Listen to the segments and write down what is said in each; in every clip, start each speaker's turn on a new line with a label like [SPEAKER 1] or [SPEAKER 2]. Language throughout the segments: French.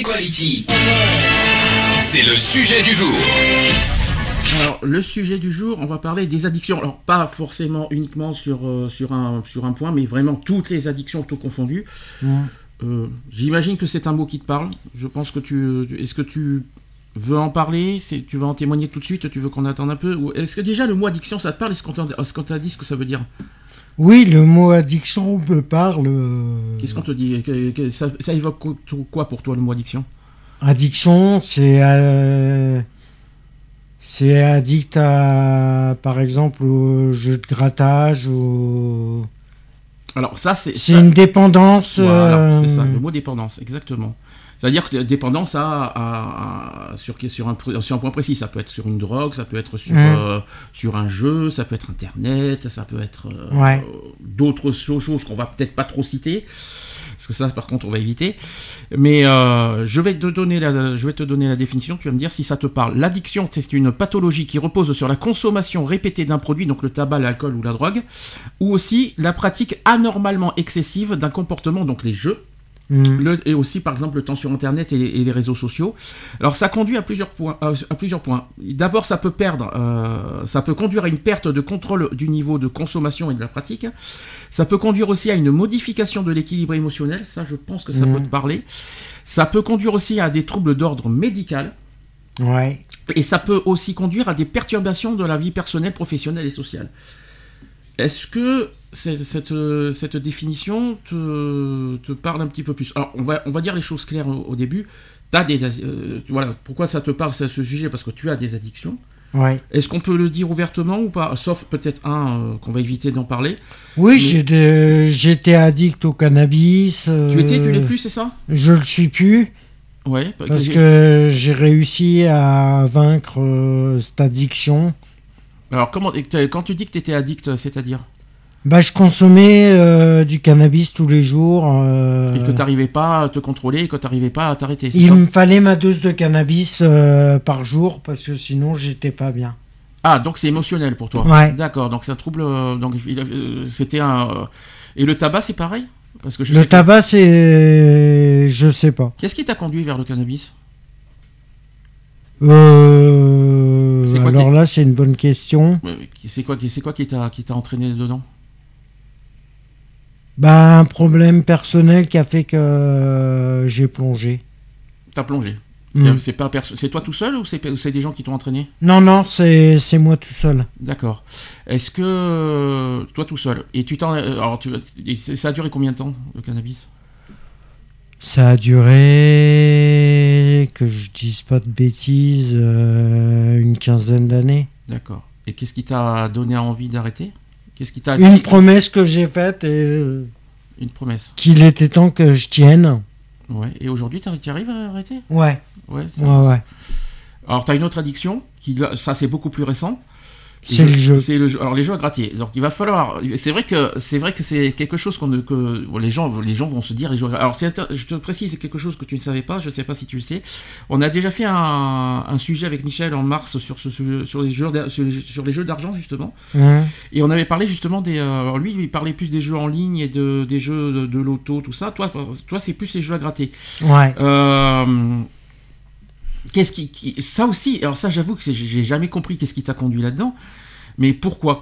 [SPEAKER 1] Equality.
[SPEAKER 2] C'est le sujet du jour.
[SPEAKER 3] Alors, le sujet du jour, on va parler des addictions. Alors, pas forcément uniquement sur, euh, sur, un, sur un point, mais vraiment toutes les addictions, tout confondu. Euh, J'imagine que c'est un mot qui te parle. Je pense que tu. Est-ce que tu veux en parler? Tu veux en témoigner tout de suite? Tu veux qu'on attende un peu? Ou Est-ce que déjà le mot addiction, ça te parle? Est-ce qu'on t'a est-ce qu'on t'a dit ce que ça veut dire?
[SPEAKER 4] Oui, le mot addiction me parle. euh,
[SPEAKER 3] Qu'est-ce qu'on te dit? Que- que- ça, ça évoque quoi- quoi pour toi le mot addiction?
[SPEAKER 4] Addiction, c'est. euh, C'est addict à, par exemple, au jeu de grattage, au...
[SPEAKER 3] Alors, ça, c'est.
[SPEAKER 4] C'est une dépendance.
[SPEAKER 3] Voilà,
[SPEAKER 4] euh,
[SPEAKER 3] c'est ça, le mot dépendance, exactement. C'est-à-dire que dépendance à, à- à- sur, sur, un, pr- sur un point précis, ça peut être sur une drogue, ça peut être sur,
[SPEAKER 4] Mm.
[SPEAKER 3] euh, sur un jeu, ça peut être Internet, ça peut être euh,
[SPEAKER 4] Ouais.
[SPEAKER 3] d'autres choses qu'on va peut-être pas trop citer, parce que ça, par contre, on va éviter. Mais euh, je, vais te donner la, je vais te donner la définition, tu vas me dire si ça te parle. L'addiction, c'est une pathologie qui repose sur la consommation répétée d'un produit, donc le tabac, l'alcool ou la drogue, ou aussi la pratique anormalement excessive d'un comportement, donc les jeux,
[SPEAKER 4] mm.
[SPEAKER 3] le- et aussi par exemple le temps sur internet et, et les réseaux sociaux. Alors ça conduit à plusieurs points. à- à plusieurs points. D'abord ça peut perdre, euh, ça peut conduire à une perte de contrôle du niveau de consommation et de la pratique. Ça peut conduire aussi à une modification de l'équilibre émotionnel. Ça je pense que ça
[SPEAKER 4] Mhm.
[SPEAKER 3] peut te parler. Ça peut conduire aussi à des troubles d'ordre médical.
[SPEAKER 4] Ouais.
[SPEAKER 3] Et ça peut aussi conduire à des perturbations de la vie personnelle, professionnelle et sociale. Est-ce que cette, cette, euh, cette définition te, te parle un petit peu plus? Alors, on va, on va dire les choses claires au, au début. T'as des, euh, voilà, pourquoi ça te parle, ce ce sujet? Parce que tu as des addictions.
[SPEAKER 4] Ouais.
[SPEAKER 3] Est-ce qu'on peut le dire ouvertement ou pas? Sauf peut-être un euh, qu'on va éviter d'en parler.
[SPEAKER 4] Oui,
[SPEAKER 3] Mais-
[SPEAKER 4] j'étais- addict au cannabis. euh,
[SPEAKER 3] Tu étais, tu l'es plus, c'est ça?
[SPEAKER 4] Je le suis plus
[SPEAKER 3] Ouais.
[SPEAKER 4] parce
[SPEAKER 3] j'ai-
[SPEAKER 4] que j'ai réussi à vaincre cette addiction.
[SPEAKER 3] Alors, comment, quand tu dis que tu étais addict, c'est-à-dire
[SPEAKER 4] Bah, je consommais euh, du cannabis tous les jours. euh,
[SPEAKER 3] Et que tu n'arrivais pas à te contrôler et que tu n'arrivais pas à t'arrêter.
[SPEAKER 4] il me fallait ma dose de cannabis euh, par jour parce que sinon j'étais pas bien.
[SPEAKER 3] Ah, donc c'est émotionnel pour toi.
[SPEAKER 4] Ouais.
[SPEAKER 3] D'accord, donc ça trouble. donc il a- c'était un. Et le tabac, c'est pareil? Parce que je
[SPEAKER 4] Le
[SPEAKER 3] sais que-
[SPEAKER 4] tabac, c'est. Je sais pas.
[SPEAKER 3] Qu'est-ce qui t'a conduit vers le cannabis?
[SPEAKER 4] Euh,
[SPEAKER 3] quoi
[SPEAKER 4] alors
[SPEAKER 3] qui-
[SPEAKER 4] là, c'est une bonne question.
[SPEAKER 3] C'est quoi, qui- c'est quoi qui t'a qui t'a entraîné dedans?
[SPEAKER 4] Bah, un problème personnel qui a fait que euh, j'ai plongé.
[SPEAKER 3] T'as plongé?
[SPEAKER 4] Mm.
[SPEAKER 3] C'est pas perso- c'est toi tout seul ou c'est des gens qui t'ont entraîné?
[SPEAKER 4] Non, non, c'est c'est moi tout seul.
[SPEAKER 3] D'accord. Est-ce que euh, toi tout seul et tu t'en euh, alors tu ça a duré combien de temps le cannabis?
[SPEAKER 4] Ça a duré, que je dise pas de bêtises, euh, une quinzaine d'années.
[SPEAKER 3] D'accord. Et qu'est-ce qui t'a donné envie d'arrêter? Qu'est-ce qui t'a
[SPEAKER 4] Une promesse que j'ai faite et
[SPEAKER 3] une promesse.
[SPEAKER 4] qu'il était temps que je tienne.
[SPEAKER 3] Ouais. Et aujourd'hui, t'y arrives à arrêter?
[SPEAKER 4] Ouais,
[SPEAKER 3] Ouais.
[SPEAKER 4] ouais, ouais.
[SPEAKER 3] Alors, tu as une autre addiction, qui, ça c'est beaucoup plus récent.
[SPEAKER 4] C'est le jeu.
[SPEAKER 3] C'est le jeu. Alors les jeux à gratter. Donc il va falloir. C'est vrai que c'est vrai que c'est quelque chose qu'on que bon, les gens les gens vont se dire les jeux. à- Alors je te précise c'est quelque chose que tu ne savais pas. Je ne sais pas si tu le sais. On a déjà fait un, un sujet avec Michel en mars sur ce sur les jeux sur les, jeux d'argent justement. Et on avait parlé justement des. euh, alors lui il parlait plus des jeux en ligne et de des jeux de, de loto tout ça. Toi toi c'est plus les jeux à gratter.
[SPEAKER 4] Ouais.
[SPEAKER 3] Euh, Qu'est-ce qui, qui- ça aussi alors ça j'avoue que j'ai jamais compris qu'est-ce qui t'a conduit là-dedans mais pourquoi?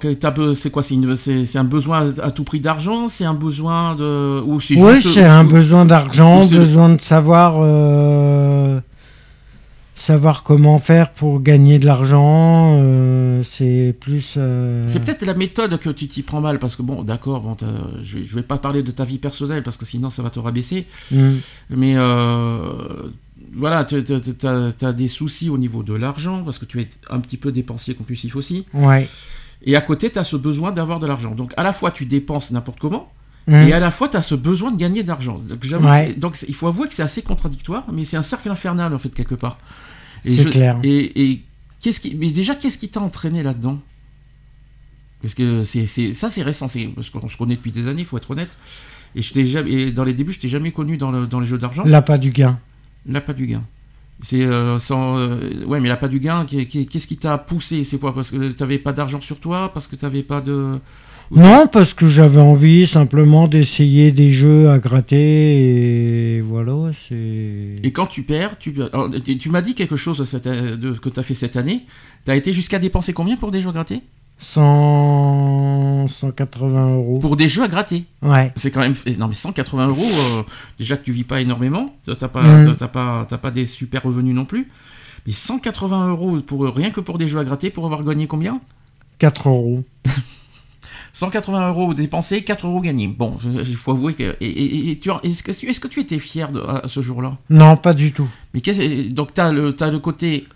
[SPEAKER 3] C'est quoi? C'est un besoin à tout prix d'argent? C'est un besoin de ou
[SPEAKER 4] Oui, c'est un besoin d'argent, besoin de savoir euh, savoir comment faire pour gagner de l'argent. euh, c'est plus. euh,
[SPEAKER 3] c'est peut-être la méthode que tu t'y prends mal parce que bon d'accord bon je, je vais pas parler de ta vie personnelle parce que sinon ça va te rabaisser
[SPEAKER 4] hmm.
[SPEAKER 3] mais voilà tu as, des soucis au niveau de l'argent parce que tu es un petit peu dépensier compulsif aussi
[SPEAKER 4] Ouais.
[SPEAKER 3] Et à côté, tu as ce besoin d'avoir de l'argent. Donc à la fois, tu dépenses n'importe comment,
[SPEAKER 4] Mmh.
[SPEAKER 3] Et à la fois, tu as ce besoin de gagner de l'argent. Donc,
[SPEAKER 4] Ouais.
[SPEAKER 3] il faut avouer que c'est assez contradictoire, mais c'est un cercle infernal, en fait, quelque part.
[SPEAKER 4] C'est clair.
[SPEAKER 3] Et, et qu'est-ce qui, mais déjà, qu'est-ce qui t'a entraîné là-dedans? Parce que c'est, ça, c'est récent, c'est, parce qu'on se connaît depuis des années, il faut être honnête. Et, je jamais, et dans les débuts, je t'ai jamais connu dans, le- dans les jeux d'argent.
[SPEAKER 4] L'appât du gain.
[SPEAKER 3] L'appât du gain. C'est euh, sans, euh, ouais, mais l'appât du gain, qui- qui- qu'est-ce qui t'a poussé? C'est quoi? Parce que t'avais pas d'argent sur toi? Parce que t'avais pas de.
[SPEAKER 4] Non, parce que j'avais envie simplement d'essayer des jeux à gratter et voilà, c'est.
[SPEAKER 3] Et quand tu perds, tu, alors, tu, m'as dit quelque chose cette- de, que tu as fait cette année. Tu as été jusqu'à dépenser combien pour des jeux à gratter?
[SPEAKER 4] 100... 180 euros.
[SPEAKER 3] Pour des jeux à gratter.
[SPEAKER 4] Ouais.
[SPEAKER 3] C'est quand même. Non, mais 180 euros, euh, déjà que tu vis pas énormément, t'as pas, t'as pas, t'as pas des super revenus non plus. Mais 180 euros pour, rien que pour des jeux à gratter, pour avoir gagné combien?
[SPEAKER 4] 4 euros.
[SPEAKER 3] 180 euros dépensés, 4 euros gagnés. Bon, il faut avouer que. et- et- et tu, est-ce, que tu, est-ce que tu étais fier de, à ce jour-là?
[SPEAKER 4] Non, pas du tout.
[SPEAKER 3] Mais qu'est-ce- donc, tu as le, t'as le côté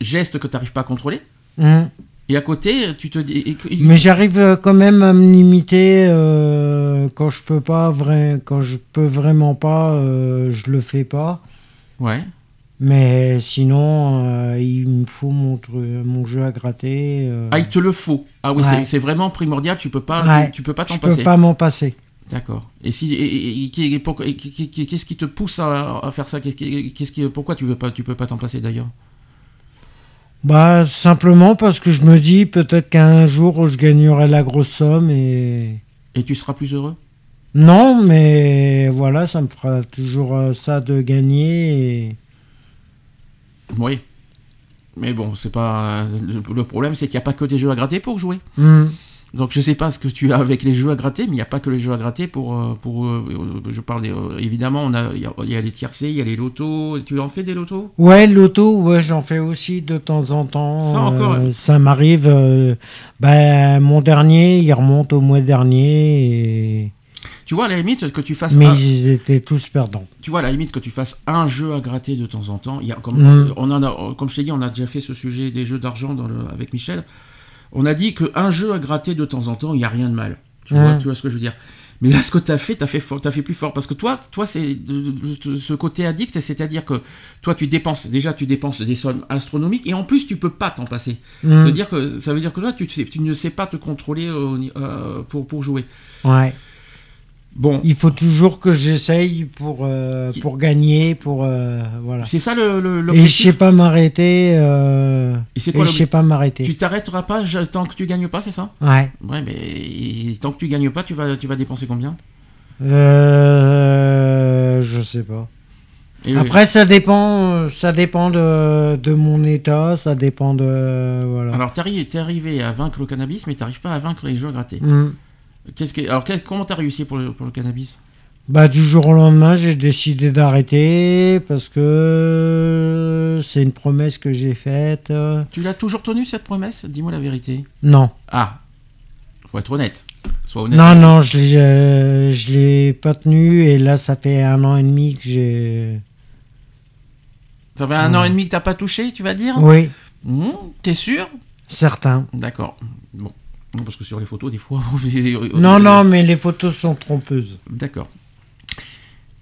[SPEAKER 3] geste que tu n'arrives pas à contrôler?
[SPEAKER 4] Hum.
[SPEAKER 3] Et à côté, tu te dis.
[SPEAKER 4] Mais j'arrive euh, quand même à me limiter euh, quand je peux pas vrai, quand je peux vraiment pas, euh, je le fais pas.
[SPEAKER 3] Ouais.
[SPEAKER 4] Mais sinon, euh, il me faut mon, mon jeu à gratter.
[SPEAKER 3] Ah, il te le faut. Ah oui,
[SPEAKER 4] Ouais.
[SPEAKER 3] c'est, vraiment primordial. Tu peux pas,
[SPEAKER 4] Ouais.
[SPEAKER 3] tu, tu peux pas t'en
[SPEAKER 4] je peux
[SPEAKER 3] passer.
[SPEAKER 4] pas m'en passer.
[SPEAKER 3] D'accord. Et si, et, et- qu'est-ce qui te pousse à, à faire ça? Qu'est-ce qui- pourquoi tu veux pas, tu peux pas t'en passer d'ailleurs?
[SPEAKER 4] Bah simplement parce que je me dis peut-être qu'un jour je gagnerai la grosse somme et
[SPEAKER 3] Et tu seras plus heureux?
[SPEAKER 4] Non, mais voilà, ça me fera toujours euh, ça de gagner. Et...
[SPEAKER 3] Oui. Mais bon, c'est pas. Le problème, c'est qu'il n'y a pas que des jeux à gratter pour jouer.
[SPEAKER 4] Hum.
[SPEAKER 3] Donc je sais pas ce que tu as avec les jeux à gratter, mais il n'y a pas que les jeux à gratter pour. euh, pour euh, euh, je parle des, évidemment, on a, il y, a, il y a les tiercés, il y a les lotos. Tu en fais des lotos?
[SPEAKER 4] Ouais, l'auto, ouais, j'en fais aussi de temps en temps.
[SPEAKER 3] Ça encore,
[SPEAKER 4] euh, ça m'arrive. euh, ben, mon dernier, il remonte au mois dernier, et...
[SPEAKER 3] Tu vois, à la limite, que tu fasses.
[SPEAKER 4] mais
[SPEAKER 3] un-
[SPEAKER 4] ils étaient tous perdants.
[SPEAKER 3] tu vois, à la limite, que tu fasses un jeu à gratter de temps en temps. Il y a, comme,
[SPEAKER 4] Mm.
[SPEAKER 3] on en a, comme je t'ai dit, on a déjà fait ce sujet des jeux d'argent avec Michel. On a dit qu'un jeu à gratter de temps en temps, il n'y a rien de mal. Tu,
[SPEAKER 4] Mm.
[SPEAKER 3] vois, tu vois ce que je veux dire mais là, ce que tu as fait, tu as fait, fort- fait plus fort. Parce que toi, toi c'est ce côté addict, c'est-à-dire que toi, tu dépenses, déjà, tu dépenses des sommes astronomiques et en plus, tu peux pas t'en passer.
[SPEAKER 4] Hum.
[SPEAKER 3] Ça, veut dire que, ça veut dire que toi, tu, ne sais pas te contrôler euh, euh, pour, pour jouer.
[SPEAKER 4] Ouais.
[SPEAKER 3] Bon,
[SPEAKER 4] Il faut toujours que j'essaye pour, euh, pour gagner, pour euh, voilà.
[SPEAKER 3] c'est ça le, le-
[SPEAKER 4] Et je sais pas m'arrêter. euh,
[SPEAKER 3] Et c'est
[SPEAKER 4] et
[SPEAKER 3] quoi
[SPEAKER 4] je sais pas m'arrêter.
[SPEAKER 3] Tu t'arrêteras pas tant que tu gagnes pas, c'est ça?
[SPEAKER 4] Ouais.
[SPEAKER 3] Ouais, mais tant que tu gagnes pas, tu vas, tu vas dépenser combien?
[SPEAKER 4] Euh, je sais pas.
[SPEAKER 3] Et oui.
[SPEAKER 4] Après, ça dépend, ça dépend de, de mon état, ça dépend de voilà.
[SPEAKER 3] Alors, t'es arrivé, arrivé à vaincre le cannabis, mais t'arrives pas à vaincre les jeux à gratter.
[SPEAKER 4] Hmm.
[SPEAKER 3] Qu'est-ce que, alors, quel- comment t'as réussi pour le, pour le cannabis?
[SPEAKER 4] Bah du jour au lendemain, j'ai décidé d'arrêter parce que c'est une promesse que j'ai faite.
[SPEAKER 3] Tu l'as toujours tenu cette promesse? Dis-moi la vérité.
[SPEAKER 4] Non,
[SPEAKER 3] Ah, faut être honnête. Sois honnête.
[SPEAKER 4] non, non, je l'ai, euh, je l'ai pas tenu et là, ça fait un an et demi que j'ai.
[SPEAKER 3] Ça fait un
[SPEAKER 4] Hmm.
[SPEAKER 3] an et demi que t'as pas touché, tu vas dire?
[SPEAKER 4] Oui,
[SPEAKER 3] Mmh, T'es sûr?
[SPEAKER 4] Certain.
[SPEAKER 3] D'accord. Bon. Non, parce que sur les photos, des fois.
[SPEAKER 4] Non, non, mais les photos sont trompeuses.
[SPEAKER 3] D'accord.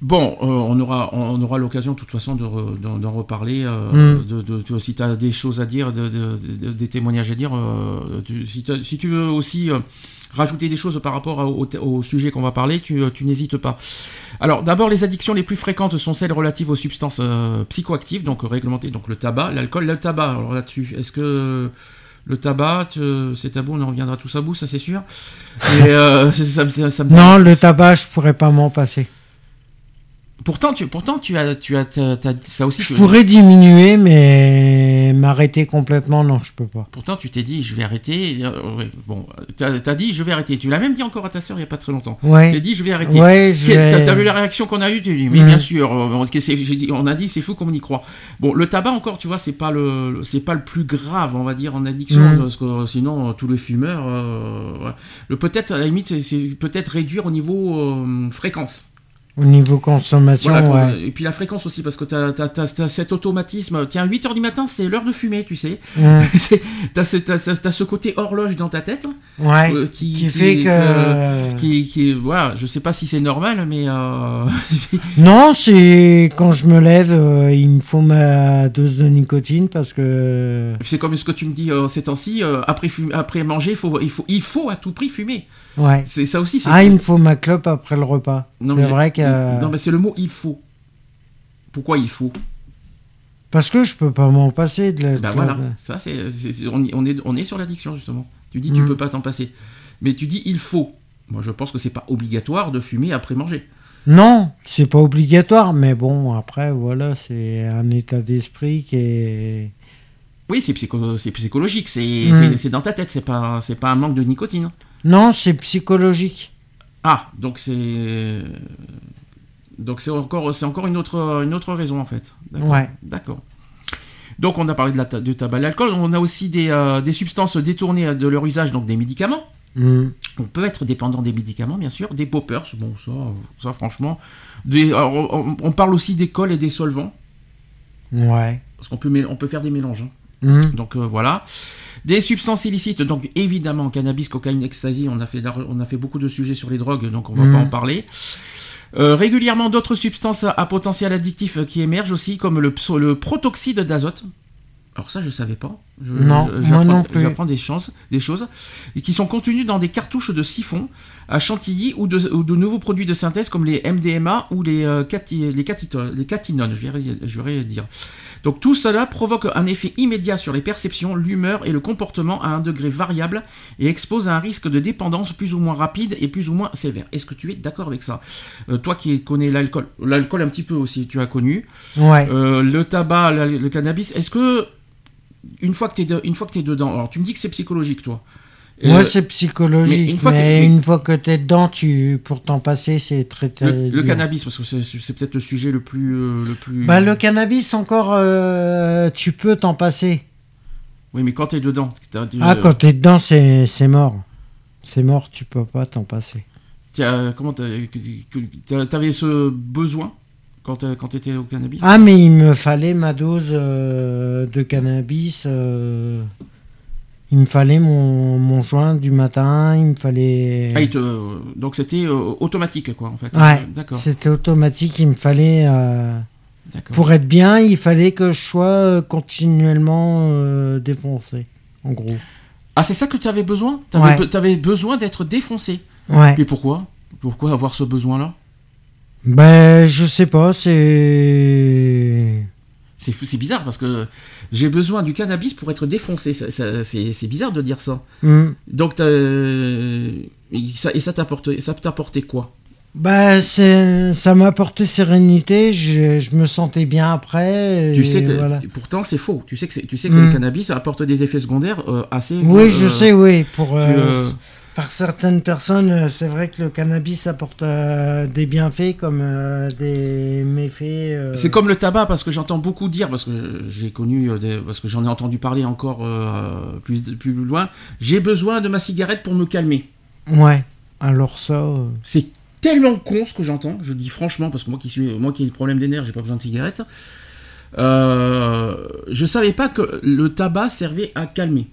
[SPEAKER 3] Bon, euh, on aura, on aura l'occasion de toute façon de d'en reparler. euh,
[SPEAKER 4] Mm.
[SPEAKER 3] de, de- de- si tu as des choses à dire, de- de- de- des témoignages à dire, euh, tu- si, tu veux aussi rajouter des choses par rapport à- au, au sujet qu'on va parler, tu, tu n'hésites pas. Alors, d'abord, les addictions les plus fréquentes sont celles relatives aux substances psychoactives, donc réglementées, donc le tabac, l'alcool, le tabac. Alors là-dessus, est-ce que le tabac, c'est tabou, on en reviendra tous à bout, ça c'est sûr. Et, euh, ça, ça- ça me-
[SPEAKER 4] Non, le tabac, je pourrais pas m'en passer.
[SPEAKER 3] Pourtant, tu, pourtant, tu as, tu as, ça aussi.
[SPEAKER 4] Je
[SPEAKER 3] tu-
[SPEAKER 4] pourrais diminuer, mais m'arrêter complètement, non, je peux pas.
[SPEAKER 3] Pourtant, tu t'es dit, je vais arrêter. euh, ouais, bon, t'as as dit, je vais arrêter. Tu l'as même dit encore à ta soeur il y a pas très longtemps. Tu as
[SPEAKER 4] Ouais,
[SPEAKER 3] dit, je vais arrêter.
[SPEAKER 4] ouais, je
[SPEAKER 3] T'as
[SPEAKER 4] vais-
[SPEAKER 3] t'as vu la réaction qu'on a eue? Tu dis, mais bien sûr. on, dit- on a dit, c'est fou comme on y croit. Bon, le tabac encore, tu vois, c'est pas le, c'est pas le plus grave, on va dire, en addiction,
[SPEAKER 4] Mhm.
[SPEAKER 3] parce que sinon, euh, tous les fumeurs, euh, le peut-être à la limite, c'est- c'est peut-être réduire au niveau euh, fréquence.
[SPEAKER 4] Au niveau consommation,
[SPEAKER 3] Voilà, quoi.
[SPEAKER 4] ouais.
[SPEAKER 3] Et puis la fréquence aussi, parce que tu as, cet automatisme. Tiens, 8h du matin, c'est l'heure de fumer, tu sais.
[SPEAKER 4] Mm.
[SPEAKER 3] T'as ce, t'as- t'as- t'as ce côté horloge dans ta tête
[SPEAKER 4] Ouais.
[SPEAKER 3] euh, qui,
[SPEAKER 4] qui, fait que.
[SPEAKER 3] qui, qui- voilà, je sais pas si c'est normal, mais euh,
[SPEAKER 4] Non, c'est quand je me lève, euh, il me faut ma dose de nicotine parce que.
[SPEAKER 3] c'est comme ce que tu me dis euh, ces temps-ci. euh, après, après manger, faut, il, faut, il faut à tout prix fumer.
[SPEAKER 4] Ouais.
[SPEAKER 3] C'est ça aussi.
[SPEAKER 4] Ah, il me faut ma clope après le repas. C'est vrai que.
[SPEAKER 3] Non, mais c'est le mot il faut. Pourquoi il faut?
[SPEAKER 4] Parce que je peux pas m'en passer de la.
[SPEAKER 3] Bah voilà, ça c'est, on, est, on est sur l'addiction justement. Tu dis tu
[SPEAKER 4] Mm.
[SPEAKER 3] peux pas t'en passer, mais tu dis il faut. Moi je pense que c'est pas obligatoire de fumer après manger.
[SPEAKER 4] Non, c'est pas obligatoire, mais bon, après, voilà, c'est un état d'esprit qui est.
[SPEAKER 3] Oui, c'est, psycho- c'est psychologique, c'est,
[SPEAKER 4] Mm.
[SPEAKER 3] c'est dans ta tête, c'est pas, c'est pas un manque de nicotine.
[SPEAKER 4] Non, c'est psychologique.
[SPEAKER 3] Ah, donc c'est, donc c'est encore, c'est encore une autre, une autre raison en fait. D'accord.
[SPEAKER 4] Ouais.
[SPEAKER 3] D'accord. Donc on a parlé de la ta- du tabac, de l'alcool, on a aussi des, euh, des substances détournées de leur usage, donc des médicaments.
[SPEAKER 4] Mm.
[SPEAKER 3] On peut être dépendant des médicaments, bien sûr, des poppers, bon, ça, ça franchement. Des, alors, on, on parle aussi des cols et des solvants,
[SPEAKER 4] Ouais.
[SPEAKER 3] parce qu'on peut, on peut faire des mélanges. hein.
[SPEAKER 4] Mm.
[SPEAKER 3] Donc euh, voilà. Des substances illicites, donc évidemment, cannabis, cocaïne, ecstasy, on a fait, dar- on a fait beaucoup de sujets sur les drogues, donc on va
[SPEAKER 4] Mhm.
[SPEAKER 3] pas en parler. Euh, régulièrement, d'autres substances à potentiel addictif euh, qui émergent aussi, comme le, protoxyde d'azote. Alors ça, je savais pas. Je-
[SPEAKER 4] Non,
[SPEAKER 3] j'apprends-
[SPEAKER 4] non plus.
[SPEAKER 3] J'apprends des choses, des choses, et qui sont contenues dans des cartouches de siphon à chantilly ou de, ou de nouveaux produits de synthèse comme les MDMA ou les, euh, cati- les, catinones, je vais, je vais dire. Donc tout cela provoque un effet immédiat sur les perceptions, l'humeur et le comportement à un degré variable et expose à un risque de dépendance plus ou moins rapide et plus ou moins sévère. Est-ce que tu es d'accord avec ça? Euh, Toi qui connais l'alcool, l'alcool un petit peu aussi, tu as connu.
[SPEAKER 4] Ouais.
[SPEAKER 3] Euh, le tabac, le cannabis, est-ce que une fois que tu es, que t'es dedans, alors tu me dis que c'est psychologique toi.
[SPEAKER 4] Moi,
[SPEAKER 3] Euh,
[SPEAKER 4] c'est psychologique.
[SPEAKER 3] mais une fois que- mais-
[SPEAKER 4] une fois que t'es dedans, tu, pour t'en passer, c'est très, très
[SPEAKER 3] le, cannabis, parce que c'est, peut-être le sujet le plus, euh, le plus.
[SPEAKER 4] Bah, le cannabis, encore, euh, tu peux t'en passer.
[SPEAKER 3] Oui, mais quand t'es dedans,
[SPEAKER 4] Ah, quand t'es dedans, c'est mort. C'est mort, tu peux pas t'en passer.
[SPEAKER 3] comment t'avais ce besoin quand t'étais au cannabis?
[SPEAKER 4] Ah, mais il me fallait ma dose de cannabis. Il me fallait mon, mon joint du matin, il me fallait.
[SPEAKER 3] Ah, il te- donc c'était euh, automatique quoi en fait.
[SPEAKER 4] Ouais,
[SPEAKER 3] D'accord.
[SPEAKER 4] c'était automatique, il me fallait. euh, pour être bien, il fallait que je sois euh, continuellement euh, défoncé, en gros.
[SPEAKER 3] Ah, c'est ça que tu avais besoin? T'avais
[SPEAKER 4] Ouais.
[SPEAKER 3] be- t'avais besoin d'être défoncé.
[SPEAKER 4] Ouais.
[SPEAKER 3] Mais pourquoi? Pourquoi avoir ce besoin-là?
[SPEAKER 4] Ben, je sais pas, c'est.
[SPEAKER 3] C'est fou- c'est bizarre parce que j'ai besoin du cannabis pour être défoncé. C'est bizarre de dire ça.
[SPEAKER 4] Hmm.
[SPEAKER 3] Donc, t'as- et ça, et ça t'apportait quoi?
[SPEAKER 4] C'est, ça m'a apporté sérénité, je, je me sentais bien après.
[SPEAKER 3] Tu sais que,
[SPEAKER 4] voilà.
[SPEAKER 3] pourtant c'est faux. Tu sais que, tu sais que
[SPEAKER 4] Mm.
[SPEAKER 3] le cannabis apporte des effets secondaires euh, assez.
[SPEAKER 4] Oui,
[SPEAKER 3] euh,
[SPEAKER 4] je sais, oui. Pour,
[SPEAKER 3] tu,
[SPEAKER 4] euh,
[SPEAKER 3] euh,
[SPEAKER 4] Par certaines personnes, euh, c'est vrai que le cannabis apporte euh, des bienfaits comme euh, des méfaits. euh,
[SPEAKER 3] C'est comme le tabac parce que j'entends beaucoup dire parce que j'ai connu des- parce que j'en ai entendu parler encore plus plus loin. J'ai besoin de ma cigarette pour me calmer.
[SPEAKER 4] Ouais, alors ça.
[SPEAKER 3] C'est tellement con ce que j'entends. Je dis franchement parce que moi qui suis moi qui ai des problèmes des nerfs, j'ai pas besoin de cigarette. Je savais pas que le tabac servait à calmer.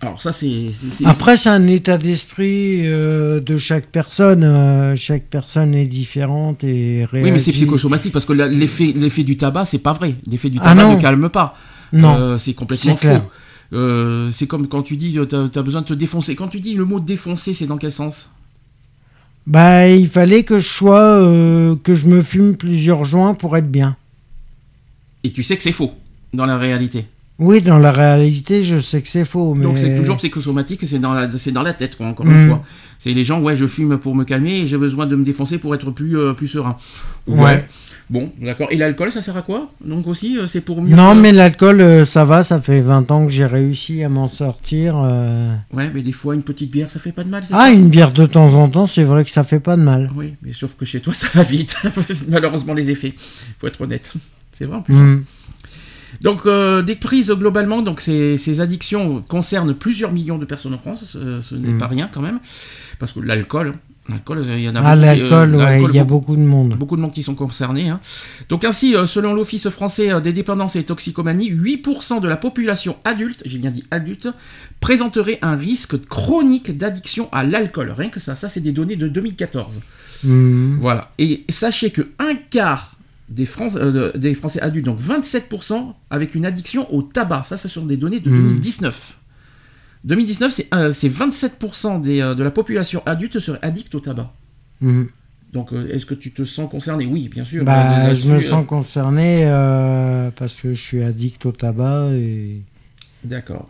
[SPEAKER 3] Alors ça c'est
[SPEAKER 4] Après, c'est un état d'esprit euh, de chaque personne. euh, chaque personne est différente et réagit.
[SPEAKER 3] oui mais c'est psychosomatique parce que l'effet l'effet du tabac c'est pas vrai. L'effet du
[SPEAKER 4] Ah
[SPEAKER 3] tabac ne calme pas.
[SPEAKER 4] Non,
[SPEAKER 3] Euh, c'est complètement faux. C'est comme quand tu dis tu as, besoin de te défoncer. Quand tu dis le mot défoncer, c'est dans quel sens?
[SPEAKER 4] Bah, il fallait que je sois, que je me fume plusieurs joints pour être bien.
[SPEAKER 3] Et tu sais que c'est faux dans la réalité.
[SPEAKER 4] Oui, dans la réalité, je sais que c'est faux, mais.
[SPEAKER 3] Donc c'est toujours psychosomatique c'est dans la c'est dans la tête quoi, encore
[SPEAKER 4] Mm.
[SPEAKER 3] une fois. C'est les gens ouais je fume pour me calmer et j'ai besoin de me défoncer pour être plus euh, plus serein.
[SPEAKER 4] Ouais.
[SPEAKER 3] Bon d'accord. Et l'alcool ça sert à quoi? Donc aussi euh, c'est pour mieux.
[SPEAKER 4] Non,
[SPEAKER 3] que-
[SPEAKER 4] mais l'alcool, euh, ça va, ça fait 20 ans que j'ai réussi à m'en sortir. euh.
[SPEAKER 3] Ouais mais des fois une petite bière ça fait pas de mal.
[SPEAKER 4] Ah,
[SPEAKER 3] ça?
[SPEAKER 4] une bière de temps en temps, c'est vrai que ça fait pas de mal.
[SPEAKER 3] Oui mais sauf que chez toi ça va vite. Malheureusement les effets. Faut être honnête. C'est vrai en plus.
[SPEAKER 4] Hmm.
[SPEAKER 3] Donc, euh, des prises globalement, donc ces, ces addictions concernent plusieurs millions de personnes en France, ce, ce n'est
[SPEAKER 4] Mm.
[SPEAKER 3] pas rien quand même, parce que l'alcool, L'alcool, il y en a
[SPEAKER 4] Ah,
[SPEAKER 3] beaucoup qui-
[SPEAKER 4] l'alcool,
[SPEAKER 3] euh,
[SPEAKER 4] ouais,
[SPEAKER 3] l'alcool,
[SPEAKER 4] il y a
[SPEAKER 3] beaucoup-
[SPEAKER 4] beaucoup de monde.
[SPEAKER 3] Beaucoup de monde qui sont concernés. hein. Donc ainsi, euh, selon l'Office français euh, des dépendances et toxicomanies, 8% de la population adulte, j'ai bien dit adulte, présenterait un risque chronique d'addiction à l'alcool. Rien que ça, ça c'est des données de 2014.
[SPEAKER 4] Mhm.
[SPEAKER 3] Voilà. Et sachez que un quart des, Fran- euh, de- des Français adultes, donc 27%, avec une addiction au tabac. Ça, ce sont des données de
[SPEAKER 4] Mhm.
[SPEAKER 3] 2019. 2019, c'est euh, c'est 27% des, euh, de la population adulte serait addict au tabac.
[SPEAKER 4] Mhm.
[SPEAKER 3] Donc, euh, est-ce que tu te sens concerné? Oui, bien sûr.
[SPEAKER 4] Bah, je me
[SPEAKER 3] euh,
[SPEAKER 4] sens concerné euh, parce que je suis addict au tabac et
[SPEAKER 3] D'accord.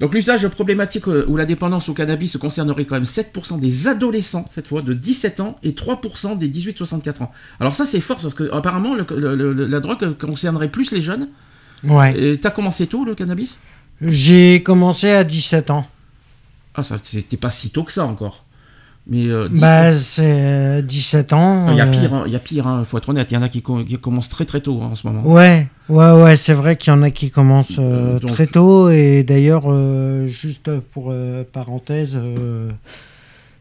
[SPEAKER 3] Donc l'usage problématique euh, ou la dépendance au cannabis concernerait quand même 7% des adolescents, cette fois, de 17 ans, et 3% des 18-64 ans. Alors ça c'est fort, parce que apparemment le- le- le- la drogue concernerait plus les jeunes.
[SPEAKER 4] ouais.
[SPEAKER 3] Et t'as commencé tôt le cannabis?
[SPEAKER 4] J'ai commencé à 17 ans.
[SPEAKER 3] Ah ça c'était pas si tôt que ça encore. Mais euh, 17
[SPEAKER 4] Bah, c'est euh, 17 ans.
[SPEAKER 3] il y a
[SPEAKER 4] euh,
[SPEAKER 3] pire, hein, il y a pire, hein, faut être honnête, il y en a qui, com- qui commencent très très tôt hein, en ce moment.
[SPEAKER 4] Ouais, ouais, ouais, c'est vrai qu'il y en a qui commencent euh,
[SPEAKER 3] donc-
[SPEAKER 4] très tôt et d'ailleurs, juste pour parenthèse,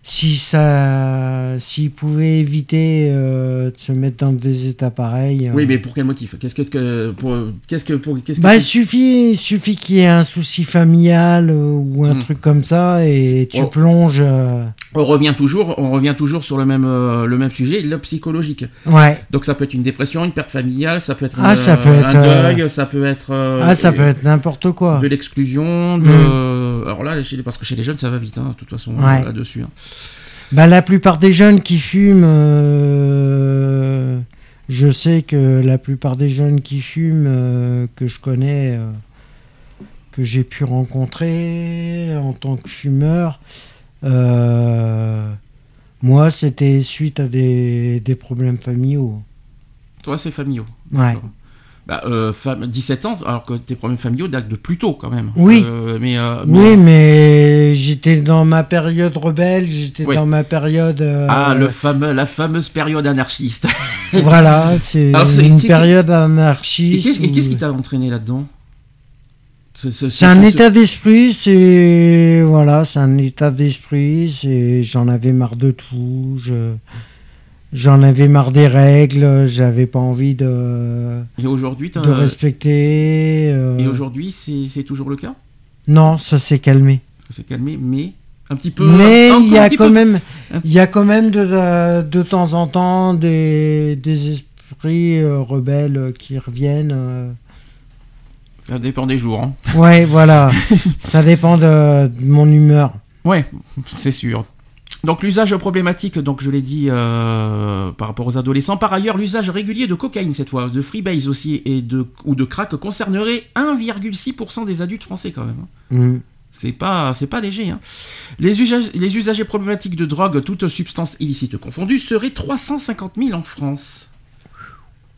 [SPEAKER 4] si ça, s'ils pouvaient éviter euh, de se mettre dans des états pareils.
[SPEAKER 3] Oui,
[SPEAKER 4] euh,
[SPEAKER 3] mais pour quel motif? Qu'est-ce que, pour, qu'est-ce que, pour, qu'est-ce que
[SPEAKER 4] Bah, il
[SPEAKER 3] tu-
[SPEAKER 4] suffit, suffit qu'il y ait un souci familial euh, ou un
[SPEAKER 3] Hmm.
[SPEAKER 4] truc comme ça et tu plonges. euh,
[SPEAKER 3] on revient toujours, on revient toujours sur le même, le même sujet, le psychologique.
[SPEAKER 4] Ouais.
[SPEAKER 3] Donc ça peut être une dépression, une perte familiale, ça peut être,
[SPEAKER 4] Ah,
[SPEAKER 3] une-
[SPEAKER 4] ça peut
[SPEAKER 3] un
[SPEAKER 4] être,
[SPEAKER 3] deuil, ça peut être
[SPEAKER 4] ah, ça peut être n'importe quoi.
[SPEAKER 3] de l'exclusion. De...
[SPEAKER 4] Mm.
[SPEAKER 3] Alors là, chez- parce que chez les jeunes, ça va vite, hein, de toute façon,
[SPEAKER 4] Ouais.
[SPEAKER 3] là-dessus. hein.
[SPEAKER 4] Bah, la plupart des jeunes qui fument, euh, je sais que la plupart des jeunes qui fument, euh, que je connais, euh, que j'ai pu rencontrer en tant que fumeur, moi, c'était suite à des, des problèmes familiaux.
[SPEAKER 3] Toi, c'est familiaux.
[SPEAKER 4] Ouais.
[SPEAKER 3] D'accord. Bah, euh, 17 ans, alors que tes problèmes familiaux datent de plus tôt quand même.
[SPEAKER 4] Oui.
[SPEAKER 3] Euh, mais, euh,
[SPEAKER 4] Oui, mais j'étais dans ma période rebelle, j'étais
[SPEAKER 3] Oui.
[SPEAKER 4] dans ma période.
[SPEAKER 3] Ah, le fameux, la fameuse période anarchiste.
[SPEAKER 4] Voilà, c'est une période
[SPEAKER 3] Et
[SPEAKER 4] anarchiste.
[SPEAKER 3] qu'est-ce et qu'est-ce qui t'a entraîné là-dedans C'est
[SPEAKER 4] un état d'esprit, c'est voilà, c'est un état d'esprit. C'est j'en avais marre de tout. Je j'en avais marre des règles. J'avais pas envie de
[SPEAKER 3] Et aujourd'hui,
[SPEAKER 4] de respecter. euh,
[SPEAKER 3] et aujourd'hui, c'est c'est toujours le cas?
[SPEAKER 4] Non, ça s'est calmé.
[SPEAKER 3] Ça s'est calmé, mais un petit peu.
[SPEAKER 4] Mais il y a quand
[SPEAKER 3] peu.
[SPEAKER 4] même, il y a quand même de, de, de temps en temps des, des esprits euh, rebelles qui reviennent. euh.
[SPEAKER 3] Ça dépend des jours. hein.
[SPEAKER 4] Ouais, voilà. ça dépend de, de mon humeur.
[SPEAKER 3] Ouais, c'est sûr. Donc l'usage problématique, donc je l'ai dit euh, par rapport aux adolescents. Par ailleurs, l'usage régulier de cocaïne cette fois, de freebase aussi et de ou de crack concernerait 1,6% des adultes français quand même. hein.
[SPEAKER 4] Mm.
[SPEAKER 3] C'est pas, c'est pas léger. hein. Les, usagers, les usagers problématiques de drogue, toutes substances illicites confondues, seraient 350 000 en France.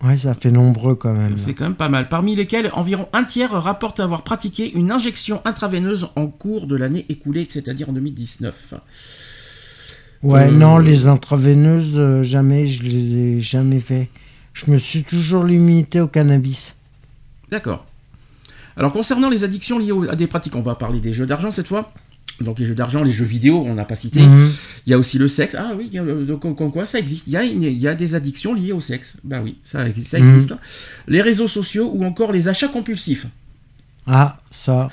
[SPEAKER 4] Ouais, ça fait nombreux quand même.
[SPEAKER 3] C'est quand même pas mal. Parmi lesquels, environ un tiers rapportent avoir pratiqué une injection intraveineuse en cours de l'année écoulée, c'est-à-dire en 2019.
[SPEAKER 4] Ouais,
[SPEAKER 3] Euh,
[SPEAKER 4] non, les intraveineuses, euh, jamais, je les ai jamais fait. Je me suis toujours limité au cannabis.
[SPEAKER 3] D'accord. Alors concernant les addictions liées à des pratiques, on va parler des jeux d'argent cette fois. Donc les jeux d'argent, les jeux vidéo, on n'a pas cité.
[SPEAKER 4] Mhm.
[SPEAKER 3] Il y a aussi le sexe. Ah oui, il y a le- donc, comme quoi ça existe. Il y, a une- il y a des addictions liées au sexe. Bah oui, ça,
[SPEAKER 4] Mhm.
[SPEAKER 3] existe. Les réseaux sociaux ou encore les achats compulsifs.
[SPEAKER 4] Ah, ça.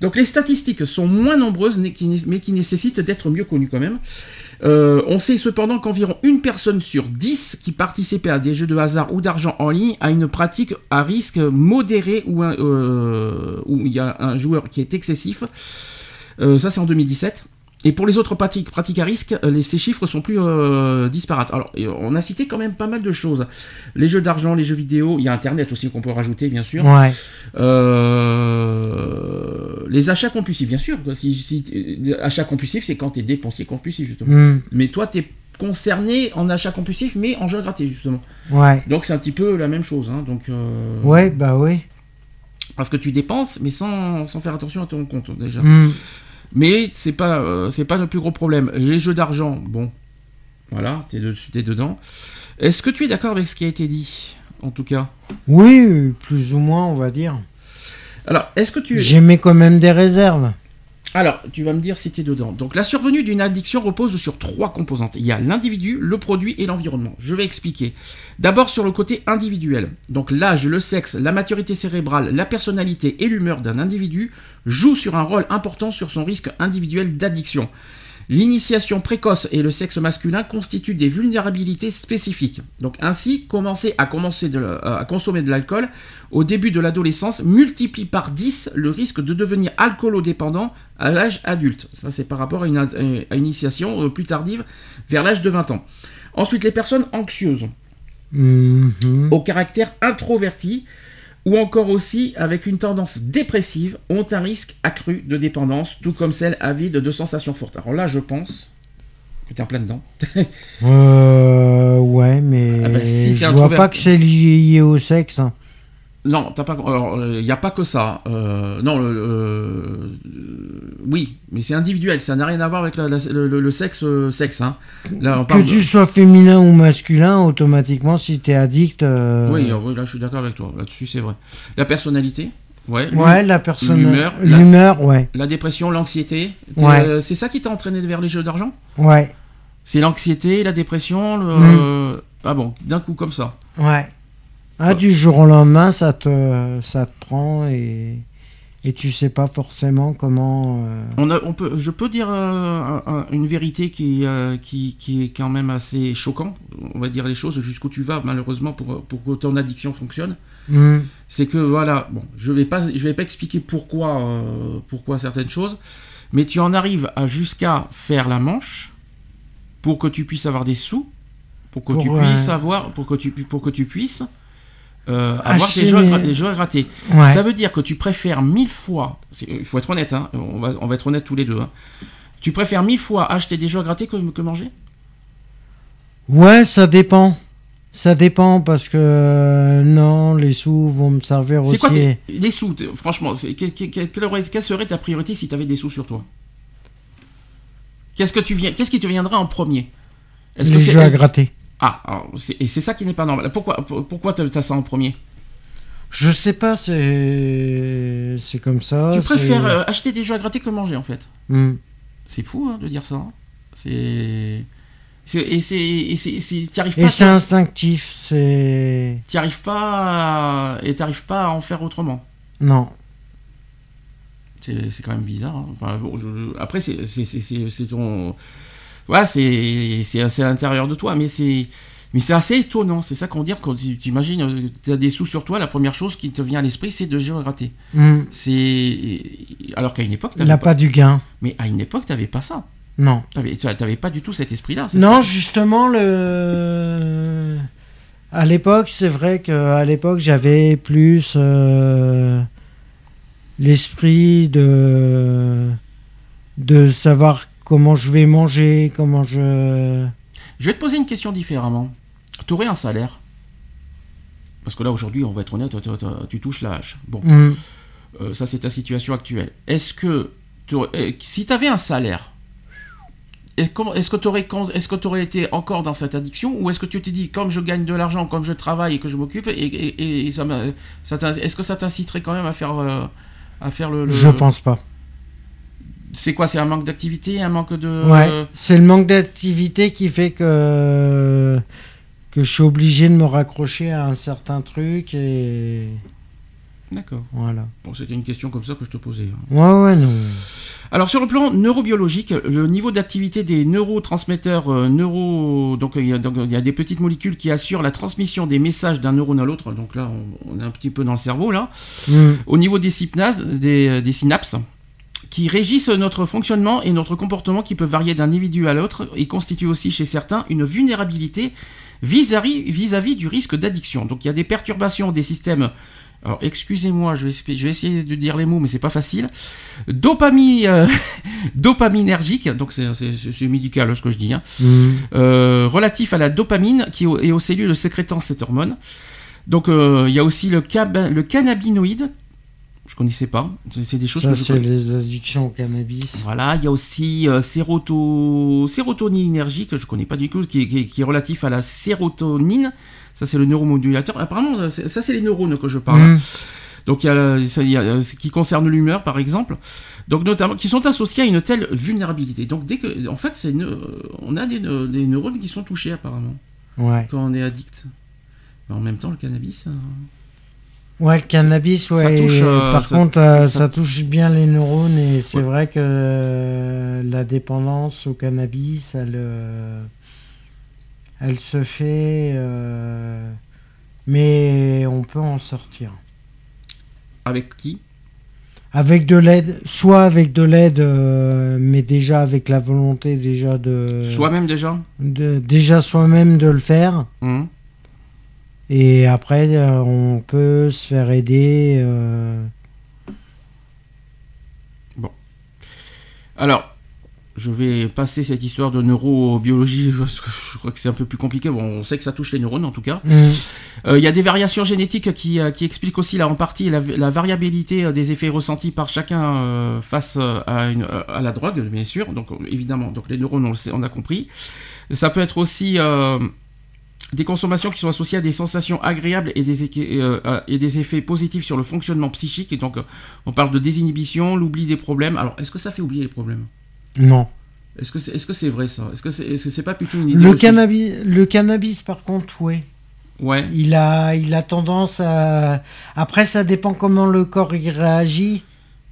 [SPEAKER 3] Donc les statistiques sont moins nombreuses, mais qui nécessitent d'être mieux connues quand même. Euh, on sait cependant qu'environ une personne sur dix qui participait à des jeux de hasard ou d'argent en ligne a une pratique à risque modéré ou euh, où il y a un joueur qui est excessif. Euh, ça c'est en 2017. Et pour les autres pratiques, pratiques à risque, euh, les- ces chiffres sont plus euh, disparates. Alors, on a cité quand même pas mal de choses. Les jeux d'argent, les jeux vidéo, il y a Internet aussi qu'on peut rajouter, bien sûr.
[SPEAKER 4] Ouais.
[SPEAKER 3] Euh, les achats compulsifs, bien sûr. quoi. Si, si, euh, achat compulsif, c'est quand tu es dépensier compulsif, justement.
[SPEAKER 4] Mm.
[SPEAKER 3] Mais toi, tu es concerné en achat compulsif, mais en jeu gratuit, justement.
[SPEAKER 4] Ouais.
[SPEAKER 3] Donc, c'est un petit peu la même chose. hein. Donc, euh,
[SPEAKER 4] Ouais, bah oui.
[SPEAKER 3] Parce que tu dépenses, mais sans, sans faire attention à ton compte, déjà.
[SPEAKER 4] Mm.
[SPEAKER 3] Mais c'est pas, euh, c'est pas le plus gros problème. Les jeux d'argent, bon, voilà, t'es, de, t'es dedans. Est-ce que tu es d'accord avec ce qui a été dit, en tout cas?
[SPEAKER 4] Oui, plus ou moins, on va dire.
[SPEAKER 3] Alors, est-ce que tu...
[SPEAKER 4] J'émets quand même des réserves.
[SPEAKER 3] Alors, tu vas me dire si tu es dedans. Donc, la survenue d'une addiction repose sur trois composantes. Il y a l'individu, le produit et l'environnement. Je vais expliquer. D'abord sur le côté individuel. Donc, l'âge, le sexe, la maturité cérébrale, la personnalité et l'humeur d'un individu jouent sur un rôle important sur son risque individuel d'addiction. L'initiation précoce et le sexe masculin constituent des vulnérabilités spécifiques. Donc ainsi, commencer à, commencer de, la- à consommer de l'alcool au début de l'adolescence multiplie par 10 le risque de devenir alcoolodépendant à l'âge adulte. Ça c'est par rapport à une, à une initiation euh, plus tardive vers l'âge de 20 ans. Ensuite, les personnes anxieuses
[SPEAKER 4] Mhm.
[SPEAKER 3] au caractère introverti ou encore aussi avec une tendance dépressive ont un risque accru de dépendance, tout comme celles avides de sensations fortes. Alors là, je pense que tu es en plein dedans.
[SPEAKER 4] Euh, ouais, mais
[SPEAKER 3] Ah bah, si
[SPEAKER 4] je vois pas que c'est lié au sexe. hein.
[SPEAKER 3] Non, t'as pas. Il n'y a pas que ça. Euh, non, le, le- euh, oui, mais c'est individuel. Ça n'a rien à voir avec la- la- le, sexe. euh, sexe hein. Là, on
[SPEAKER 4] Que
[SPEAKER 3] de-
[SPEAKER 4] tu sois féminin ou masculin, automatiquement, si t'es addict. euh,
[SPEAKER 3] Oui, euh, oui, là, je suis d'accord avec toi. Là-dessus, c'est vrai. La personnalité. Ouais.
[SPEAKER 4] Ouais, la personne.
[SPEAKER 3] l'humeur, la-
[SPEAKER 4] L'humeur, ouais.
[SPEAKER 3] La dépression, l'anxiété.
[SPEAKER 4] Ouais.
[SPEAKER 3] euh, c'est ça qui t'a entraîné vers les jeux d'argent?
[SPEAKER 4] Ouais,
[SPEAKER 3] C'est l'anxiété, la dépression, le...
[SPEAKER 4] Mm.
[SPEAKER 3] euh, Ah bon, d'un coup comme ça.
[SPEAKER 4] ouais. Ah, du jour au lendemain, ça te, ça te prend et, et tu sais pas forcément comment. euh,
[SPEAKER 3] On a, on peut, je peux dire euh, un- un- une vérité qui, euh, qui, qui est quand même assez choquant. On va dire les choses jusqu'où tu vas, malheureusement, pour, pour que ton addiction fonctionne.
[SPEAKER 4] hmm,
[SPEAKER 3] C'est que voilà, bon, je vais pas, je vais pas expliquer pourquoi, pourquoi certaines choses, mais tu en arrives à jusqu'à faire la manche pour que tu puisses avoir des sous, pour que
[SPEAKER 4] Pour,
[SPEAKER 3] tu puisses avoir, pour que tu, pour que tu puisses euh, avoir
[SPEAKER 4] Acheter
[SPEAKER 3] tes grattés.
[SPEAKER 4] Ouais.
[SPEAKER 3] Ça veut dire que tu préfères mille fois, il faut être honnête, hein, on, va, on va être honnête tous les deux, hein. tu préfères mille fois acheter des jeux grattés que, que manger?
[SPEAKER 4] Ouais, ça dépend. Ça dépend parce que euh, non, les sous vont me servir aussi.
[SPEAKER 3] C'est quoi les sous Franchement, quelle, serait ta priorité si tu avais des sous sur toi? Qu'est-ce que tu viens Qu'est-ce qui te viendrait en premier? Est-ce
[SPEAKER 4] les jeux à gratter.
[SPEAKER 3] Ah, alors, et c'est ça qui n'est pas normal. Pourquoi pour- Pourquoi t'as ça en premier?
[SPEAKER 4] Je sais pas, c'est c'est comme ça.
[SPEAKER 3] Tu préfères euh, acheter des jeux à gratter que manger en fait.
[SPEAKER 4] Hmm.
[SPEAKER 3] C'est fou hein, de dire ça. hein. C'est et c'est et c'est
[SPEAKER 4] instinctif, c'est
[SPEAKER 3] T'y arrives pas à- et t'arrives pas à en faire autrement.
[SPEAKER 4] non.
[SPEAKER 3] C'est c'est quand même bizarre. hein. Enfin, bon, je- je- après, c'est ton. Ouais, c'est à l'intérieur de toi, mais c'est. Mais c'est assez étonnant, c'est ça qu'on dit quand tu tu imagines, tu as des sous sur toi, la première chose qui te vient à l'esprit, c'est de gratter.
[SPEAKER 4] Hmm.
[SPEAKER 3] C'est alors qu'à une époque,
[SPEAKER 4] a
[SPEAKER 3] pas...
[SPEAKER 4] pas du gain.
[SPEAKER 3] mais à une époque, t'avais pas ça.
[SPEAKER 4] Non.
[SPEAKER 3] T'avais t'avais pas du tout cet esprit-là.
[SPEAKER 4] Non,
[SPEAKER 3] ça
[SPEAKER 4] justement, le. À l'époque, c'est vrai qu'à l'époque, j'avais plus euh, l'esprit de de savoir comment je vais manger, comment je.
[SPEAKER 3] Je vais te poser une question différemment. Tu aurais un salaire? Parce que là, aujourd'hui, on va être honnête, tu touches la hache. Bon,
[SPEAKER 4] Hmm.
[SPEAKER 3] euh, ça, c'est ta situation actuelle. Est-ce que, euh, si tu avais un salaire, est-ce que tu aurais, été encore dans cette addiction ou est-ce que tu t'es dit, comme je gagne de l'argent, comme je travaille et que je m'occupe, et, et- et ça, m'a- ça t'in- est-ce que ça t'inciterait quand même à faire, euh, à faire le, le-
[SPEAKER 4] Je pense pas.
[SPEAKER 3] C'est quoi C'est un manque d'activité, un manque de.
[SPEAKER 4] Ouais, c'est le manque d'activité qui fait que que je suis obligé de me raccrocher à un certain truc et
[SPEAKER 3] D'accord.
[SPEAKER 4] voilà.
[SPEAKER 3] Bon, c'était une question comme ça que je te posais. hein.
[SPEAKER 4] Ouais, ouais, non.
[SPEAKER 3] Alors sur le plan neurobiologique, le niveau d'activité des neurotransmetteurs euh, neuro donc il, y a, donc il y a des petites molécules qui assurent la transmission des messages d'un neurone à l'autre. Donc là on, on est un petit peu dans le cerveau là.
[SPEAKER 4] Hmm.
[SPEAKER 3] Au niveau des synapses, des, des synapses qui régissent notre fonctionnement et notre comportement qui peuvent varier d'un individu à l'autre et constituent aussi chez certains une vulnérabilité vis-à-vis du risque d'addiction. Donc il y a des perturbations des systèmes alors excusez-moi, je vais, je vais essayer de dire les mots, mais c'est pas facile. Dopamine, euh, dopaminergique, donc c'est- médical ce que je dis, hein,
[SPEAKER 4] Hmm.
[SPEAKER 3] euh, relatif à la dopamine qui est aux cellules sécrétant cette hormone. Donc euh, il y a aussi le, cab- le cannabinoïde, je connaissais pas, c'est des choses
[SPEAKER 4] Ça,
[SPEAKER 3] que je
[SPEAKER 4] c'est les addictions au cannabis.
[SPEAKER 3] Voilà, il y a aussi euh, séroto... sérotoninergique, je connais pas du tout, qui est, qui est- qui est relatif à la sérotonine. Ça, c'est le neuromodulateur. Apparemment, ça, c'est les neurones que je parle.
[SPEAKER 4] Hmm.
[SPEAKER 3] Donc il y a, ça, il y a ce qui concerne l'humeur par exemple, donc notamment qui sont associés à une telle vulnérabilité. Donc dès que, en fait, c'est on a des, des neurones qui sont touchés apparemment
[SPEAKER 4] Ouais.
[SPEAKER 3] quand on est addict. Mais en même temps, le cannabis. euh,
[SPEAKER 4] Ouais, le cannabis, ouais.
[SPEAKER 3] ça touche,
[SPEAKER 4] et
[SPEAKER 3] euh,
[SPEAKER 4] par
[SPEAKER 3] ça-
[SPEAKER 4] contre, euh,
[SPEAKER 3] ça-
[SPEAKER 4] ça, touche bien les neurones et c'est
[SPEAKER 3] Ouais.
[SPEAKER 4] vrai que euh, la dépendance au cannabis, elle, euh, elle se fait, mais on peut en sortir.
[SPEAKER 3] Avec qui?
[SPEAKER 4] Avec de l'aide, soit avec de l'aide, mais déjà avec la volonté déjà de,
[SPEAKER 3] Soi-même déjà?
[SPEAKER 4] de- déjà soi-même de le faire.
[SPEAKER 3] Mhm.
[SPEAKER 4] Et après, euh, on peut se faire aider. euh,
[SPEAKER 3] Alors, je vais passer cette histoire de neurobiologie parce que je crois que c'est un peu plus compliqué. Bon, on sait que ça touche les neurones en tout cas.
[SPEAKER 4] mm.
[SPEAKER 3] Euh, Il y a des variations génétiques qui, qui expliquent aussi là en partie la, la variabilité des effets ressentis par chacun euh, face à, une, à la drogue, bien sûr. Donc évidemment, donc les neurones, on, le sait, on a compris. Ça peut être aussi euh, des consommations qui sont associées à des sensations agréables et des, équi- euh, euh, et des effets positifs sur le fonctionnement psychique. Et donc, on parle de désinhibition, l'oubli des problèmes. Alors, est-ce que ça fait oublier les problèmes?
[SPEAKER 4] Non.
[SPEAKER 3] Est-ce que c'est est -ce c'est vrai ça? Est-ce que c'est est -ce c'est pas plutôt une idée
[SPEAKER 4] Le cannabis, le cannabis, par contre, oui.
[SPEAKER 3] Ouais.
[SPEAKER 4] Il a, il a tendance à. Après, ça dépend comment le corps y réagit.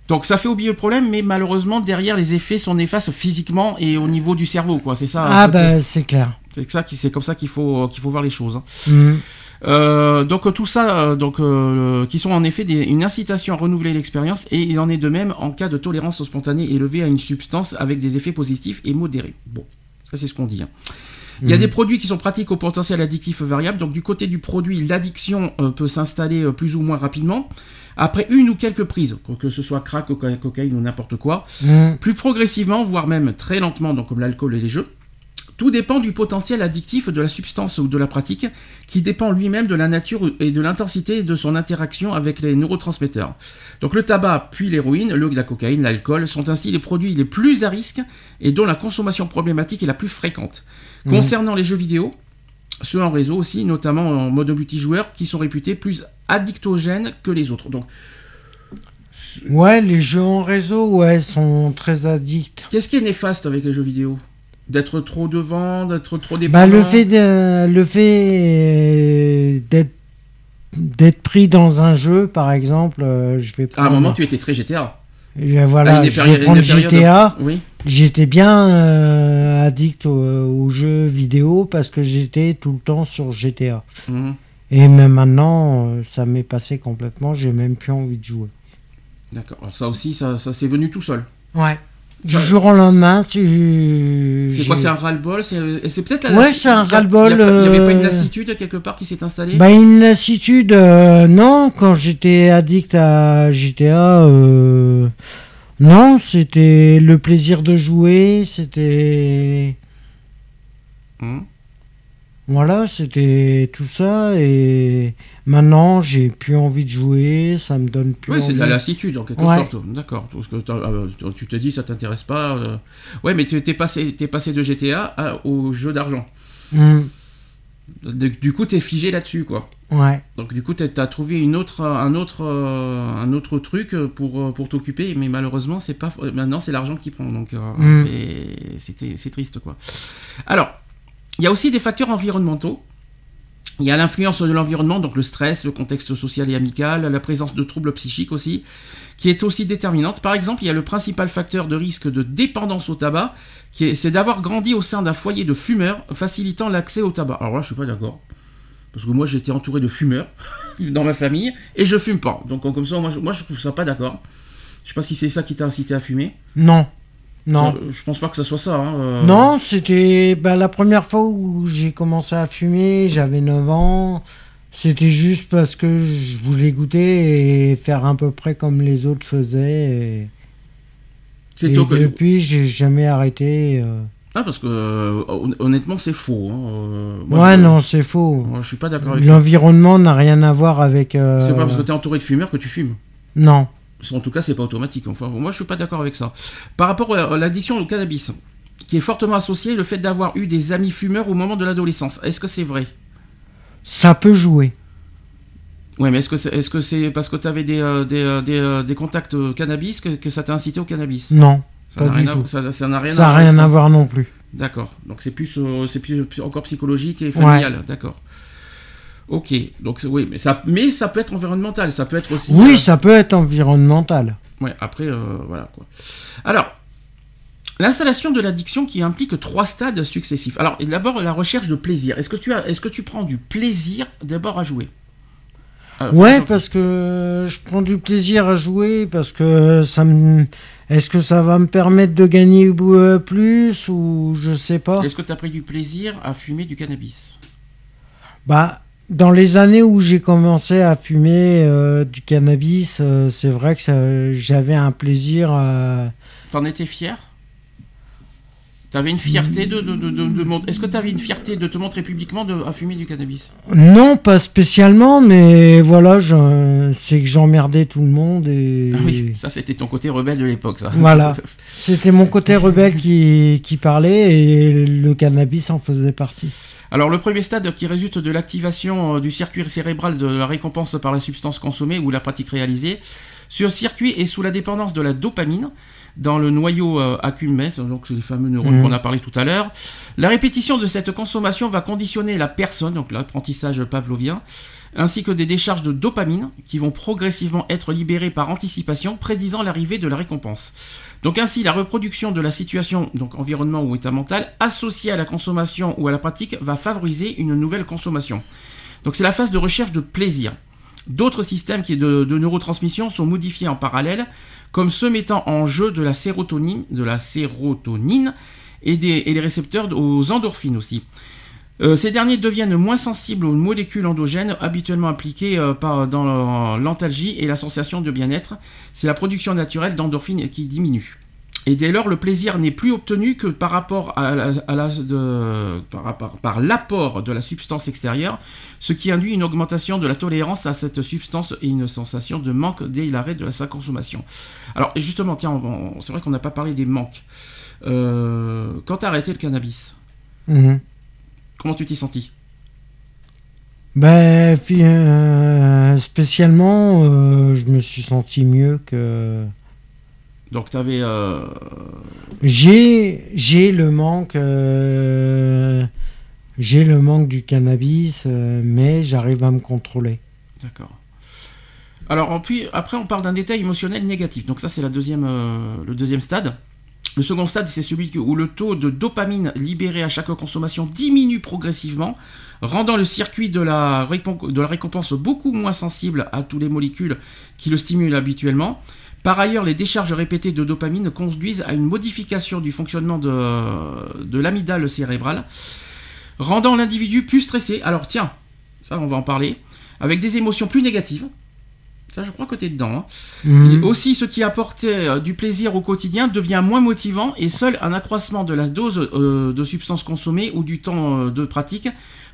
[SPEAKER 3] Donc ça fait oublier le problème, mais malheureusement derrière les effets sont néfastes physiquement et au niveau du cerveau, quoi. C'est ça.
[SPEAKER 4] Ah,
[SPEAKER 3] c'est-
[SPEAKER 4] bah, c'est clair.
[SPEAKER 3] C'est ça qui, c'est comme ça qu'il faut qu'il faut voir les choses. hein.
[SPEAKER 4] Mhm.
[SPEAKER 3] Euh, donc tout ça, euh, donc euh, qui sont en effet des- une incitation à renouveler l'expérience et il en est de même en cas de tolérance spontanée élevée à une substance avec des effets positifs et modérés. Bon, ça c'est ce qu'on dit. hein. Il y a
[SPEAKER 4] Mhm.
[SPEAKER 3] des produits qui sont pratiques au potentiel addictif variable. Donc du côté du produit, l'addiction euh, peut s'installer euh, plus ou moins rapidement après une ou quelques prises, que ce soit crack, coca- cocaïne ou n'importe quoi.
[SPEAKER 4] Mhm.
[SPEAKER 3] Plus progressivement, voire même très lentement, donc comme l'alcool et les jeux. Tout dépend du potentiel addictif de la substance ou de la pratique, qui dépend lui-même de la nature et de l'intensité de son interaction avec les neurotransmetteurs. Donc le tabac, puis l'héroïne, le, la cocaïne, l'alcool sont ainsi les produits les plus à risque et dont la consommation problématique est la plus fréquente.
[SPEAKER 4] Mhm.
[SPEAKER 3] Concernant les jeux vidéo, ceux en réseau aussi, notamment en mode multijoueur, qui sont réputés plus addictogènes que les autres. Donc
[SPEAKER 4] Ouais, les jeux en réseau, ouais, sont très addicts.
[SPEAKER 3] Qu'est-ce qui est néfaste avec les jeux vidéo? D'être trop devant, d'être trop
[SPEAKER 4] Bah,
[SPEAKER 3] dépendant
[SPEAKER 4] le fait de, le fait euh, d'être d'être pris dans un jeu, par exemple, euh, je vais
[SPEAKER 3] À
[SPEAKER 4] prendre.
[SPEAKER 3] un moment, tu étais très GTA.
[SPEAKER 4] Je- voilà,
[SPEAKER 3] À une
[SPEAKER 4] je vais prendre GTA.
[SPEAKER 3] Oui.
[SPEAKER 4] J'étais bien euh, addict aux, aux jeux vidéo parce que j'étais tout le temps sur GTA.
[SPEAKER 3] Mhm.
[SPEAKER 4] Et même maintenant, ça m'est passé complètement. J'ai même plus envie de jouer.
[SPEAKER 3] D'accord. Alors ça aussi, ça, ça c'est venu tout seul.
[SPEAKER 4] Ouais. Du jour au lendemain, tu.
[SPEAKER 3] C'est quoi C'est un ras-le-bol C'est c'est peut-être la
[SPEAKER 4] Ouais, c'est un ras-le-bol,
[SPEAKER 3] Il n'y avait pas une
[SPEAKER 4] euh,
[SPEAKER 3] lassitude quelque part qui s'est installée
[SPEAKER 4] Bah, une lassitude, euh, non. Quand j'étais addict à GTA, euh, non, c'était le plaisir de jouer, c'était.
[SPEAKER 3] Mhm.
[SPEAKER 4] Voilà, c'était tout ça. Et maintenant, j'ai plus envie de jouer, ça me donne plus
[SPEAKER 3] Oui, c'est de la lassitude en quelque
[SPEAKER 4] Ouais.
[SPEAKER 3] sorte. D'accord. Euh, tu te dis, ça t'intéresse pas. euh. Ouais, mais tu t'es passé, t'es passé de GTA à- au jeu d'argent.
[SPEAKER 4] Hmm,
[SPEAKER 3] Du coup, t'es figé là-dessus, quoi.
[SPEAKER 4] ouais.
[SPEAKER 3] Donc du coup, t'as as trouvé une autre, un autre, euh, un autre truc pour euh, pour t'occuper, mais malheureusement, c'est pas maintenant c'est l'argent qui prend, donc euh,
[SPEAKER 4] Mm.
[SPEAKER 3] c'était c'est triste quoi. Alors, il y a aussi des facteurs environnementaux. Il y a l'influence de l'environnement, donc le stress, le contexte social et amical, la présence de troubles psychiques aussi, qui est aussi déterminante. Par exemple, il y a le principal facteur de risque de dépendance au tabac, qui est, c'est d'avoir grandi au sein d'un foyer de fumeurs, facilitant l'accès au tabac. Alors là, je suis pas d'accord. Parce que moi, j'étais entouré de fumeurs dans ma famille et je fume pas. Donc, comme ça, moi, je, moi, trouve ça pas d'accord. Je sais pas si c'est ça qui t'a incité à fumer.
[SPEAKER 4] Non. Non.
[SPEAKER 3] Ça, je pense pas que ça soit ça. hein, euh.
[SPEAKER 4] Non, c'était bah, la première fois où j'ai commencé à fumer, j'avais 9 ans. C'était juste parce que je voulais goûter et faire à peu près comme les autres faisaient. Et, et depuis, j'ai jamais arrêté. euh.
[SPEAKER 3] Ah, parce que euh, hon- honnêtement, c'est faux. hein, euh, moi,
[SPEAKER 4] ouais,
[SPEAKER 3] je-
[SPEAKER 4] non, c'est faux.
[SPEAKER 3] Moi, je suis pas d'accord avec.
[SPEAKER 4] L'environnement n'a rien à voir avec.
[SPEAKER 3] C'est pas parce que t'es entouré de fumeurs que tu fumes.
[SPEAKER 4] Non.
[SPEAKER 3] En tout cas, c'est pas automatique. Enfin, moi, je suis pas d'accord avec ça. Par rapport à l'addiction au cannabis, qui est fortement associée le fait d'avoir eu des amis fumeurs au moment de l'adolescence. Est-ce que c'est vrai?
[SPEAKER 4] Ça peut jouer.
[SPEAKER 3] Ouais, mais est-ce que c'est est -ce c'est parce que tu avais des, euh, des, euh, des, euh, des, contacts cannabis que, que ça t'a incité au cannabis?
[SPEAKER 4] Non,
[SPEAKER 3] ça n'a rien, à, ça, ça n'a rien,
[SPEAKER 4] Ça n'a
[SPEAKER 3] à,
[SPEAKER 4] rien
[SPEAKER 3] avec
[SPEAKER 4] à voir non plus.
[SPEAKER 3] D'accord. Donc c'est plus, c'est plus, plus encore psychologique et familial. D'accord. Ok. Donc oui, mais ça, mais ça peut être environnemental. Ça peut être aussi.
[SPEAKER 4] Oui,
[SPEAKER 3] euh,
[SPEAKER 4] ça peut être environnemental.
[SPEAKER 3] Ouais. Après, euh, voilà quoi. Alors. L'installation de l'addiction qui implique trois stades successifs. Alors, d'abord, la recherche de plaisir. Est-ce que tu as, est-ce que tu prends du plaisir d'abord à jouer? Euh,
[SPEAKER 4] Ouais, parce que je prends du plaisir à jouer, parce que ça me... Est-ce que ça va me permettre de gagner plus ou je sais pas
[SPEAKER 3] Est-ce que tu as pris du plaisir à fumer du cannabis?
[SPEAKER 4] Bah, dans les années où j'ai commencé à fumer euh, du cannabis, euh, c'est vrai que j'avais un plaisir à...
[SPEAKER 3] T'en étais fier? T'avais une fierté de, de, de, Est-ce que t'avais une fierté de te montrer publiquement de, à fumer du cannabis?
[SPEAKER 4] Non, pas spécialement, mais voilà, c'est que j'emmerdais tout le monde et...
[SPEAKER 3] Ah oui, ça c'était ton côté rebelle de l'époque, ça.
[SPEAKER 4] Voilà. C'était mon côté rebelle qui, qui parlait et le cannabis en faisait partie.
[SPEAKER 3] Alors le premier stade qui résulte de l'activation euh, du circuit cérébral de la récompense par la substance consommée ou la pratique réalisée. Ce circuit est sous la dépendance de la dopamine dans le noyau euh, accumbens, donc c'est les fameux neurones
[SPEAKER 4] Mhm.
[SPEAKER 3] qu'on a parlé tout à l'heure. La répétition de cette consommation va conditionner la personne, donc l'apprentissage pavlovien, ainsi que des décharges de dopamine qui vont progressivement être libérées par anticipation, prédisant l'arrivée de la récompense. Donc ainsi, la reproduction de la situation, donc environnement ou état mental, associée à la consommation ou à la pratique, va favoriser une nouvelle consommation. Donc c'est la phase de recherche de plaisir. D'autres systèmes qui de, de neurotransmission sont modifiés en parallèle, comme ceux mettant en jeu de la sérotonine, et, des, et les récepteurs aux endorphines aussi. Euh, ces derniers deviennent moins sensibles aux molécules endogènes habituellement impliquées euh, dans l'antalgie et la sensation de bien-être. C'est la production naturelle d'endorphines qui diminue. Et dès lors, le plaisir n'est plus obtenu que par rapport à la- par, l'apport de la substance extérieure, ce qui induit une augmentation de la tolérance à cette substance et une sensation de manque dès l'arrêt de sa consommation. Alors justement, tiens, c'est vrai qu'on n'a pas parlé des manques. Euh, quand tu as arrêté le cannabis,
[SPEAKER 4] Mhm.
[SPEAKER 3] Comment tu t'es senti
[SPEAKER 4] Ben, euh, spécialement, euh, je me suis senti mieux que.
[SPEAKER 3] Donc tu avais...
[SPEAKER 4] J'ai, j'ai le manque, euh, j'ai le manque du cannabis, euh, mais j'arrive à me contrôler.
[SPEAKER 3] D'accord. Alors en puis, après, on parle d'un détail émotionnel négatif. Donc ça, c'est la deuxième, euh, le deuxième stade. Le second stade, c'est celui où le taux de dopamine libéré à chaque consommation diminue progressivement, rendant le circuit de la, récomp- de la récompense beaucoup moins sensible à toutes les molécules qui le stimulent habituellement. Par ailleurs, les décharges répétées de dopamine conduisent à une modification du fonctionnement de, de l'amygdale cérébrale, rendant l'individu plus stressé. Alors tiens, ça on va en parler, avec des émotions plus négatives. Ça, je crois que tu es dedans. hein.
[SPEAKER 4] Mhm.
[SPEAKER 3] Et aussi, ce qui apportait euh, du plaisir au quotidien devient moins motivant et seul un accroissement de la dose euh, de substances consommées ou du temps euh, de pratique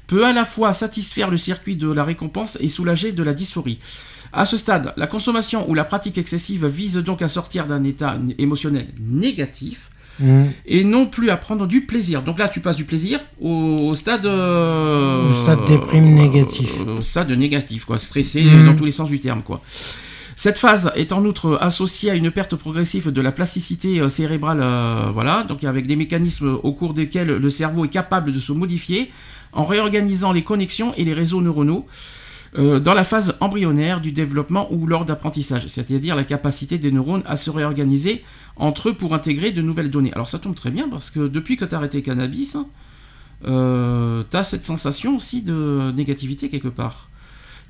[SPEAKER 3] peut à la fois satisfaire le circuit de la récompense et soulager de la dysphorie. À ce stade, la consommation ou la pratique excessive vise donc à sortir d'un état émotionnel négatif Et non plus à prendre du plaisir. Donc là, tu passes du plaisir au, au stade. euh,
[SPEAKER 4] Au stade déprime négatif.
[SPEAKER 3] euh, au stade négatif, quoi. Stressé
[SPEAKER 4] Mhm.
[SPEAKER 3] dans tous les sens du terme, quoi. Cette phase est en outre associée à une perte progressive de la plasticité euh, cérébrale, euh, voilà, donc avec des mécanismes au cours desquels le cerveau est capable de se modifier en réorganisant les connexions et les réseaux neuronaux euh, dans la phase embryonnaire du développement ou lors d'apprentissage, c'est-à-dire la capacité des neurones à se réorganiser entre eux pour intégrer de nouvelles données. Alors ça tombe très bien parce que depuis que tu as arrêté le cannabis, hein, euh, tu as cette sensation aussi de négativité quelque part.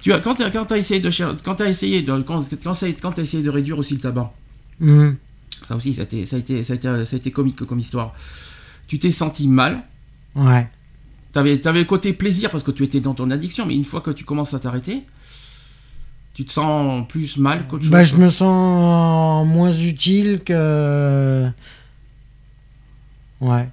[SPEAKER 3] Tu as, quand tu as, essayé de quand t'as essayé de quand, quand, t'as essayé de réduire aussi le tabac,
[SPEAKER 4] Mhm.
[SPEAKER 3] ça aussi ça a été, ça a été, ça a été, ça a été comique comme histoire. Tu t'es senti mal,
[SPEAKER 4] Ouais.
[SPEAKER 3] T'avais avais le côté plaisir parce que tu étais dans ton addiction, mais une fois que tu commences à t'arrêter, tu te sens plus mal qu'autre chose.
[SPEAKER 4] Bah, je me sens moins utile que. Ouais.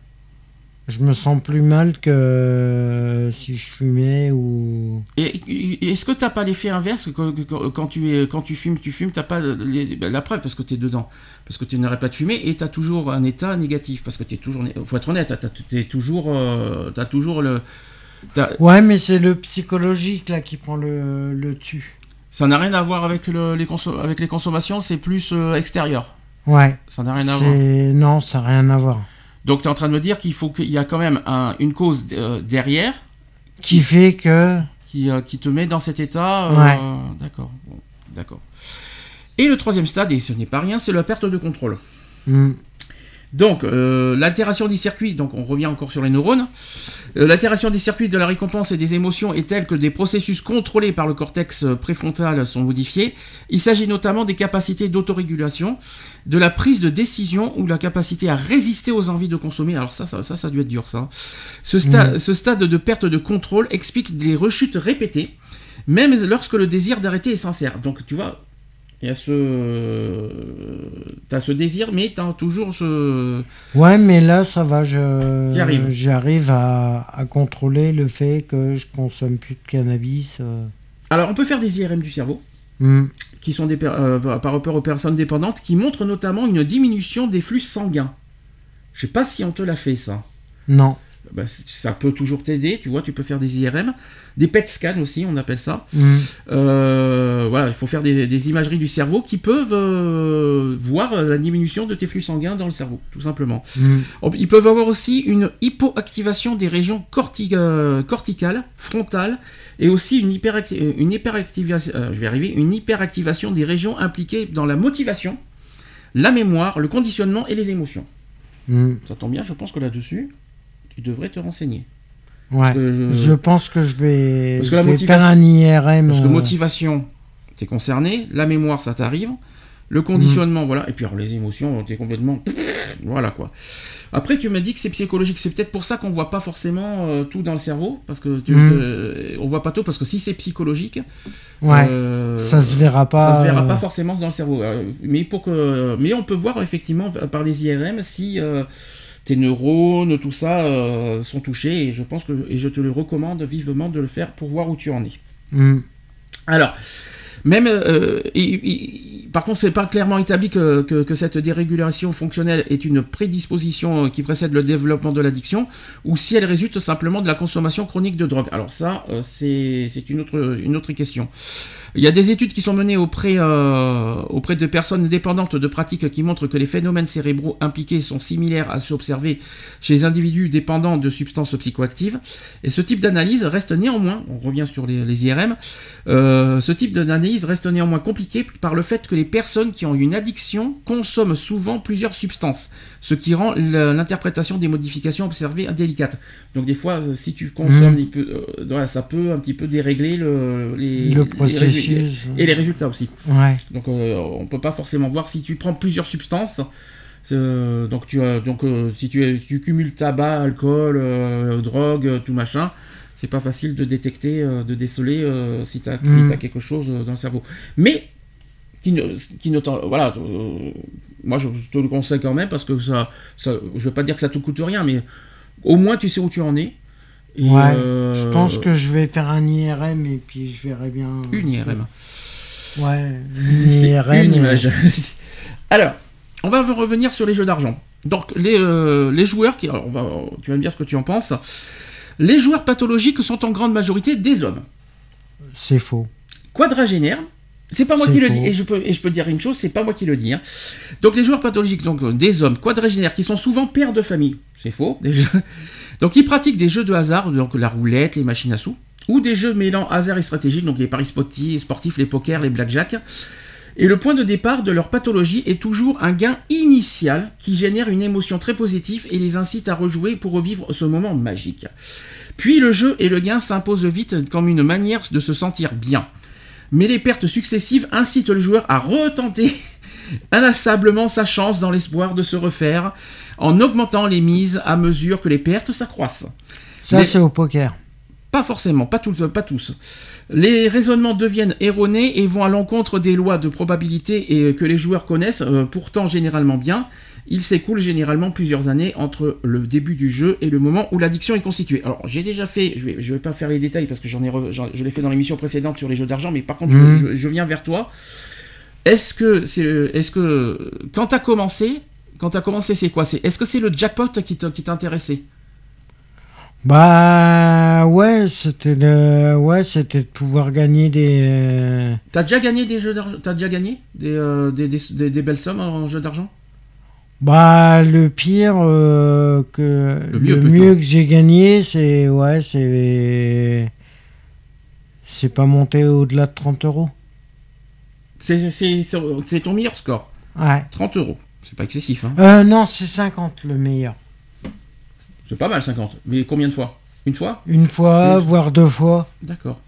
[SPEAKER 4] Je me sens plus mal que si je fumais ou.
[SPEAKER 3] Et, est-ce que t'as pas l'effet inverse que- quand tu es, quand tu fumes, tu fumes, t'as pas les- la preuve parce que tu es dedans, parce que tu n'arrêtes pas de fumer et tu as toujours un état négatif parce que tu es toujours, faut être honnête, tu es toujours, euh, t'as toujours le, t'as-
[SPEAKER 4] Ouais, mais c'est le psychologique là qui prend le, le dessus.
[SPEAKER 3] Ça n'a rien à voir avec, le, les, avec les consommations, c'est plus euh, extérieur.
[SPEAKER 4] Ouais.
[SPEAKER 3] Ça n'a rien à voir.
[SPEAKER 4] Non, ça n'a rien à voir.
[SPEAKER 3] Donc tu es en train de me dire qu'il faut qu'il y a quand même une cause euh, derrière.
[SPEAKER 4] Qui, fait que.
[SPEAKER 3] Qui, qui, te met dans cet état.
[SPEAKER 4] Ouais.
[SPEAKER 3] D'accord. D'accord. Et le troisième stade, et ce n'est pas rien, c'est la perte de contrôle.
[SPEAKER 4] Hmm.
[SPEAKER 3] Donc, euh, l'altération des circuits, donc on revient encore sur les neurones, euh, l'altération des circuits de la récompense et des émotions est telle que des processus contrôlés par le cortex préfrontal sont modifiés. Il s'agit notamment des capacités d'autorégulation, de la prise de décision ou la capacité à résister aux envies de consommer. Alors ça, ça, ça, ça a dû être dur ça. Ce, hmm. ce stade de perte de contrôle explique des rechutes répétées, même lorsque le désir d'arrêter est sincère. Donc tu vois, il y a ce. T'as ce désir, mais t'as toujours ce.
[SPEAKER 4] Ouais, mais là, ça va. Je... J'arrive à... à, contrôler le fait que je consomme plus de cannabis. Euh.
[SPEAKER 3] Alors, on peut faire des IRM du cerveau.
[SPEAKER 4] Hmm.
[SPEAKER 3] Qui sont des euh, par rapport aux personnes dépendantes, qui montrent notamment une diminution des flux sanguins. Je sais pas si on te l'a fait, ça.
[SPEAKER 4] Non.
[SPEAKER 3] Bah, ça peut toujours t'aider, tu vois, tu peux faire des IRM, des PET scans aussi, on appelle ça.
[SPEAKER 4] Mm.
[SPEAKER 3] Euh, voilà, il faut faire des, imageries du cerveau qui peuvent euh, voir la diminution de tes flux sanguins dans le cerveau, tout simplement.
[SPEAKER 4] Mm.
[SPEAKER 3] Ils peuvent avoir aussi une hypoactivation des régions euh, corticales, frontales, et aussi une, une hyperactivation, je vais arriver, une hyperactivation des régions impliquées dans la motivation, la mémoire, le conditionnement et les émotions.
[SPEAKER 4] Mm.
[SPEAKER 3] Ça tombe bien, je pense que là-dessus, tu devrais te renseigner.
[SPEAKER 4] Ouais, je... pense que je vais, parce que la faire un IRM.
[SPEAKER 3] Parce que euh, motivation, es concerné, la mémoire, ça t'arrive, le conditionnement, voilà, et puis alors, les émotions, es complètement... Voilà quoi. Après, tu m'as dit que c'est psychologique. C'est peut-être pour ça qu'on voit pas forcément euh, tout dans le cerveau, parce que tu, mm. on voit pas tout, parce que si c'est psychologique,
[SPEAKER 4] ouais, euh, ça se verra pas.
[SPEAKER 3] Ça se verra pas forcément dans le cerveau. mais pour que, mais on peut voir effectivement par les IRM si tes neurones, tout ça euh, sont touchés et je pense que et je te le recommande vivement de le faire pour voir où tu en es.
[SPEAKER 4] Hmm.
[SPEAKER 3] Alors, même, euh, par contre, c'est pas clairement établi que, que, cette dérégulation fonctionnelle est une prédisposition euh, qui précède le développement de l'addiction, ou si elle résulte simplement de la consommation chronique de drogue. Alors ça, c'est une autre, une autre question. Il y a des études qui sont menées auprès, euh, auprès de personnes dépendantes de pratiques qui montrent que les phénomènes cérébraux impliqués sont similaires à ceux observés chez les individus dépendants de substances psychoactives. Et ce type d'analyse reste néanmoins, on revient sur les, IRM, euh, ce type d'analyse reste néanmoins compliqué par le fait que les personnes qui ont une addiction consomment souvent plusieurs substances, ce qui rend l'interprétation des modifications observées délicate. Donc des fois, si tu consommes, mmh. euh, ça peut un petit peu dérégler le, les,
[SPEAKER 4] le processus
[SPEAKER 3] et les résultats aussi.
[SPEAKER 4] Ouais.
[SPEAKER 3] Donc euh, on peut pas forcément voir si tu prends plusieurs substances. Euh, donc tu as donc euh, si tu, tu, cumules tabac, alcool, drogue, tout machin, c'est pas facile de détecter, de déceler si tu as, mm. quelque chose dans le cerveau. Mais qui ne, qui ne voilà, moi je, te le conseille quand même parce que ça, ça, je veux pas dire que ça te coûte rien, mais au moins tu sais où tu en es
[SPEAKER 4] ouais, euh, je pense que je vais faire un IRM et puis je verrai bien.
[SPEAKER 3] Une IRM.
[SPEAKER 4] Ouais, une IRM.
[SPEAKER 3] Une image. Alors, on va revenir sur les jeux d'argent. Donc, les, euh, les joueurs qui. on va, tu vas me dire ce que tu en penses. Les joueurs pathologiques sont en grande majorité des hommes.
[SPEAKER 4] C'est faux.
[SPEAKER 3] Quadragénaires. C'est pas moi qui le dis, et je, peux, et je peux dire une chose, c'est pas moi qui le dis. Hein. Donc les joueurs pathologiques, donc des hommes quadragénaires qui sont souvent pères de famille, c'est faux déjà. Donc ils pratiquent des jeux de hasard, donc la roulette, les machines à sous, ou des jeux mêlant hasard et stratégique, donc les paris sportifs, les pokers, les blackjack. Et le point de départ de leur pathologie est toujours un gain initial qui génère une émotion très positive et les incite à rejouer pour revivre ce moment magique. Puis le jeu et le gain s'imposent vite comme une manière de se sentir bien. Mais les pertes successives incitent le joueur à retenter inlassablement sa chance dans l'espoir de se refaire en augmentant les mises à mesure que les pertes s'accroissent.
[SPEAKER 4] Ça, c'est au poker.
[SPEAKER 3] Pas forcément, pas, pas tous. Les raisonnements deviennent erronés et vont à l'encontre des lois de probabilité et que les joueurs connaissent euh, pourtant généralement bien. Il s'écoule généralement plusieurs années entre le début du jeu et le moment où l'addiction est constituée. Alors j'ai déjà fait, je vais, je vais pas faire les détails parce que j'en ai, je l'ai fait dans l'émission précédente sur les jeux d'argent, mais par contre je, mmh. viens vers toi. Est-ce que, c'est, est-ce que quand tu as commencé, quand tu as commencé, c'est quoi? C'est, Est-ce que c'est le jackpot qui, qui t'intéressait?
[SPEAKER 4] Bah ouais, c'était de... ouais, c'était de pouvoir gagner des. euh,
[SPEAKER 3] T'as déjà gagné des jeux d'argent? T'as déjà gagné des, euh, des, des- belles sommes en jeu d'argent?
[SPEAKER 4] Bah le pire euh, que
[SPEAKER 3] Le
[SPEAKER 4] le
[SPEAKER 3] mieux,
[SPEAKER 4] mieux,
[SPEAKER 3] plutôt.
[SPEAKER 4] que j'ai gagné, c'est ouais, c'est c'est pas monté au-delà de 30 euros.
[SPEAKER 3] C'est ton meilleur score.
[SPEAKER 4] Ouais.
[SPEAKER 3] 30 euros. C'est pas excessif, hein.
[SPEAKER 4] Euh, non, c'est 50 le meilleur.
[SPEAKER 3] C'est pas mal 50. Mais combien de fois? Une fois?
[SPEAKER 4] Une fois,
[SPEAKER 3] Une-
[SPEAKER 4] voire deux fois.
[SPEAKER 3] D'accord.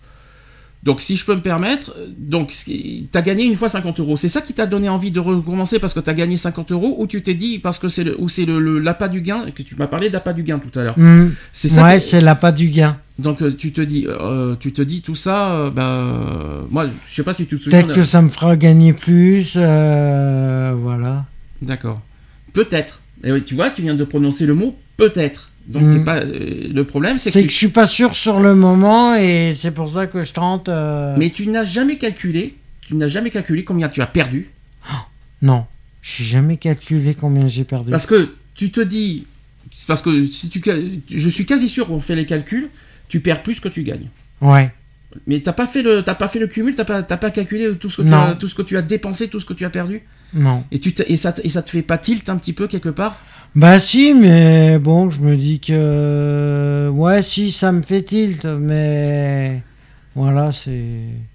[SPEAKER 3] Donc si je peux me permettre, euh, donc tu as gagné une fois 50 euros. C'est ça qui t'a donné envie de recommencer parce que tu as gagné 50 euros ou tu t'es dit parce que c'est le, ou c'est le, le- l'appât du gain que tu m'as parlé d'appât du gain tout à l'heure.
[SPEAKER 4] Hmm.
[SPEAKER 3] C'est ça.
[SPEAKER 4] Ouais,
[SPEAKER 3] que-
[SPEAKER 4] c'est l'appât du gain.
[SPEAKER 3] Donc euh, tu te dis, euh, tu te dis tout ça. euh, bah, euh, moi je sais pas si tu te souviens.
[SPEAKER 4] Peut-être que ça me fera gagner plus. euh, voilà.
[SPEAKER 3] D'accord. Peut-être. Et oui, tu vois, tu viens de prononcer le mot peut-être. Donc t'es pas. euh, le problème c'est
[SPEAKER 4] C'est
[SPEAKER 3] que,
[SPEAKER 4] que je suis pas sûr sur le moment et c'est pour ça que je tente. euh,
[SPEAKER 3] mais tu n'as jamais calculé. Tu n'as jamais calculé combien tu as perdu.
[SPEAKER 4] Non, j'ai jamais calculé combien j'ai perdu.
[SPEAKER 3] Parce que tu te dis, parce que si tu, je suis quasi sûr qu'on fait les calculs, tu perds plus que tu gagnes.
[SPEAKER 4] Ouais.
[SPEAKER 3] Mais t'as pas fait le, t'as pas fait le cumul, t'as pas, t'as pas calculé tout ce que tu
[SPEAKER 4] Non.
[SPEAKER 3] as, tout ce que tu as dépensé, tout ce que tu as perdu?
[SPEAKER 4] Non.
[SPEAKER 3] Et tu, et ça, et ça te fait pas tilt un petit peu quelque part?
[SPEAKER 4] Bah si, mais bon, je me dis que ouais, si ça me fait tilt, mais voilà, c'est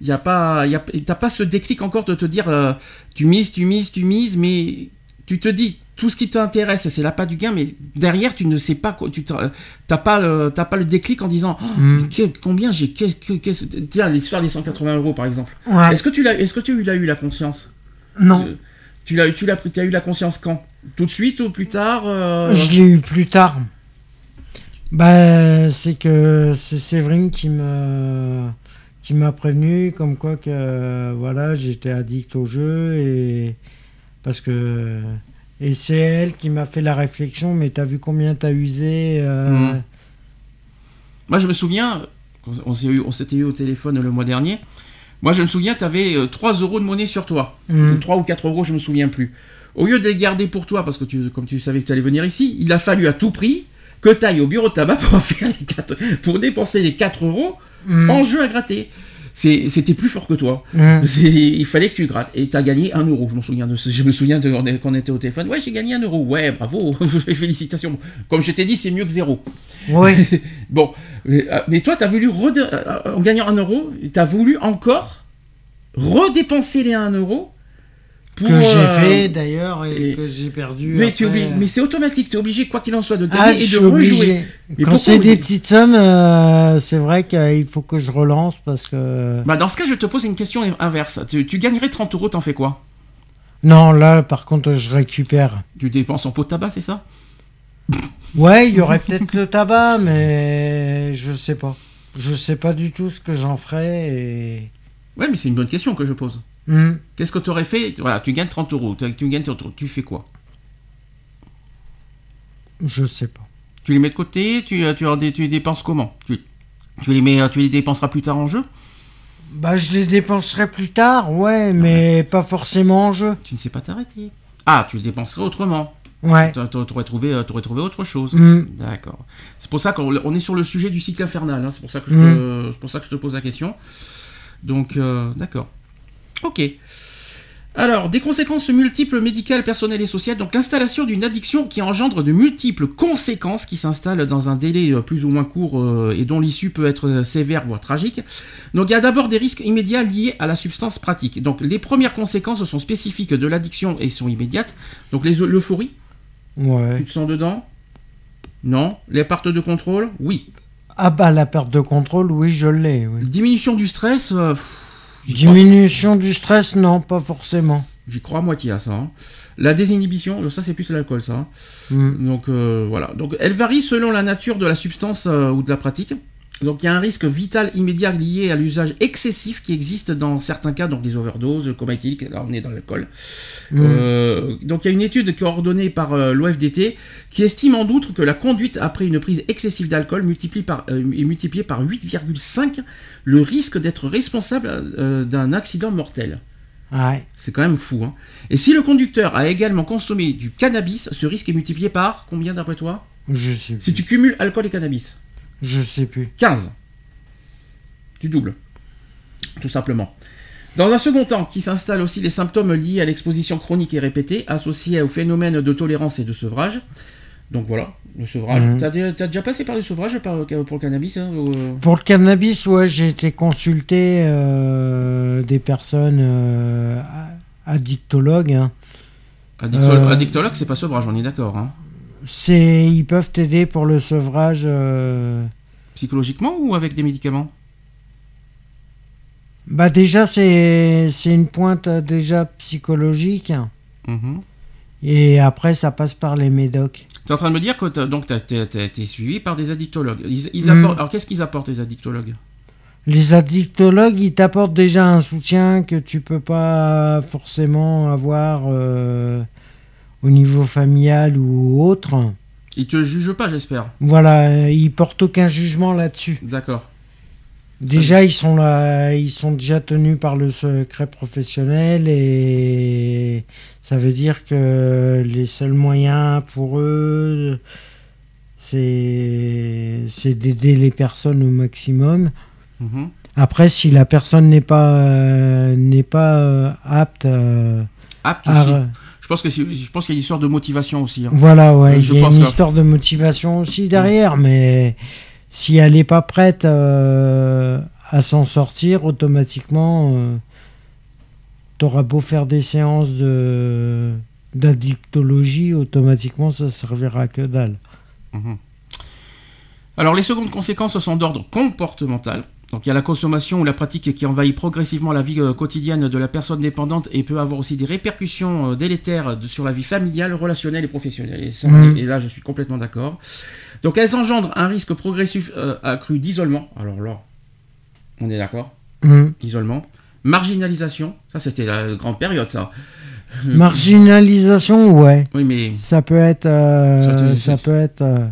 [SPEAKER 3] Il y a pas, y a, t'as pas ce déclic encore de te dire, euh, tu mises, tu mises, tu mises, mais tu te dis tout ce qui t'intéresse, c'est l'appât du gain, mais derrière tu ne sais pas, quoi, tu t'as pas, le, t'as pas le déclic en disant Oh, que- combien j'ai, qu'est-ce que, qu'est-ce- tiens l'histoire des 180 euros par exemple.
[SPEAKER 4] ouais.
[SPEAKER 3] Est-ce que tu l'as, est-ce que tu l'as eu la conscience?
[SPEAKER 4] Non.
[SPEAKER 3] Euh, Tu l'as, tu l'as, as eu la conscience quand? Tout de suite ou plus tard euh,
[SPEAKER 4] Je l'ai eu plus tard. Bah, c'est que c'est Séverine qui me qui m'a prévenu comme quoi que voilà, j'étais addict au jeu et parce que et c'est elle qui m'a fait la réflexion mais t'as vu combien t'as usé euh,
[SPEAKER 3] Mhm. Moi, je me souviens, on, eu- s'était eu au téléphone le mois dernier. Moi, je me souviens, tu avais 3 euros de monnaie sur toi.
[SPEAKER 4] Mhm.
[SPEAKER 3] 3 ou 4 euros, je me souviens plus. Au lieu de les garder pour toi, parce que tu, comme tu savais que tu allais venir ici, il a fallu à tout prix que tu ailles au bureau de tabac pour, faire les quatre- pour dépenser les 4 euros
[SPEAKER 4] Mhm.
[SPEAKER 3] en jeu à gratter. C'était plus fort que toi. C'est- Il fallait que tu grattes. Et tu as gagné 1 euro. Je me souviens de ce- Je me souviens de, quand on était au téléphone. Ouais, j'ai gagné 1 euro. Ouais, bravo. Félicitations. Comme je t'ai dit, c'est mieux que zéro.
[SPEAKER 4] Oui.
[SPEAKER 3] Bon, mais, euh, toi, tu as voulu, euh, en gagnant 1 euro, tu as voulu encore redépenser les 1 euro pour.
[SPEAKER 4] que j'ai
[SPEAKER 3] euh,
[SPEAKER 4] fait d'ailleurs et,
[SPEAKER 3] et-
[SPEAKER 4] que j'ai perdu.
[SPEAKER 3] Mais,
[SPEAKER 4] après.
[SPEAKER 3] obligé- mais c'est automatique, tu es obligé, quoi qu'il en soit, de
[SPEAKER 4] Ah,
[SPEAKER 3] gagner
[SPEAKER 4] je
[SPEAKER 3] et de rejouer. Mais
[SPEAKER 4] Quand c'est des petites sommes, euh, c'est vrai qu'il faut que je relance parce que.
[SPEAKER 3] Bah, dans ce cas, je te pose une question inverse. Tu, tu gagnerais 30 euros, t'en fais quoi?
[SPEAKER 4] Non, là, par contre, je récupère.
[SPEAKER 3] Tu dépenses en pot de tabac, c'est ça?
[SPEAKER 4] Ouais, il y aurait peut-être le tabac, mais je sais pas. Je sais pas du tout ce que j'en ferais et.
[SPEAKER 3] Ouais, mais c'est une bonne question que je pose.
[SPEAKER 4] Hmm.
[SPEAKER 3] Qu'est-ce que tu aurais fait? Voilà, tu gagnes 30 euros. Tu, tu gagnes 30 euros. Tu fais quoi?
[SPEAKER 4] Je sais pas.
[SPEAKER 3] Tu les mets de côté? Tu, euh, tu, tu les dépenses comment? Tu, tu les mets, tu les dépenseras plus tard en jeu?
[SPEAKER 4] Bah, je les dépenserai plus tard, ouais, mais pas forcément en jeu.
[SPEAKER 3] Tu ne sais pas t'arrêter. Ah, tu les dépenserais autrement.
[SPEAKER 4] Ouais.
[SPEAKER 3] T'a- T'aurais trouvé, euh, trouvé autre chose.
[SPEAKER 4] Hmm.
[SPEAKER 3] D'accord. C'est pour ça qu'on on est sur le sujet du cycle infernal. hein. C'est pour ça que je
[SPEAKER 4] Mm.
[SPEAKER 3] te, pour ça que je te pose la question. Donc, euh, d'accord. Ok. Alors, des conséquences multiples médicales, personnelles et sociales. Donc, l'installation d'une addiction qui engendre de multiples conséquences qui s'installent dans un délai euh, plus ou moins court euh, et dont l'issue peut être euh, sévère, voire tragique. Donc, il y a d'abord des risques immédiats liés à la substance pratique. Donc, les premières conséquences sont spécifiques de l'addiction et sont immédiates. Donc, l'euphorie, tu
[SPEAKER 4] Ouais.
[SPEAKER 3] te sens dedans? Non. Les parts de contrôle? Oui.
[SPEAKER 4] Ah, bah, la perte de contrôle, oui, je l'ai. oui.
[SPEAKER 3] Diminution du stress euh, pff, crois-
[SPEAKER 4] Diminution du stress, non, pas forcément.
[SPEAKER 3] J'y crois à moitié à ça. hein. La désinhibition, ça c'est plus l'alcool ça. hein.
[SPEAKER 4] Hmm.
[SPEAKER 3] Donc euh, voilà. Donc elle varie selon la nature de la substance euh, ou de la pratique. Donc il y a un risque vital immédiat lié à l'usage excessif qui existe dans certains cas, donc les overdoses, le coma éthylique, là on est dans l'alcool.
[SPEAKER 4] Hmm.
[SPEAKER 3] Euh, donc il y a une étude coordonnée par euh, l'OFDT qui estime en outre que la conduite après une prise excessive d'alcool multiplie par, euh, est multipliée par 8,5 le risque d'être responsable d'un accident mortel.
[SPEAKER 4] Ouais.
[SPEAKER 3] C'est quand même fou. Hein. Et si le conducteur a également consommé du cannabis, ce risque est multiplié par combien d'après toi?
[SPEAKER 4] Je sais.
[SPEAKER 3] Si tu cumules alcool et cannabis.
[SPEAKER 4] Je sais plus.
[SPEAKER 3] 15. Tu doubles. Tout simplement. Dans un second temps, qui s'installent aussi les symptômes liés à l'exposition chronique et répétée, associés au phénomène de tolérance et de sevrage. Donc voilà, le sevrage.
[SPEAKER 4] Mhm.
[SPEAKER 3] T'as t'as déjà passé par le sevrage par- pour le cannabis hein, ou, euh,
[SPEAKER 4] Pour le cannabis, ouais, j'ai été consulté euh, des personnes euh, addictologues. hein.
[SPEAKER 3] addictolo-
[SPEAKER 4] Euh.
[SPEAKER 3] Addictologue, c'est pas sevrage, on est d'accord. hein.
[SPEAKER 4] C'est, ils peuvent t'aider pour le sevrage. euh,
[SPEAKER 3] Psychologiquement ou avec des médicaments?
[SPEAKER 4] Bah déjà, c'est, c'est une pointe euh, déjà psychologique.
[SPEAKER 3] Mhm.
[SPEAKER 4] Et après, ça passe par les médocs.
[SPEAKER 3] Tu es en train de me dire que t'as- donc t'as t'as- t'as été suivi par des addictologues. Ils, ils apportent- Alors qu'est-ce qu'ils apportent les addictologues?
[SPEAKER 4] Les addictologues, ils t'apportent déjà un soutien que tu peux pas forcément avoir euh, au niveau familial ou autre.
[SPEAKER 3] Ils te jugent pas, j'espère.
[SPEAKER 4] Voilà, ils portent aucun jugement là-dessus.
[SPEAKER 3] D'accord.
[SPEAKER 4] Déjà, ils sont là, ils sont déjà tenus par le secret professionnel et ça veut dire que les seuls moyens pour eux, c'est d'aider les personnes au maximum.
[SPEAKER 3] Mhm.
[SPEAKER 4] Après, si la personne n'est pas euh, n'est pas euh, apte, euh,
[SPEAKER 3] Apte
[SPEAKER 4] à-
[SPEAKER 3] aussi. Je pense que je pense qu'il y a une histoire de motivation aussi. hein.
[SPEAKER 4] voilà, ouais,
[SPEAKER 3] Euh,
[SPEAKER 4] il y a une
[SPEAKER 3] que-
[SPEAKER 4] histoire de motivation aussi derrière, mais si elle n'est pas prête euh, à s'en sortir, automatiquement, tu auras beau faire des séances de d'addictologie, automatiquement, ça servira que dalle.
[SPEAKER 3] Mhm. Alors les secondes conséquences sont d'ordre comportemental. Donc il y a la consommation ou la pratique qui envahit progressivement la vie euh, quotidienne de la personne dépendante et peut avoir aussi des répercussions euh, délétères sur la vie familiale, relationnelle et professionnelle. Et, ça,
[SPEAKER 4] Mhm.
[SPEAKER 3] et là je suis complètement d'accord. Donc elles engendrent un risque progressif euh, accru d'isolement. Alors là, on est d'accord?
[SPEAKER 4] Hum.
[SPEAKER 3] Isolement. Marginalisation, ça c'était la grande période ça.
[SPEAKER 4] Marginalisation, ouais.
[SPEAKER 3] Oui mais
[SPEAKER 4] Ça peut être. euh,
[SPEAKER 3] Ça
[SPEAKER 4] peut être. euh,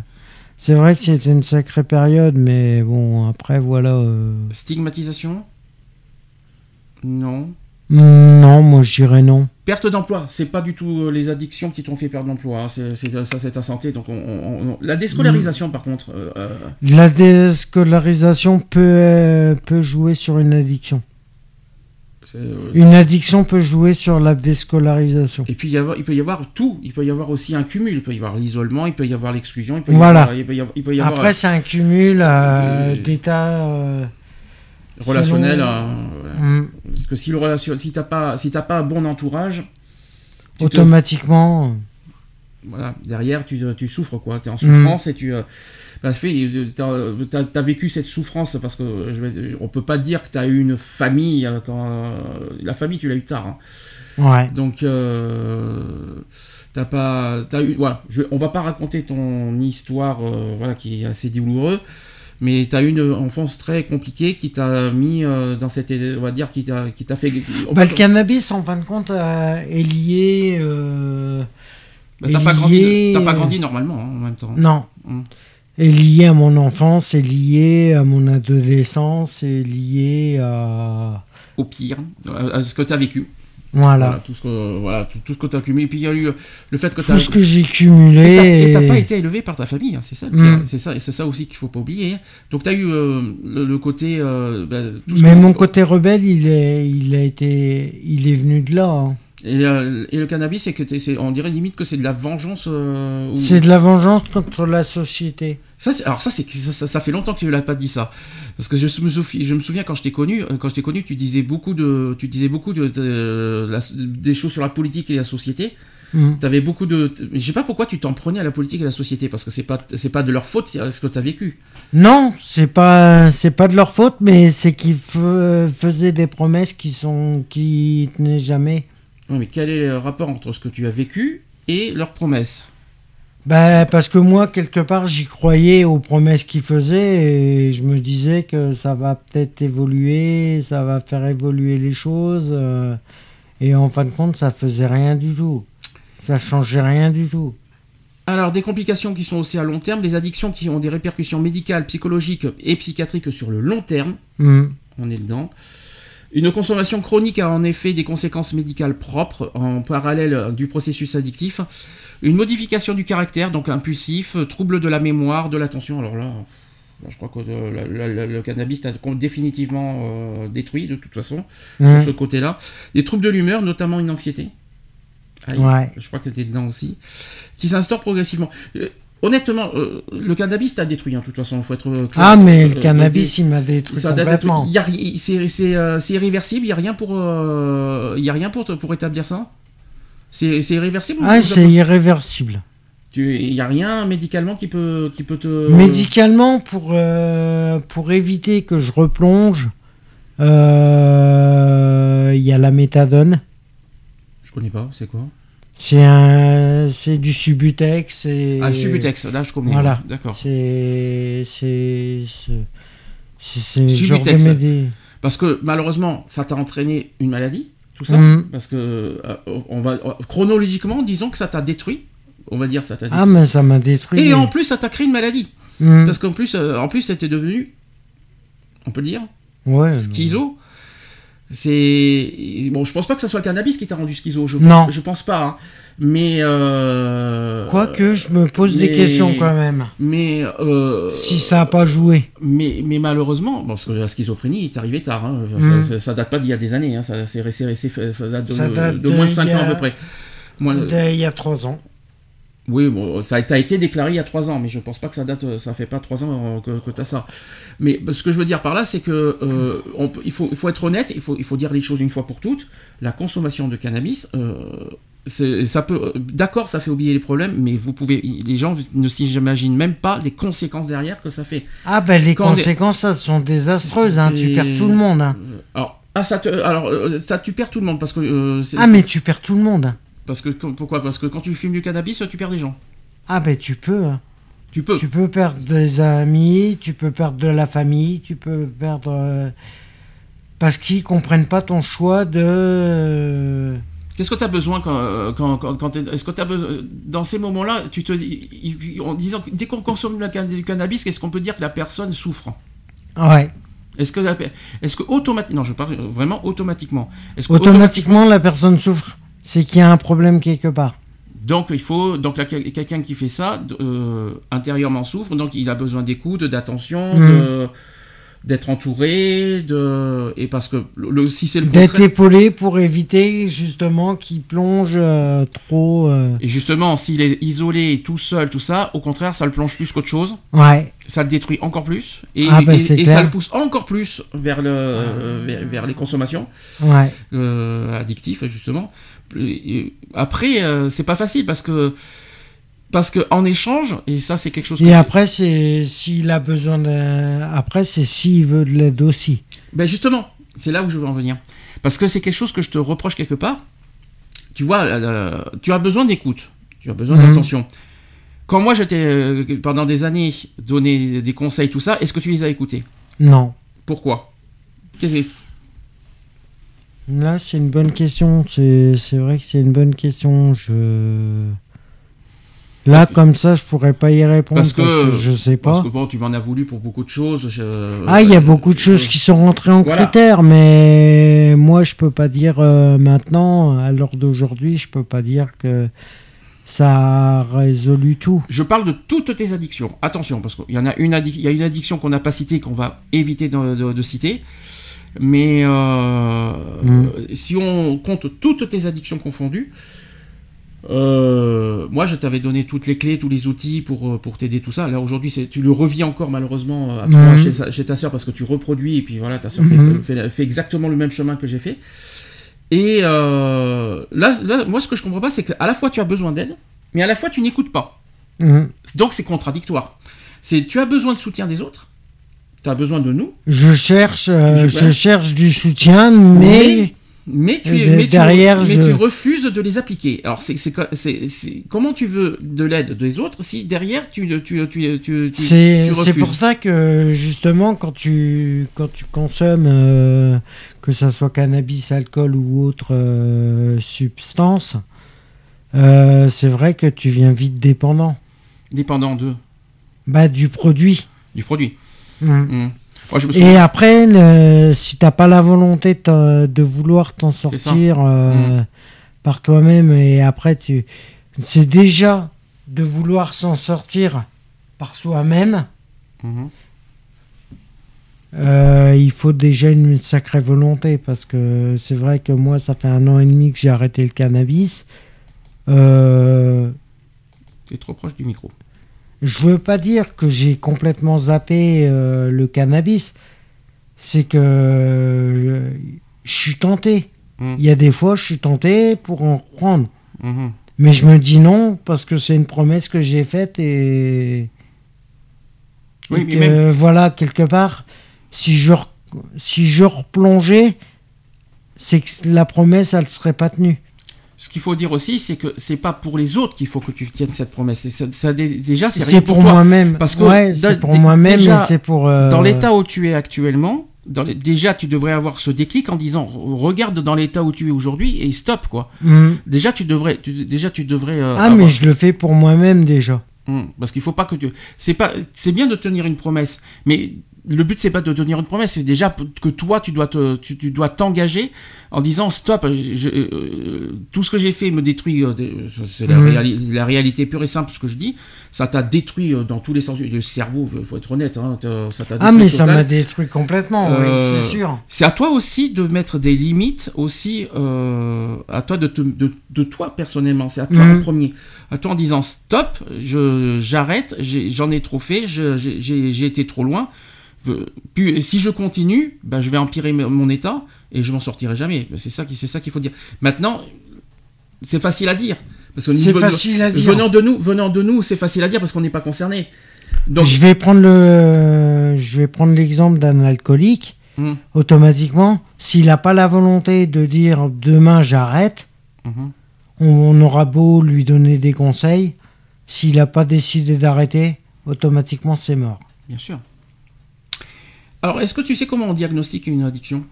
[SPEAKER 4] c'est vrai que c'était une sacrée période, mais bon, après, voilà. euh,
[SPEAKER 3] stigmatisation? Non.
[SPEAKER 4] Non, moi je dirais non.
[SPEAKER 3] Perte d'emploi, c'est pas du tout euh, les addictions qui t'ont fait perdre l'emploi, hein, c'est, c'est- ça c'est ta santé. Donc on- on- on- la déscolarisation par contre, euh, euh,
[SPEAKER 4] La déscolarisation peut, euh, peut jouer sur une addiction.
[SPEAKER 3] Euh,
[SPEAKER 4] Une addiction peut jouer sur la déscolarisation.
[SPEAKER 3] et puis il, y avoir- il peut y avoir tout, il peut y avoir aussi un cumul, il peut y avoir l'isolement, il peut y avoir l'exclusion, y
[SPEAKER 4] Voilà.
[SPEAKER 3] avoir, il peut y avoir, il peut y avoir,
[SPEAKER 4] Après, c'est un cumul euh, d'états. euh,
[SPEAKER 3] euh, relationnel.
[SPEAKER 4] selon-
[SPEAKER 3] euh, voilà.
[SPEAKER 4] hum,
[SPEAKER 3] Parce que si le relation, si t'as pas, si t'as pas un bon entourage, te-
[SPEAKER 4] automatiquement.
[SPEAKER 3] voilà, derrière tu, tu souffres quoi, tu es en
[SPEAKER 4] Mm.
[SPEAKER 3] souffrance et tu ça fait, tu as, vécu cette souffrance parce que je vais, on peut pas dire que tu as eu une famille euh, quand la famille tu l'as eu tard. hein.
[SPEAKER 4] Ouais.
[SPEAKER 3] Donc euh, t'as pas t'as eu voilà, je, on va pas raconter ton histoire euh, voilà qui est assez douloureuse. Mais tu as eu une enfance très compliquée qui t'a mis euh, dans cette on va dire qui t'a qui t'a fait on
[SPEAKER 4] Bah,
[SPEAKER 3] peut-
[SPEAKER 4] le cannabis, en fin de compte, est lié.
[SPEAKER 3] bah, t'as pas t'as pas grandi normalement hein, en même temps.
[SPEAKER 4] Non.
[SPEAKER 3] Hum.
[SPEAKER 4] Est lié à mon enfance, est lié à mon adolescence, est lié à.
[SPEAKER 3] Au pire, à ce que tu as vécu.
[SPEAKER 4] Voilà.
[SPEAKER 3] Voilà, tout ce que voilà, tout, tout ce que tu as cumulé. Et puis il y a eu euh, le fait que tu
[SPEAKER 4] Tout ce que j'ai cumulé.
[SPEAKER 3] Et t'as- pas été élevé par ta famille, hein, c'est ça, le
[SPEAKER 4] Mm.
[SPEAKER 3] c'est ça, et c'est ça aussi qu'il faut pas oublier. hein. Donc tu as eu euh, le, le côté, euh, bah, tout ce
[SPEAKER 4] Mais
[SPEAKER 3] que-
[SPEAKER 4] mon côté rebelle, il est, il a été, il est venu de là. hein.
[SPEAKER 3] Et, euh, et le cannabis, c'est que c'est, on dirait limite que c'est de la vengeance. euh, ou-
[SPEAKER 4] C'est de la vengeance contre la société.
[SPEAKER 3] Ça, alors ça, c'est ça, fait longtemps que tu l'as pas dit ça, parce que je me souviens, je me souviens quand je t'ai connu, euh, quand je t'ai connu, tu disais beaucoup de, tu disais beaucoup de, de- la- des choses sur la politique et la société.
[SPEAKER 4] Mm.
[SPEAKER 3] T'avais beaucoup de, je sais pas pourquoi tu t'en prenais à la politique et à la société, parce que c'est pas, c'est pas de leur faute, c'est ce que t'as vécu.
[SPEAKER 4] Non, c'est pas, c'est pas de leur faute, mais c'est qu'ils faisaient des promesses qui sont, qui tenaient jamais.
[SPEAKER 3] Oui, mais quel est le rapport entre ce que tu as vécu et leurs promesses?
[SPEAKER 4] Bah, parce que moi, quelque part, j'y croyais aux promesses qu'ils faisaient et je me disais que ça va peut-être évoluer, ça va faire évoluer les choses. euh, et en fin de compte, ça faisait rien du tout. Ça changeait rien du tout.
[SPEAKER 3] Alors, des complications qui sont aussi à long terme, les addictions qui ont des répercussions médicales, psychologiques et psychiatriques sur le long terme,
[SPEAKER 4] Hmm.
[SPEAKER 3] on est dedans. Une consommation chronique a en effet des conséquences médicales propres en parallèle du processus addictif. Une modification du caractère, donc impulsif, trouble de la mémoire, de l'attention. Alors là, Je crois que euh, le, le- le- le cannabis t'a définitivement euh, détruit de toute façon sur ce côté-là. Des troubles de l'humeur, notamment une anxiété. Aïe,
[SPEAKER 4] Ouais.
[SPEAKER 3] Je crois que tu dedans aussi. Qui s'instaure progressivement. Honnêtement, euh, le cannabis t'a détruit, hein, de toute façon. faut être euh, clair.
[SPEAKER 4] Ah, mais
[SPEAKER 3] Euh,
[SPEAKER 4] le cannabis, il m'a détruit
[SPEAKER 3] ça
[SPEAKER 4] complètement.
[SPEAKER 3] c'est irréversible, il n'y a rien pour, y a rien pour, pour établir ça? C'est irréversible ou
[SPEAKER 4] Ah, c'est irréversible.
[SPEAKER 3] Il n'y a rien médicalement qui peut, qui peut te...
[SPEAKER 4] Médicalement, pour, euh, pour éviter que je replonge, euh, il y a la méthadone.
[SPEAKER 3] Je connais pas, c'est quoi?
[SPEAKER 4] C'est un, c'est du Subutex. et-
[SPEAKER 3] Ah, le Subutex, là je connais.
[SPEAKER 4] Voilà.
[SPEAKER 3] D'accord.
[SPEAKER 4] C'est, c'est, c'est, genre
[SPEAKER 3] Subutex. Parce que malheureusement, ça t'a entraîné une maladie, tout ça.
[SPEAKER 4] Mhm.
[SPEAKER 3] Parce que euh, on va chronologiquement, disons que ça t'a détruit. On va dire ça t'a détruit.
[SPEAKER 4] Ah, mais ça m'a détruit.
[SPEAKER 3] Et en plus, ça t'a créé une maladie.
[SPEAKER 4] Mhm.
[SPEAKER 3] Parce qu'en plus, euh, en plus, c'était devenu, on peut le dire,
[SPEAKER 4] Ouais.
[SPEAKER 3] schizo. C'est bon, je pense pas que ça soit le cannabis qui t'a rendu schizo. Je
[SPEAKER 4] Non.
[SPEAKER 3] pense, je pense pas. hein. Mais euh,
[SPEAKER 4] Quoique, je me pose des questions quand même.
[SPEAKER 3] Mais euh,
[SPEAKER 4] Si ça a pas joué.
[SPEAKER 3] Mais, mais malheureusement, bon, parce que la schizophrénie est arrivée tard, hein,
[SPEAKER 4] Mhm.
[SPEAKER 3] ça, ça- ça date pas d'il y a des années, hein, ça, c'est- ça date de,
[SPEAKER 4] Ça date
[SPEAKER 3] de moins de
[SPEAKER 4] de
[SPEAKER 3] 5
[SPEAKER 4] il y
[SPEAKER 3] ans à peu près. Moins-
[SPEAKER 4] Il y a trois ans.
[SPEAKER 3] Oui, bon, ça a, été déclaré il y a 3 ans, mais je pense pas que ça date, ça fait pas 3 ans euh, que, tu as ça. Mais ce que je veux dire par là, c'est que euh, on il, faut, il faut être honnête, il faut, il faut dire les choses une fois pour toutes. La consommation de cannabis, euh, ça peut, d'accord, ça fait oublier les problèmes, mais vous pouvez, les gens ne s'imaginent même pas les conséquences derrière que ça fait.
[SPEAKER 4] Ah, ben les
[SPEAKER 3] Quand
[SPEAKER 4] conséquences, elles sont désastreuses. Hein. Tu perds tout le monde. hein.
[SPEAKER 3] Alors, ah, ça, te- alors euh, ça, tu perds tout le monde parce que. euh,
[SPEAKER 4] Ah, mais tu perds tout le monde.
[SPEAKER 3] Parce que pourquoi? Parce que quand tu fumes du cannabis, tu perds des gens.
[SPEAKER 4] Ah, ben tu peux. hein.
[SPEAKER 3] Tu peux.
[SPEAKER 4] Tu peux perdre des amis, tu peux perdre de la famille, tu peux perdre. euh, Parce qu'ils comprennent pas ton choix de.
[SPEAKER 3] Qu'est-ce que tu as besoin quand, euh, quand, quand, quand t'es- est-ce que tu as besoin dans ces moments-là, tu te en disant que dès qu'on consomme du cannabis, qu'est-ce qu'on peut dire que la personne souffre?
[SPEAKER 4] Ouais.
[SPEAKER 3] Est-ce que est-ce que automatiquement non, je parle vraiment automatiquement. Est-ce que
[SPEAKER 4] Automatiquement, la personne souffre. C'est qu'il y a un problème quelque part.
[SPEAKER 3] Donc il faut donc quelqu'un qui fait ça euh, intérieurement souffre, donc il a besoin d'écoute, d'attention, de- d'être entouré, de et parce que le, si c'est le
[SPEAKER 4] D'être épaulé pour éviter justement qu'il plonge euh, trop. euh,
[SPEAKER 3] Et justement, s'il est isolé, tout seul, tout ça, au contraire, ça le plonge plus qu'autre chose.
[SPEAKER 4] Ouais.
[SPEAKER 3] Ça le détruit encore plus. Et,
[SPEAKER 4] Ah, bah,
[SPEAKER 3] et- ça le pousse encore plus vers, le, vers, vers les consommations
[SPEAKER 4] Ouais.
[SPEAKER 3] addictives, justement. Après, euh, c'est pas facile parce que. Parce que en échange, et ça c'est quelque chose que
[SPEAKER 4] Et après, c'est s'il a besoin de. Après, c'est s'il veut de l'aide aussi.
[SPEAKER 3] Ben justement, c'est là où je veux en venir. Parce que c'est quelque chose que je te reproche quelque part. Tu vois, euh, tu as besoin d'écoute, tu as besoin
[SPEAKER 4] Mhm.
[SPEAKER 3] d'attention. Quand moi, j'étais euh, pendant des années donné des conseils, tout ça, est-ce que tu les as écoutés?
[SPEAKER 4] Non.
[SPEAKER 3] Pourquoi? Qu'est-ce que-
[SPEAKER 4] Là, c'est une bonne question. C'est vrai que c'est une bonne question. Je. Là,
[SPEAKER 3] Parce
[SPEAKER 4] comme ça, je pourrais pas y répondre
[SPEAKER 3] Parce que-
[SPEAKER 4] je sais
[SPEAKER 3] Parce
[SPEAKER 4] pas.
[SPEAKER 3] que bon, tu m'en as voulu pour beaucoup de choses. je-
[SPEAKER 4] Ah, il y a beaucoup de choses qui sont rentrées en
[SPEAKER 3] Voilà.
[SPEAKER 4] critères, mais moi, je peux pas dire euh, maintenant, à l'heure d'aujourd'hui, je peux pas dire que ça a résolu tout.
[SPEAKER 3] Je parle de toutes tes addictions. Attention, parce qu'il y en a une, il y a une addiction qu'on n'a pas citée, qu'on va éviter de, de- de citer. Mais euh,
[SPEAKER 4] Mm.
[SPEAKER 3] si on compte toutes tes addictions confondues, euh, moi je t'avais donné toutes les clés, tous les outils pour, euh, pour t'aider tout ça. Là aujourd'hui, tu le revis encore malheureusement à toi,
[SPEAKER 4] Mhm.
[SPEAKER 3] chez, ta soeur parce que tu reproduis et puis voilà, ta soeur
[SPEAKER 4] Mhm.
[SPEAKER 3] fait, fait- fait exactement le même chemin que j'ai fait. Et euh, là, là, moi ce que je comprends pas, c'est qu'à la fois tu as besoin d'aide, mais à la fois tu n'écoutes pas.
[SPEAKER 4] Mhm.
[SPEAKER 3] Donc c'est contradictoire. C'est tu as besoin de soutien des autres, tu as besoin de nous,
[SPEAKER 4] Je cherche, euh, je cherche du soutien, mais,
[SPEAKER 3] mais tu,
[SPEAKER 4] de-
[SPEAKER 3] mais tu-
[SPEAKER 4] derrière,
[SPEAKER 3] mais
[SPEAKER 4] je-
[SPEAKER 3] tu refuses de les appliquer. Alors c'est c'est co- c'est- c'est- comment tu veux de l'aide des autres si derrière tu tu tu tu, tu,
[SPEAKER 4] c'est
[SPEAKER 3] tu
[SPEAKER 4] c'est
[SPEAKER 3] refuses.
[SPEAKER 4] pour ça que justement, quand tu, quand tu consommes, euh, que ce soit cannabis, alcool ou autre euh, substance, euh, c'est vrai que tu viens vite dépendant.
[SPEAKER 3] dépendant de
[SPEAKER 4] Bah, du produit.
[SPEAKER 3] du produit. Moi, je me souviens-
[SPEAKER 4] Et après, le- si t'as pas la volonté de, vouloir t'en sortir euh,
[SPEAKER 3] Mm.
[SPEAKER 4] par toi-même, et après, tu, c'est déjà de vouloir s'en sortir par soi-même. Euh, il faut déjà une sacrée volonté parce que c'est vrai que moi, ça fait un an et demi que j'ai arrêté le cannabis. Euh,
[SPEAKER 3] T'es trop proche du micro.
[SPEAKER 4] Je veux pas dire que j'ai complètement zappé euh, le cannabis. C'est que euh, je suis tenté.
[SPEAKER 3] Mm.
[SPEAKER 4] Il y a des fois, je suis tenté pour en reprendre.
[SPEAKER 3] Mhm.
[SPEAKER 4] Mais je me dis non parce que c'est une promesse que j'ai faite et,
[SPEAKER 3] Oui,
[SPEAKER 4] et
[SPEAKER 3] mais
[SPEAKER 4] que,
[SPEAKER 3] même-
[SPEAKER 4] voilà quelque part si je si je replongeais c'est que la promesse elle serait pas tenue.
[SPEAKER 3] Ce qu'il faut dire aussi, c'est que c'est pas pour les autres qu'il faut que tu tiennes cette promesse. Ça, ça, dé- déjà, c'est rien pour,
[SPEAKER 4] pour moi-même.
[SPEAKER 3] Parce que
[SPEAKER 4] ouais, c'est pour moi-même c'est pour euh,
[SPEAKER 3] Dans l'état où tu es actuellement, dans les- déjà, tu devrais avoir ce déclic en disant regarde dans l'état où tu es aujourd'hui et stop quoi.
[SPEAKER 4] Hmm.
[SPEAKER 3] Déjà, tu devrais, tu- déjà, tu devrais. euh,
[SPEAKER 4] Ah
[SPEAKER 3] avoir-
[SPEAKER 4] mais je le fais pour moi-même déjà.
[SPEAKER 3] Hum, parce qu'il faut pas que tu. C'est pas. C'est bien de tenir une promesse, mais le but c'est pas de tenir une promesse, c'est déjà que toi tu dois te, tu, tu dois t'engager en disant stop. je- euh, tout ce que j'ai fait me détruit. euh, c'est la,
[SPEAKER 4] Mhm.
[SPEAKER 3] réali- la réalité pure et simple ce que je dis. Ça t'a détruit euh, dans tous les sens du du cerveau. Il faut être honnête. Hein, ça t'a
[SPEAKER 4] Ah mais ça m'a détruit complètement,
[SPEAKER 3] Euh,
[SPEAKER 4] oui, c'est sûr.
[SPEAKER 3] C'est à toi aussi de mettre des limites aussi, à toi de, te- de, de toi personnellement, c'est à toi
[SPEAKER 4] Mhm.
[SPEAKER 3] en premier. À toi en disant stop, je, j'arrête, j'en ai trop fait, j'ai été trop loin. Puis, si je continue, ben, je vais empirer mon état et je m'en sortirai jamais. C'est ça, qui, c'est ça qu'il faut dire. Maintenant, c'est facile à dire. Parce que
[SPEAKER 4] C'est
[SPEAKER 3] niveau-
[SPEAKER 4] facile à dire.
[SPEAKER 3] Venant de nous, venant de nous, c'est facile à dire parce qu'on n'est pas concerné. Donc,
[SPEAKER 4] je vais prendre le, je vais prendre l'exemple d'un alcoolique.
[SPEAKER 3] Mhm.
[SPEAKER 4] Automatiquement, s'il n'a pas la volonté de dire demain j'arrête,
[SPEAKER 3] Mhm.
[SPEAKER 4] on, on aura beau lui donner des conseils, s'il n'a pas décidé d'arrêter, automatiquement c'est mort.
[SPEAKER 3] Bien sûr. Alors, est-ce que tu sais comment on diagnostique une addiction?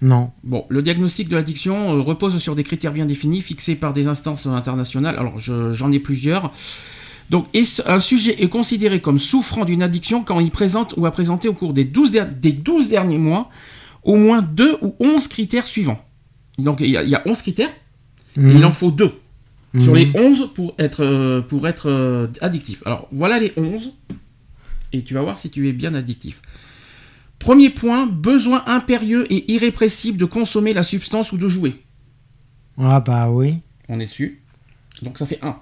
[SPEAKER 4] Non.
[SPEAKER 3] Bon, le diagnostic de l'addiction euh, repose sur des critères bien définis, fixés par des instances internationales. Alors, je- j'en ai plusieurs. Donc, un sujet est considéré comme souffrant d'une addiction quand il présente ou a présenté au cours des 12, der- des 12 derniers mois au moins 2 ou 11 critères suivants? Donc, il y a, il y a 11 critères, et
[SPEAKER 4] Mhm.
[SPEAKER 3] il en faut 2 sur
[SPEAKER 4] Mhm.
[SPEAKER 3] les 11 pour être, euh, pour être euh, addictif. Alors, voilà les 11, et tu vas voir si tu es bien addictif. Premier point, besoin impérieux et irrépressible de consommer la substance ou de jouer.
[SPEAKER 4] Ah bah oui.
[SPEAKER 3] On est dessus. Donc ça fait 1.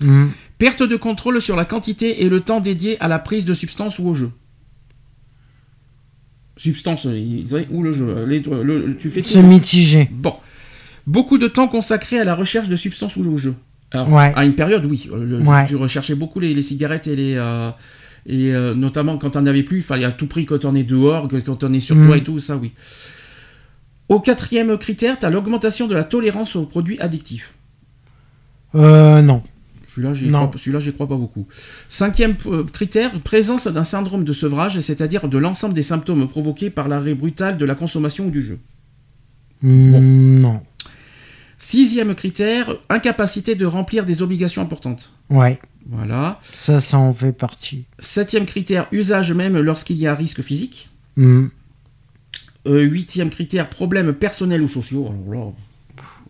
[SPEAKER 4] Mhm.
[SPEAKER 3] Perte de contrôle sur la quantité et le temps dédié à la prise de substance ou au jeu. Substance euh, ou le jeu. Les- le- tu fais.
[SPEAKER 4] C'est mitigé.
[SPEAKER 3] Bon. Beaucoup de temps consacré à la recherche de substances ou au jeu. Alors,
[SPEAKER 4] Ouais.
[SPEAKER 3] à une période, oui. Euh, le-
[SPEAKER 4] Ouais.
[SPEAKER 3] Tu recherchais beaucoup les, les cigarettes et les. euh, et euh, notamment quand t'en avais plus, il fallait à tout prix quand on est dehors, quand on est sur
[SPEAKER 4] Mm.
[SPEAKER 3] toi et tout, ça oui. Au quatrième critère, tu as l'augmentation de la tolérance aux produits addictifs.
[SPEAKER 4] Euh non.
[SPEAKER 3] Celui-là, j'y crois, crois pas beaucoup. Cinquième euh, critère, présence d'un syndrome de sevrage, c'est-à-dire de l'ensemble des symptômes provoqués par l'arrêt brutal de la consommation ou du jeu.
[SPEAKER 4] Mm, Non.
[SPEAKER 3] Sixième critère, incapacité de remplir des obligations importantes.
[SPEAKER 4] Ouais.
[SPEAKER 3] Voilà.
[SPEAKER 4] Ça, ça en fait partie.
[SPEAKER 3] Septième critère, usage même lorsqu'il y a risque physique.
[SPEAKER 4] Mhm.
[SPEAKER 3] Euh, huitième critère, problèmes personnels ou sociaux. Alors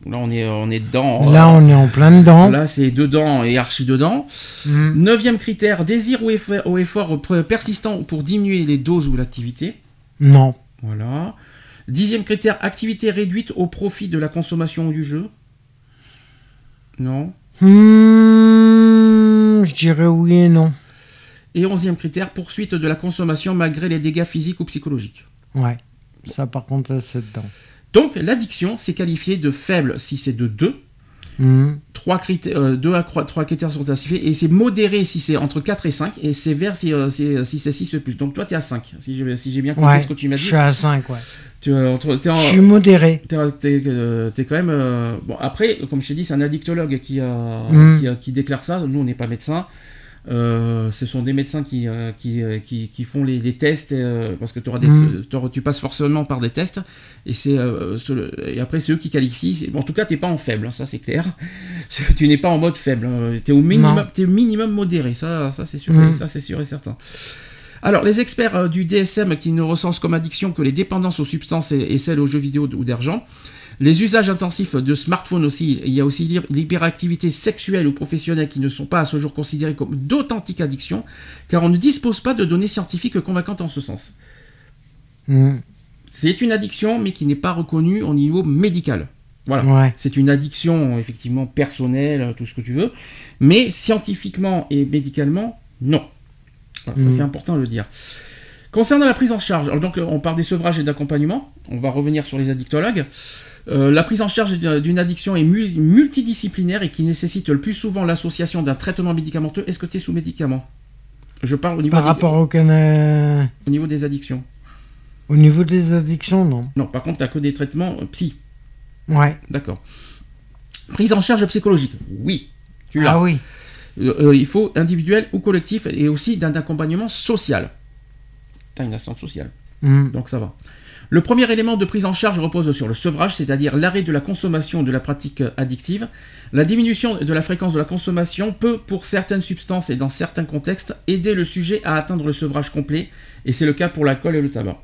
[SPEAKER 3] là, là, on est, on est dedans.
[SPEAKER 4] Là, on est en plein dedans.
[SPEAKER 3] Là, c'est dedans et archi dedans.
[SPEAKER 4] Mhm.
[SPEAKER 3] Neuvième critère, désir ou effort, ou effort pr- persistant pour diminuer les doses ou l'activité.
[SPEAKER 4] Non.
[SPEAKER 3] Voilà. Dixième critère, activité réduite au profit de la consommation du jeu. Non.
[SPEAKER 4] Hmm, je dirais oui et non.
[SPEAKER 3] Et onzième critère, poursuite de la consommation malgré les dégâts physiques ou psychologiques.
[SPEAKER 4] Ouais. Ça, par contre, c'est dedans.
[SPEAKER 3] Donc, l'addiction, c'est qualifié de faible si c'est de 2.
[SPEAKER 4] Mhm.
[SPEAKER 3] 3 critères, euh, deux à 3, critères sont classifiés. Et c'est modéré si c'est entre 4 et 5. Et sévère si, euh, c'est- si c'est 6 et plus. Donc, toi, tu es à 5. Si j'ai si bien compris
[SPEAKER 4] Ouais.
[SPEAKER 3] ce que tu m'as
[SPEAKER 4] Je
[SPEAKER 3] dit.
[SPEAKER 4] suis à 5, ouais.
[SPEAKER 3] Tu es entre- t'es en-
[SPEAKER 4] Je suis modéré.
[SPEAKER 3] T'es, t'es, euh, t'es quand même. euh, Bon, après, comme je t'ai dit, c'est un addictologue qui, a,
[SPEAKER 4] Mm.
[SPEAKER 3] qui, a- qui déclare ça. Nous, on n'est pas médecin. Euh, ce sont des médecins qui, euh, qui, euh, qui, qui font les, les tests parce que des, t'auras- tu passes forcément par des tests et c'est après c'est eux qui qualifient bon, en tout cas t'es pas en faible hein, ça c'est clair. Tu n'es pas en mode faible tu es au minimum au minimum modéré ça ça c'est sûr ça c'est sûr et certain. Alors, les experts du DSM qui ne recensent comme addiction que les dépendances aux substances et, et celles aux jeux vidéo ou d'argent, les usages intensifs de smartphones aussi, il y a aussi l'hyper- l'hyperactivité sexuelle ou professionnelle qui ne sont pas à ce jour considérées comme d'authentiques addictions, car on ne dispose pas de données scientifiques convaincantes en ce sens.
[SPEAKER 4] Mm.
[SPEAKER 3] C'est une addiction, mais qui n'est pas reconnue au niveau médical. Voilà.
[SPEAKER 4] Ouais.
[SPEAKER 3] C'est une addiction, effectivement, personnelle, tout ce que tu veux. Mais scientifiquement et médicalement, non. Ça,
[SPEAKER 4] Mhm.
[SPEAKER 3] c'est important de le dire. Concernant la prise en charge, alors donc on parle des sevrages et d'accompagnement. On va revenir sur les addictologues. Euh, la prise en charge d'une addiction est mu- multidisciplinaire et qui nécessite le plus souvent l'association d'un traitement médicamenteux. Est-ce que tu es sous médicament? Je parle au niveau,
[SPEAKER 4] Par
[SPEAKER 3] des-
[SPEAKER 4] rapport au, cana-
[SPEAKER 3] au niveau des addictions.
[SPEAKER 4] au niveau des addictions, non.
[SPEAKER 3] Non, par contre, tu que des traitements euh, psy.
[SPEAKER 4] Ouais.
[SPEAKER 3] D'accord. Prise en charge psychologique. Oui. Tu l'as.
[SPEAKER 4] Ah oui.
[SPEAKER 3] Euh, euh, il faut individuel ou collectif et aussi d'un accompagnement social. Tu as une assistante sociale,
[SPEAKER 4] Mm.
[SPEAKER 3] donc ça va. Le premier élément de prise en charge repose sur le sevrage, c'est-à-dire l'arrêt de la consommation de la pratique addictive. La diminution de la fréquence de la consommation peut, pour certaines substances et dans certains contextes, aider le sujet à atteindre le sevrage complet, et c'est le cas pour l'alcool et le tabac.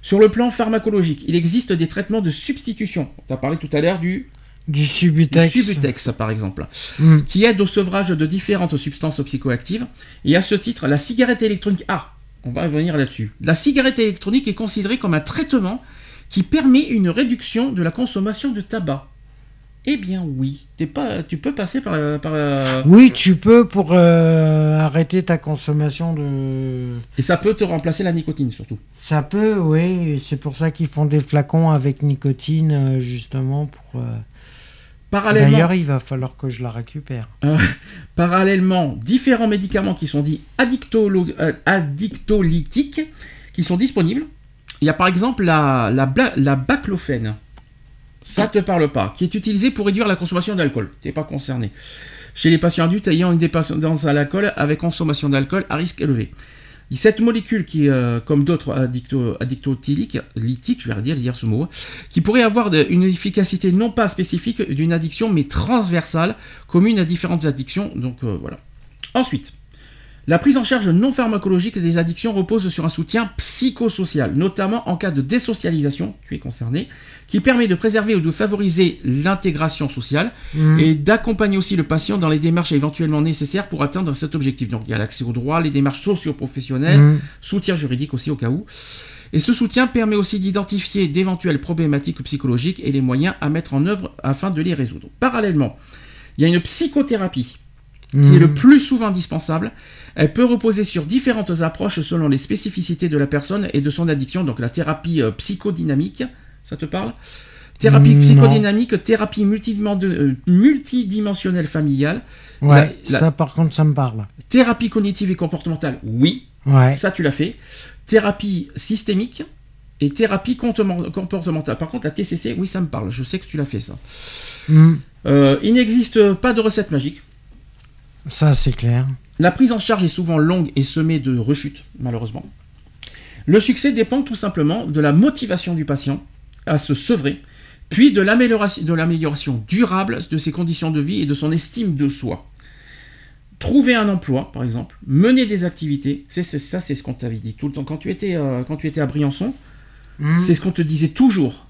[SPEAKER 3] Sur le plan pharmacologique, il existe des traitements de substitution. Tu as parlé tout à l'heure du,
[SPEAKER 4] Du
[SPEAKER 3] du
[SPEAKER 4] Subutex.
[SPEAKER 3] Subutex, par exemple
[SPEAKER 4] Mm.
[SPEAKER 3] qui aide au sevrage de différentes substances psychoactives. Et à ce titre, la cigarette électronique. Ah, on va revenir là-dessus. La cigarette électronique est considérée comme un traitement qui permet une réduction de la consommation de tabac. Eh bien oui, T'es pas, tu peux passer par... par euh,
[SPEAKER 4] Oui, tu peux pour euh, arrêter ta consommation de.
[SPEAKER 3] Et ça peut te remplacer la nicotine surtout.
[SPEAKER 4] Ça peut, oui. C'est pour ça qu'ils font des flacons avec nicotine, euh, justement. Pour. euh,
[SPEAKER 3] Parallèlement,
[SPEAKER 4] D'ailleurs, il va falloir que je la récupère.
[SPEAKER 3] parallèlement, différents médicaments qui sont dits addictolo- euh, addictolytiques qui sont disponibles. Il y a par exemple la, la, bla- la baclofène. Ça te parle pas. Qui est utilisée pour réduire la consommation d'alcool. Tu n'es pas concerné. Chez les patients adultes ayant une dépendance à l'alcool avec consommation d'alcool à risque élevé. Et Cette molécule qui, euh, comme d'autres addicto, lithiques, je vais redire dire ce mot, qui pourrait avoir une efficacité non pas spécifique d'une addiction, mais transversale, commune à différentes addictions. Donc euh, voilà. Ensuite, la prise en charge non pharmacologique des addictions repose sur un soutien psychosocial, notamment en cas de désocialisation, tu es concerné, qui permet de préserver ou de favoriser l'intégration sociale
[SPEAKER 4] Mm.
[SPEAKER 3] et d'accompagner aussi le patient dans les démarches éventuellement nécessaires pour atteindre cet objectif. Donc il y a l'accès au droit, les démarches socio-professionnelles,
[SPEAKER 4] Mm.
[SPEAKER 3] soutien juridique aussi au cas où. Et ce soutien permet aussi d'identifier d'éventuelles problématiques psychologiques et les moyens à mettre en œuvre afin de les résoudre. Parallèlement, il y a une psychothérapie qui est le plus souvent indispensable. Elle peut reposer sur différentes approches selon les spécificités de la personne et de son addiction. Donc la thérapie euh, psychodynamique, ça te parle? Thérapie
[SPEAKER 4] Non.
[SPEAKER 3] psychodynamique, thérapie euh, multidimensionnelle familiale,
[SPEAKER 4] Ouais,
[SPEAKER 3] la- la-
[SPEAKER 4] ça par contre, ça me parle.
[SPEAKER 3] thérapie cognitive et comportementale, oui,
[SPEAKER 4] Ouais.
[SPEAKER 3] ça tu l'as fait. Thérapie systémique et thérapie comportement- comportementale. Par contre, la TCC, oui, ça me parle. Je sais que tu l'as fait ça.
[SPEAKER 4] Mm.
[SPEAKER 3] Euh, il n'existe pas de recette magique.
[SPEAKER 4] Ça, c'est clair.
[SPEAKER 3] La prise en charge est souvent longue et semée de rechutes, malheureusement. Le succès dépend tout simplement de la motivation du patient à se sevrer, puis de l'amélioration, durable de ses conditions de vie et de son estime de soi. Trouver un emploi, par exemple, mener des activités, c'est, ça c'est ce qu'on t'avait dit tout le temps. Quand tu étais, euh, quand tu étais à Briançon,
[SPEAKER 4] Mm.
[SPEAKER 3] c'est ce qu'on te disait toujours.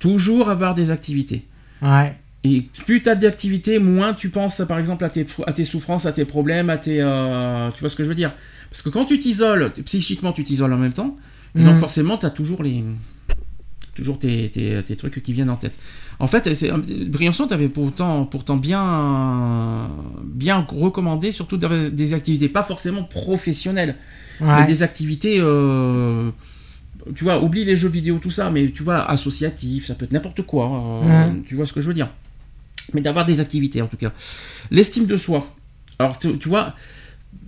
[SPEAKER 3] Toujours avoir des activités.
[SPEAKER 4] Ouais.
[SPEAKER 3] Et plus tu as d'activités, moins tu penses par exemple à tes, à tes souffrances, à tes problèmes, à tes. euh, tu vois ce que je veux dire? Parce que quand tu t'isoles, psychiquement tu t'isoles en même temps, et donc
[SPEAKER 4] Mhm.
[SPEAKER 3] forcément tu as toujours les. Toujours tes, tes- tes trucs qui viennent en tête. En fait, c'est- Briançon t'avais pourtant, pourtant bien, bien recommandé, surtout des activités, pas forcément professionnelles, mais des activités. euh, tu vois, oublie les jeux vidéo, tout ça, mais tu vois, associatif, ça peut être n'importe quoi. euh. Tu vois ce que je veux dire? Mais d'avoir des activités, en tout cas. L'estime de soi. Alors, tu, tu vois,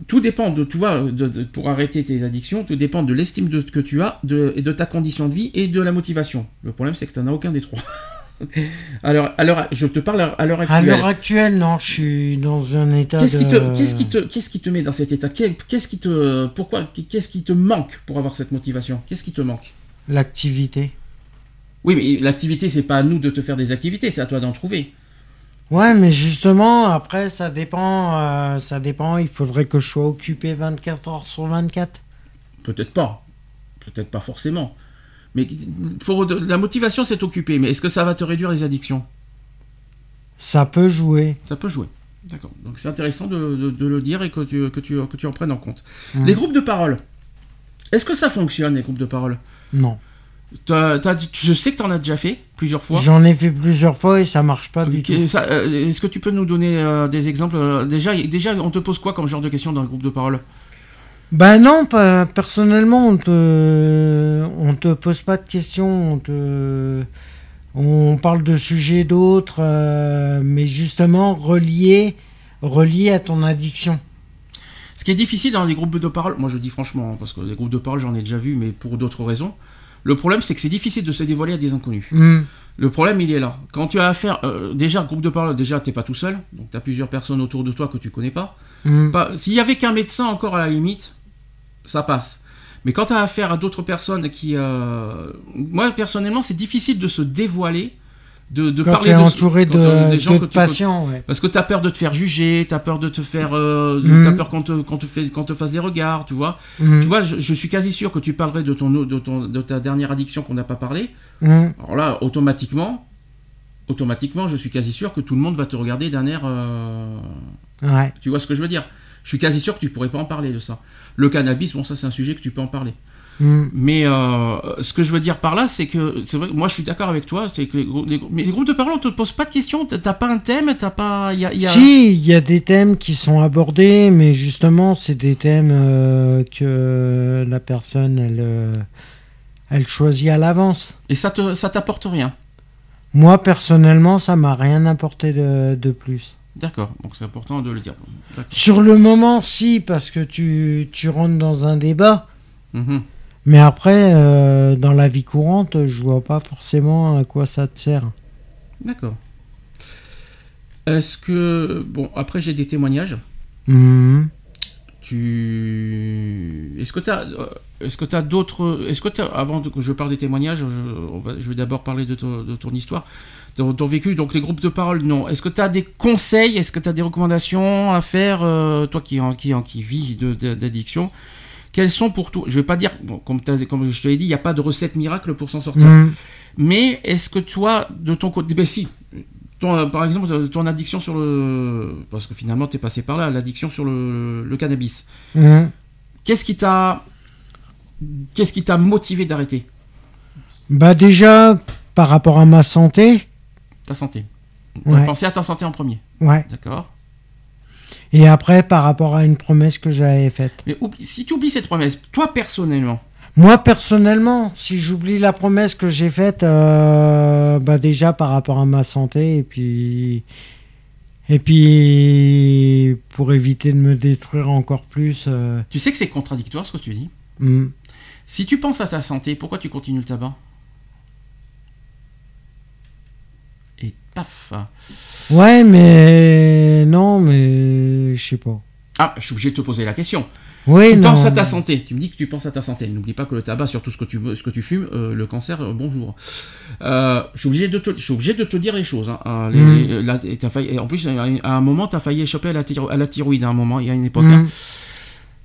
[SPEAKER 3] tout dépend de, tu vois, de- de- pour arrêter tes addictions, tout dépend de l'estime de, que tu as, de, et de ta condition de vie et de la motivation. Le problème, c'est que tu n'en as aucun des trois. alors, alors, je te parle à l'heure
[SPEAKER 4] À
[SPEAKER 3] actuelle.
[SPEAKER 4] l'heure actuelle, non, je suis dans un état
[SPEAKER 3] Qu'est-ce qui,
[SPEAKER 4] de...
[SPEAKER 3] te, qu'est-ce, qui te, qu'est-ce qui te met dans cet état? Qu'est- Qu'est-ce qui te, pourquoi, qu'est-ce qui te manque pour avoir cette motivation? Qu'est-ce qui te manque?
[SPEAKER 4] L'activité.
[SPEAKER 3] Oui, mais l'activité, c'est pas à nous de te faire des activités, c'est à toi d'en trouver.
[SPEAKER 4] Ouais, mais justement, après, ça dépend, euh, ça dépend, il faudrait que je sois occupé 24 heures sur 24.
[SPEAKER 3] Peut-être pas. Peut-être pas forcément. Mais la motivation, c'est occupé. Mais est-ce que ça va te réduire les addictions?
[SPEAKER 4] Ça peut jouer.
[SPEAKER 3] Ça peut jouer. D'accord. Donc c'est intéressant de, de- de le dire et que tu, que, tu, que tu en prennes en compte. Les groupes de parole. Est-ce que ça fonctionne, les groupes de parole?
[SPEAKER 4] Non.
[SPEAKER 3] Dit- je sais que tu en as déjà fait plusieurs fois.
[SPEAKER 4] J'en ai fait plusieurs fois et ça marche pas du tout.
[SPEAKER 3] euh, Est-ce que tu peux nous donner euh, des exemples euh, déjà, déjà, on te pose quoi comme genre de questions dans le groupe de parole?
[SPEAKER 4] Bah non, pas, personnellement, on te, on te pose pas de questions, on te, on parle de sujets d'autres, euh, mais justement reliés, reliés à ton addiction.
[SPEAKER 3] Ce qui est difficile dans les groupes de parole, moi je dis franchement, hein, parce que les groupes de parole j'en ai déjà vu, mais pour d'autres raisons. Le problème c'est que c'est difficile de se dévoiler à des inconnus.
[SPEAKER 4] Hmm.
[SPEAKER 3] Le problème il est là. Quand tu as affaire, euh, déjà groupe de parole, déjà t'es pas tout seul, donc tu as plusieurs personnes autour de toi que tu connais pas.
[SPEAKER 4] Hmm.
[SPEAKER 3] Pas- S'il y avait qu'un médecin encore à la limite, ça passe. Mais quand tu as affaire à d'autres personnes qui... euh, Moi personnellement c'est difficile de se dévoiler, de, de
[SPEAKER 4] Quand
[SPEAKER 3] parler
[SPEAKER 4] tu es
[SPEAKER 3] de...
[SPEAKER 4] entouré
[SPEAKER 3] quand,
[SPEAKER 4] de,
[SPEAKER 3] des gens que
[SPEAKER 4] d'autres
[SPEAKER 3] tu connais.
[SPEAKER 4] patients, ouais.
[SPEAKER 3] Parce que t'as peur de te faire juger, t'as peur de te faire, euh,
[SPEAKER 4] Mhm.
[SPEAKER 3] t'as peur qu'on te, qu'on te fait, qu'on te fasse des regards, tu vois.
[SPEAKER 4] Hmm.
[SPEAKER 3] Tu vois, je, je suis quasi sûr que tu parlerais de ton, de ton, de ta dernière addiction qu'on n'a pas parlé.
[SPEAKER 4] Hmm.
[SPEAKER 3] Alors là, automatiquement, automatiquement, je suis quasi sûr que tout le monde va te regarder d'un air. euh,
[SPEAKER 4] Ouais.
[SPEAKER 3] Tu vois ce que je veux dire? Je suis quasi sûr que tu pourrais pas en parler de ça. Le cannabis, bon, ça c'est un sujet que tu peux en parler.
[SPEAKER 4] Hmm.
[SPEAKER 3] Mais euh, ce que je veux dire par là, c'est que c'est vrai. Moi, je suis d'accord avec toi. C'est que les, mais les groupes de parole, on te pose pas de questions. T'as pas un thème, t'as pas. il Y a, il y a-
[SPEAKER 4] Si, il y a des thèmes qui sont abordés, mais justement, c'est des thèmes euh, que la personne, elle, euh, elle choisit à l'avance.
[SPEAKER 3] Et ça te, ça t'apporte rien?
[SPEAKER 4] Moi, personnellement, ça m'a rien apporté de, de plus.
[SPEAKER 3] D'accord. Donc c'est important de le dire.
[SPEAKER 4] Sur le moment, si, parce que tu, tu rentres dans un débat.
[SPEAKER 3] Mhm.
[SPEAKER 4] Mais après, euh, dans la vie courante, je vois pas forcément à quoi ça te sert.
[SPEAKER 3] D'accord. Est-ce que bon après j'ai des témoignages.
[SPEAKER 4] Mhm.
[SPEAKER 3] Tu est-ce que tu as est-ce que tu as d'autres est-ce que tu avant que je parle des témoignages, je, on va- je vais d'abord parler de ton, de ton histoire, de ton vécu donc les groupes de parole non. Est-ce que tu as des conseils, est-ce que tu as des recommandations à faire euh, toi qui en qui en qui vis de- Quelles sont pour toi Je vais pas dire bon, comme, comme je te l'ai dit, il n'y a pas de recette miracle pour s'en sortir.
[SPEAKER 4] Mhm.
[SPEAKER 3] Mais est-ce que toi, de ton côté, ben si, ton, euh, par exemple, euh, ton addiction sur le, parce que finalement tu es passé par là, l'addiction sur le, le cannabis.
[SPEAKER 4] Mhm.
[SPEAKER 3] Qu'est-ce qui t'a, qu'est-ce qui t'a motivé d'arrêter?
[SPEAKER 4] Bah déjà, par rapport à ma santé,
[SPEAKER 3] ta santé T'as
[SPEAKER 4] Ouais.
[SPEAKER 3] pensé à ta santé en premier,
[SPEAKER 4] ouais.
[SPEAKER 3] d'accord
[SPEAKER 4] Et après, par rapport à une promesse que j'avais faite.
[SPEAKER 3] Mais oublie- si tu oublies cette promesse, toi personnellement,
[SPEAKER 4] Moi, personnellement, si j'oublie la promesse que j'ai faite, euh, bah déjà par rapport à ma santé, et puis, et puis pour éviter de me détruire encore plus. euh,
[SPEAKER 3] tu sais que c'est contradictoire ce que tu dis.
[SPEAKER 4] hmm.
[SPEAKER 3] Si tu penses à ta santé, pourquoi tu continues le tabac? Et paf
[SPEAKER 4] Ouais, mais non, mais je sais pas.
[SPEAKER 3] Ah, je suis obligé de te poser la question.
[SPEAKER 4] Oui,
[SPEAKER 3] tu
[SPEAKER 4] non.
[SPEAKER 3] penses à ta santé. Tu me dis que tu penses à ta santé. N'oublie pas que le tabac, surtout ce que tu, ce que tu fumes, euh, le cancer, euh, bonjour. Euh, je, suis obligé de te, je suis obligé de te dire les choses. hein. Les-
[SPEAKER 4] Mm.
[SPEAKER 3] les- là, t'as failli- et en plus, à un moment, tu as failli échapper à la, thyro- à la thyroïde à un moment, il y a une époque. Hein.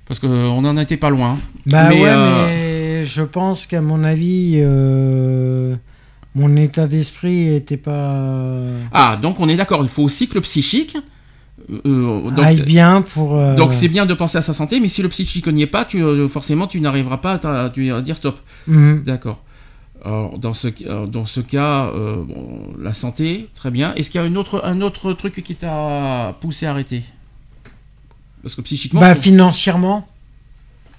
[SPEAKER 3] parce qu'on n'en était pas loin. hein.
[SPEAKER 4] Bah
[SPEAKER 3] Mais,
[SPEAKER 4] ouais, mais je pense qu'à mon avis, euh, mon état d'esprit était pas.
[SPEAKER 3] Ah, donc on est d'accord. Il faut aussi que le psychique. euh, donc,
[SPEAKER 4] aille bien pour. euh,
[SPEAKER 3] donc c'est bien de penser à sa santé, mais si le psychique n'y est pas, tu, euh, forcément, tu n'arriveras pas à, t'a- tu- à dire stop.
[SPEAKER 4] hmm.
[SPEAKER 3] D'accord. Alors, dans ce, euh, dans ce cas, euh, bon, la santé, très bien. Est-ce qu'il y a un autre, un autre truc qui t'a poussé à arrêter? Parce que psychiquement.
[SPEAKER 4] Bah financièrement.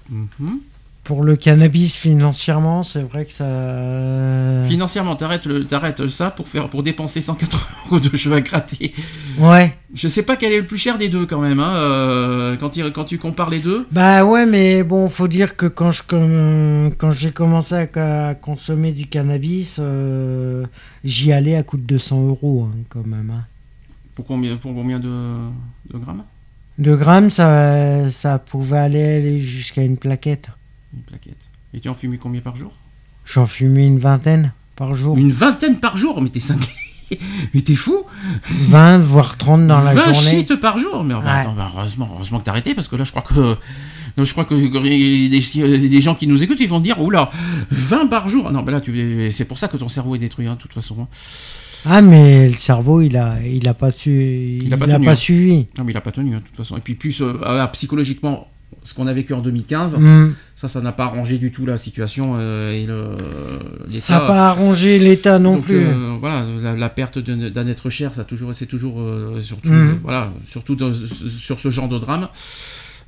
[SPEAKER 3] Mhm.
[SPEAKER 4] Pour le cannabis, financièrement, c'est vrai que ça.
[SPEAKER 3] Financièrement, t'arrêtes, le, t'arrêtes ça pour, faire, pour dépenser 180 euros de cheveux à gratter.
[SPEAKER 4] Ouais.
[SPEAKER 3] Je sais pas quel est le plus cher des deux quand même, hein, euh, quand, il- quand tu compares les deux.
[SPEAKER 4] Bah ouais, mais bon, faut dire que quand je com- quand j'ai commencé à, à consommer du cannabis, euh, j'y allais à coût de 200 euros hein, quand même. hein.
[SPEAKER 3] Pour combien, pour combien de, de grammes?
[SPEAKER 4] 2 grammes, ça, ça pouvait aller jusqu'à une plaquette.
[SPEAKER 3] Une plaquette. Et tu en fumais combien par jour?
[SPEAKER 4] J'en fumais une vingtaine par jour.
[SPEAKER 3] Une vingtaine par jour? Mais t'es cinglé Mais t'es fou
[SPEAKER 4] 20, voire 30 dans la
[SPEAKER 3] 20
[SPEAKER 4] journée.
[SPEAKER 3] shit par jour Mais bah,
[SPEAKER 4] Ouais.
[SPEAKER 3] attends, bah, heureusement, heureusement que t'as arrêté parce que là je crois que non, je crois que des, euh, des gens qui nous écoutent ils vont dire oula 20 par jour Ah non bah là c'est pour ça que ton cerveau est détruit hein, de toute façon hein.
[SPEAKER 4] Ah, mais le cerveau, il a, il a pas su, il,
[SPEAKER 3] a pas
[SPEAKER 4] a
[SPEAKER 3] tenu,
[SPEAKER 4] pas
[SPEAKER 3] hein.
[SPEAKER 4] suivi.
[SPEAKER 3] non mais il a pas tenu hein, de toute façon et puis plus euh, voilà, psychologiquement ce qu'on a vécu en 2015.
[SPEAKER 4] Mm.
[SPEAKER 3] Ça, ça n'a pas arrangé du tout la situation euh, et le.
[SPEAKER 4] Ça n'a pas arrangé l'État non
[SPEAKER 3] Donc,
[SPEAKER 4] plus.
[SPEAKER 3] euh, voilà, la, la perte de- d'un être cher, ça toujours, c'est toujours, euh, surtout, voilà, surtout dans- sur ce genre de drame.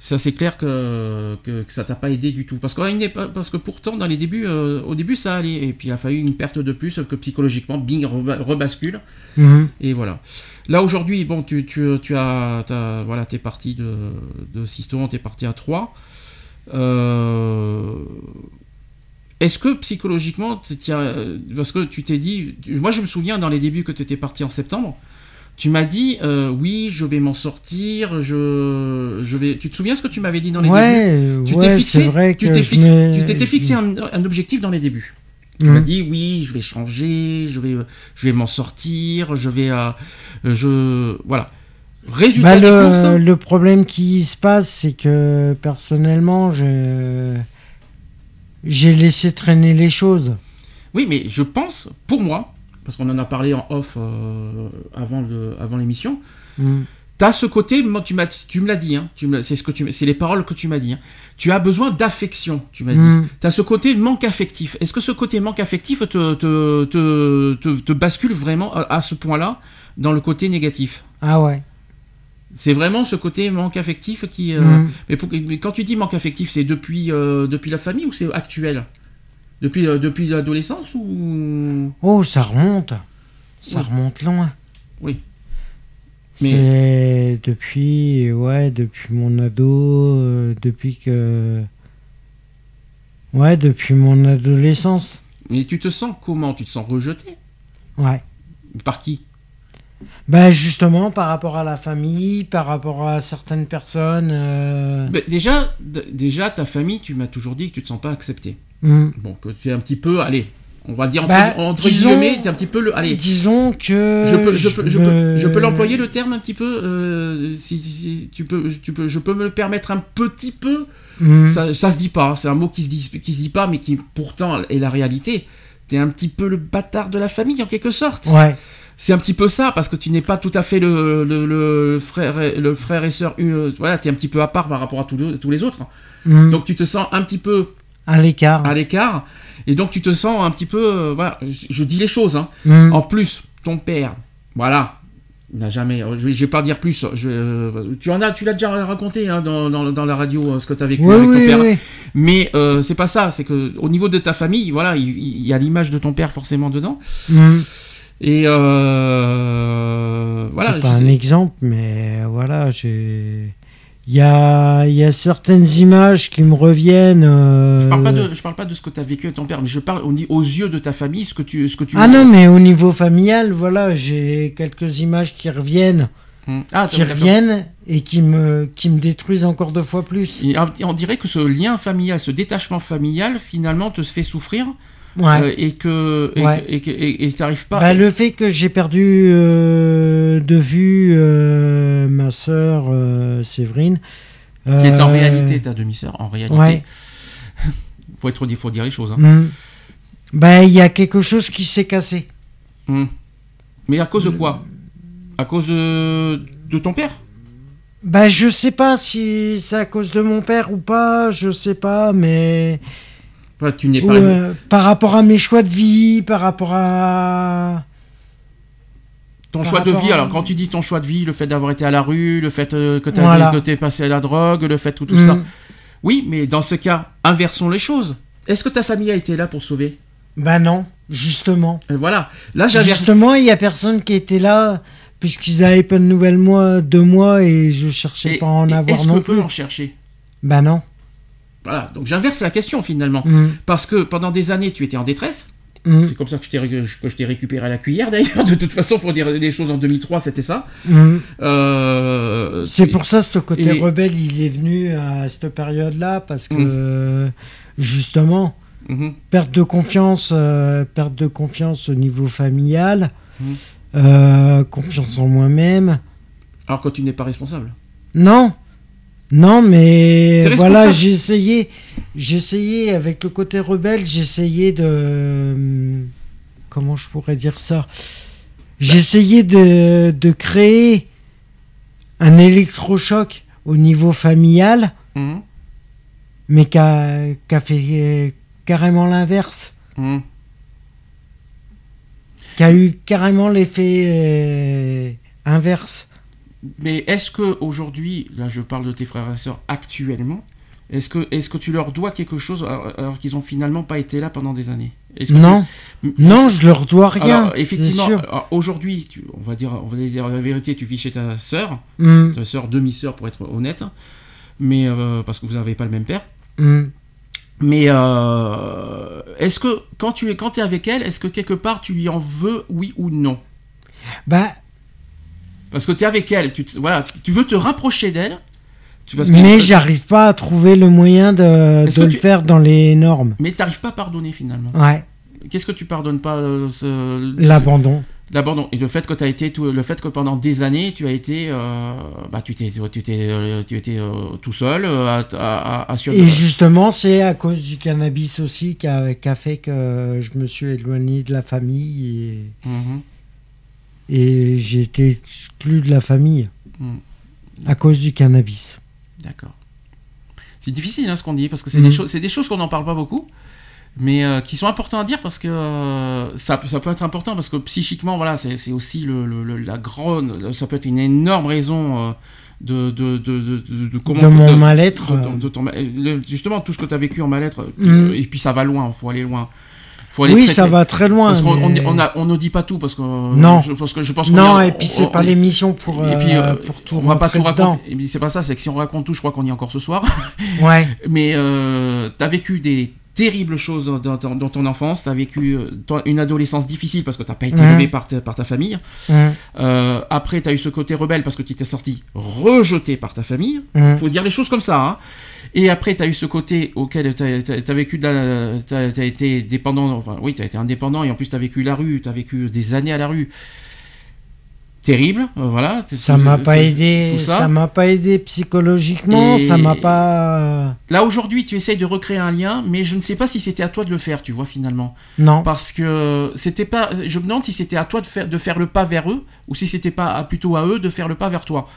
[SPEAKER 3] Ça, c'est clair que, que, que ça t'a pas aidé du tout. Parce, qu'à une parce que pourtant, dans les débuts, euh, au début, ça allait. Et puis, il a fallu une perte de plus, que psychologiquement, bing, reba- rebascule.
[SPEAKER 4] Mhm.
[SPEAKER 3] Et voilà. Là, aujourd'hui, bon, tu, tu, tu as, t'as- voilà, t'es parti de, de Siston, t'es parti à 3. Est-ce que psychologiquement, as- parce que tu t'es dit, moi je me souviens dans les débuts que tu étais parti en septembre, tu m'as dit, euh, oui, je vais m'en sortir, je, je vais. Tu te souviens ce que tu m'avais dit dans les débuts?
[SPEAKER 4] Ouais,
[SPEAKER 3] Tu
[SPEAKER 4] ouais,
[SPEAKER 3] t'es fixé,
[SPEAKER 4] c'est vrai
[SPEAKER 3] tu
[SPEAKER 4] que
[SPEAKER 3] t'es fixé- tu t'étais fixé un, un objectif dans les débuts. Tu
[SPEAKER 4] Mhm.
[SPEAKER 3] m'as dit oui, je vais changer, je vais, je vais m'en sortir, je vais, euh, je, voilà. Résultat
[SPEAKER 4] Bah,
[SPEAKER 3] courses,
[SPEAKER 4] le, le problème qui se passe, c'est que personnellement, je- j'ai laissé traîner les choses.
[SPEAKER 3] Oui, mais je pense, pour moi, parce qu'on en a parlé en off euh, avant le, avant l'émission,
[SPEAKER 4] Mm.
[SPEAKER 3] T'as ce côté, moi, tu m'as, tu me l'as dit, hein, tu c'est ce que tu, c'est les paroles que tu m'as dit. hein. Tu as besoin d'affection, tu m'as
[SPEAKER 4] Mm.
[SPEAKER 3] dit. T'as ce côté manque affectif. Est-ce que ce côté manque affectif te, te, te, te- te bascule vraiment à, à ce point-là dans le côté négatif?
[SPEAKER 4] Ah ouais.
[SPEAKER 3] C'est vraiment ce côté manque affectif qui. euh,
[SPEAKER 4] Mm.
[SPEAKER 3] mais, pour- mais quand tu dis manque affectif, c'est depuis, euh, depuis la famille ou c'est actuel? Depuis, euh, depuis l'adolescence ou?
[SPEAKER 4] Oh, ça remonte. Ça remonte loin.
[SPEAKER 3] Oui. Mais
[SPEAKER 4] depuis, ouais, depuis mon ado, euh, depuis que. Ouais, depuis mon adolescence.
[SPEAKER 3] mais tu te sens comment? Tu te sens rejeté?
[SPEAKER 4] Ouais.
[SPEAKER 3] par qui?
[SPEAKER 4] Bah justement, par rapport à la famille, par rapport à certaines personnes. euh,
[SPEAKER 3] Mais déjà, déjà, ta famille, tu m'as toujours dit que tu te sens pas accepté.
[SPEAKER 4] hmm.
[SPEAKER 3] Bon, que tu es un petit peu, allez, on va dire entre,
[SPEAKER 4] Bah,
[SPEAKER 3] entre
[SPEAKER 4] disons-
[SPEAKER 3] guillemets, tu es un petit peu le, allez,
[SPEAKER 4] Disons que.
[SPEAKER 3] je peux, je peux, je
[SPEAKER 4] me-
[SPEAKER 3] peux, l'employer le terme un petit peu, euh, si, si- si tu peux, tu peux, je peux me le permettre un petit peu.
[SPEAKER 4] Hmm.
[SPEAKER 3] Ça, ça se dit pas, c'est un mot qui se dit, qui se dit pas, mais qui pourtant est la réalité. T'es un petit peu le bâtard de la famille en quelque sorte.
[SPEAKER 4] Ouais.
[SPEAKER 3] C'est un petit peu ça parce que tu n'es pas tout à fait le, le, le frère, et- le frère et sœur. euh, voilà, t'es un petit peu à part par rapport à tous les, tous les autres.
[SPEAKER 4] Hmm.
[SPEAKER 3] Donc tu te sens un petit peu
[SPEAKER 4] à l'écart.
[SPEAKER 3] à l'écart et donc tu te sens un petit peu euh, voilà je, je dis les choses hein.
[SPEAKER 4] Hmm.
[SPEAKER 3] en plus ton père voilà il n'a jamais je vais, je vais pas dire plus je, tu en as tu l'as déjà raconté hein, dans, dans, dans la radio euh, ce que tu as vécu
[SPEAKER 4] Oui,
[SPEAKER 3] avec ton
[SPEAKER 4] oui,
[SPEAKER 3] père
[SPEAKER 4] oui.
[SPEAKER 3] mais euh, c'est pas ça c'est que au niveau de ta famille voilà il, il y a l'image de ton père forcément dedans
[SPEAKER 4] Hmm.
[SPEAKER 3] Et euh, voilà
[SPEAKER 4] pas un exemple, mais voilà, j'ai. Il y a, il y a certaines images qui me reviennent. euh,
[SPEAKER 3] je parle pas de je parle pas de ce que tu as vécu avec ton père mais je parle on dit aux yeux de ta famille ce que tu ce que tu
[SPEAKER 4] Ah non, mais au niveau familial, voilà, j'ai quelques images qui reviennent,
[SPEAKER 3] Hum. ah
[SPEAKER 4] qui reviennent et qui me, qui me détruisent encore deux fois plus.
[SPEAKER 3] Et on on dirait que ce lien familial, ce détachement familial, finalement, te fait souffrir
[SPEAKER 4] Ouais.
[SPEAKER 3] euh, et que et
[SPEAKER 4] Ouais.
[SPEAKER 3] que- et t'arrives pas.
[SPEAKER 4] Bah, le fait que j'ai perdu euh, de vue euh, ma sœur Séverine.
[SPEAKER 3] qui est en réalité ta demi-sœur, en réalité.
[SPEAKER 4] Ouais.
[SPEAKER 3] faut être faut dire les choses. hein.
[SPEAKER 4] Bah, il y a quelque chose qui s'est cassé.
[SPEAKER 3] Hum. Mais à cause de quoi? À cause de, de ton père?
[SPEAKER 4] Bah, je sais pas si c'est à cause de mon père ou pas, je sais pas, mais
[SPEAKER 3] Enfin, Tu n'es
[SPEAKER 4] ou,
[SPEAKER 3] pas.
[SPEAKER 4] euh, par rapport à mes choix de vie, par rapport à
[SPEAKER 3] Ton
[SPEAKER 4] par
[SPEAKER 3] choix de vie,
[SPEAKER 4] à-
[SPEAKER 3] alors quand tu dis ton choix de vie, le fait d'avoir été à la rue, le fait euh, que tu
[SPEAKER 4] Voilà.
[SPEAKER 3] es passé à la drogue, le fait tout, tout ça. Oui, mais dans ce cas, inversons les choses. Est-ce que ta famille a été là pour sauver?
[SPEAKER 4] Bah non, justement.
[SPEAKER 3] Et Voilà. Là, j'avais.
[SPEAKER 4] Justement, il y a personne qui était là puisqu'ils avaient pas de nouvelles moi de moi et je cherchais
[SPEAKER 3] Et-
[SPEAKER 4] pas à en avoir
[SPEAKER 3] Est-ce
[SPEAKER 4] non
[SPEAKER 3] qu'on peut
[SPEAKER 4] plus.
[SPEAKER 3] en chercher?
[SPEAKER 4] Bah non.
[SPEAKER 3] Voilà, donc j'inverse la question finalement.
[SPEAKER 4] Hmm.
[SPEAKER 3] Parce que pendant des années, tu étais en détresse.
[SPEAKER 4] Hmm.
[SPEAKER 3] C'est comme ça que je t'ai ré- récupéré à la cuillère d'ailleurs. De toute façon, faut dire les choses en 2003, c'était ça.
[SPEAKER 4] Hmm.
[SPEAKER 3] Euh,
[SPEAKER 4] C'est pour ça ce côté
[SPEAKER 3] et-
[SPEAKER 4] rebelle, il est venu à cette période-là parce que
[SPEAKER 3] Mm.
[SPEAKER 4] justement,
[SPEAKER 3] Mhm.
[SPEAKER 4] perte de confiance, euh, perte de confiance au niveau familial,
[SPEAKER 3] Mm.
[SPEAKER 4] euh, confiance en moi-même.
[SPEAKER 3] Alors que tu n'es pas responsable.
[SPEAKER 4] Non, non, mais voilà, j'ai essayé, avec le côté rebelle, j'ai essayé de, hum, comment je pourrais dire ça, j'ai essayé de, de créer un électrochoc au niveau familial
[SPEAKER 3] Mhm.
[SPEAKER 4] mais qui a, fait carrément l'inverse.
[SPEAKER 3] Hum.
[SPEAKER 4] Qui a eu carrément l'effet euh, inverse.
[SPEAKER 3] Mais est-ce que aujourd'hui, là je parle de tes frères et sœurs actuellement, est-ce que, est que tu leur dois quelque chose alors, alors qu'ils ont finalement pas été là pendant des années?
[SPEAKER 4] Non,
[SPEAKER 3] tu-
[SPEAKER 4] non, je leur dois rien.
[SPEAKER 3] Alors, effectivement, alors, aujourd'hui, on va dire, on va dire la vérité, tu vis chez ta sœur,
[SPEAKER 4] Hum,
[SPEAKER 3] ta sœur demi-sœur pour être honnête, mais euh, parce que vous n'avez pas le même père.
[SPEAKER 4] hum.
[SPEAKER 3] Mais euh, est-ce que quand tu es quand es avec elle, est-ce que quelque part tu lui en veux, oui ou non?
[SPEAKER 4] Bah,
[SPEAKER 3] Parce que tu es avec elle, tu, te- voilà, tu veux te rapprocher d'elle.
[SPEAKER 4] mais j'arrive pas à trouver le moyen de, de le
[SPEAKER 3] tu-
[SPEAKER 4] faire dans les normes.
[SPEAKER 3] Mais t'arrives pas à pardonner finalement.
[SPEAKER 4] Ouais,
[SPEAKER 3] Qu'est-ce que tu pardonnes pas euh, ce-
[SPEAKER 4] l'abandon.
[SPEAKER 3] L'abandon et le fait que tu as été tout, le fait que pendant des années tu as été euh, bah tu t'es tu t'es euh, tu étais euh, tout seul à à,
[SPEAKER 4] Et justement, c'est à cause du cannabis aussi qui a, fait que je me suis éloigné de la famille et, et j'ai été exclu de la famille
[SPEAKER 3] Mhm.
[SPEAKER 4] à cause du cannabis.
[SPEAKER 3] D'accord. C'est difficile hein, ce qu'on dit parce que c'est
[SPEAKER 4] Mhm.
[SPEAKER 3] des choses c'est des choses qu'on n'en parle pas beaucoup mais euh, qui sont importantes à dire parce que euh, ça, peut- ça peut être important parce que psychiquement voilà c'est aussi le, la grande ça peut être une énorme raison euh, de, de, de, de, comment
[SPEAKER 4] de mon mal-être.
[SPEAKER 3] le- justement tout ce que tu as vécu en mal-être euh,
[SPEAKER 4] Mhm.
[SPEAKER 3] et puis ça va loin faut aller loin faut aller
[SPEAKER 4] oui,
[SPEAKER 3] très,
[SPEAKER 4] ça
[SPEAKER 3] très-
[SPEAKER 4] va très loin.
[SPEAKER 3] parce qu'on on,
[SPEAKER 4] mais-
[SPEAKER 3] on a- on ne dit pas tout parce que
[SPEAKER 4] Non.
[SPEAKER 3] je que je pense
[SPEAKER 4] Non, et puis c'est pas
[SPEAKER 3] on-
[SPEAKER 4] l'émission pour,
[SPEAKER 3] et puis,
[SPEAKER 4] euh,
[SPEAKER 3] euh,
[SPEAKER 4] pour tout
[SPEAKER 3] on va pas tout raconter. Et puis, c'est pas ça c'est que si on raconte tout je crois qu'on y est encore ce soir
[SPEAKER 4] Ouais,
[SPEAKER 3] mais euh, tu as vécu des terribles choses dans, dans- dans- dans ton enfance, tu as vécu euh, ton- une adolescence difficile parce que tu pas été
[SPEAKER 4] Mhm.
[SPEAKER 3] élevé par ta, par ta famille. Euh, après, tu as eu ce côté rebelle parce que tu t'es sorti rejeté par ta famille.
[SPEAKER 4] hum.
[SPEAKER 3] faut dire les choses comme ça. hein. Et après, tu as eu ce côté auquel tu as, vécu, tu as, été dépendant, enfin oui, tu as été indépendant et en plus tu as vécu la rue, tu as vécu des années à la rue. Terrible, euh, voilà.
[SPEAKER 4] Ça m'a pas aidé,
[SPEAKER 3] ça.
[SPEAKER 4] ça m'a pas aidé psychologiquement,
[SPEAKER 3] Et-
[SPEAKER 4] ça m'a pas.
[SPEAKER 3] Là aujourd'hui, tu essayes de recréer un lien, mais je ne sais pas si c'était à toi de le faire, tu vois finalement.
[SPEAKER 4] Non.
[SPEAKER 3] Parce que c'était pas. Je me demande si c'était à toi de faire, de faire le pas vers eux ou si c'était pas à- plutôt à eux de faire le pas vers toi.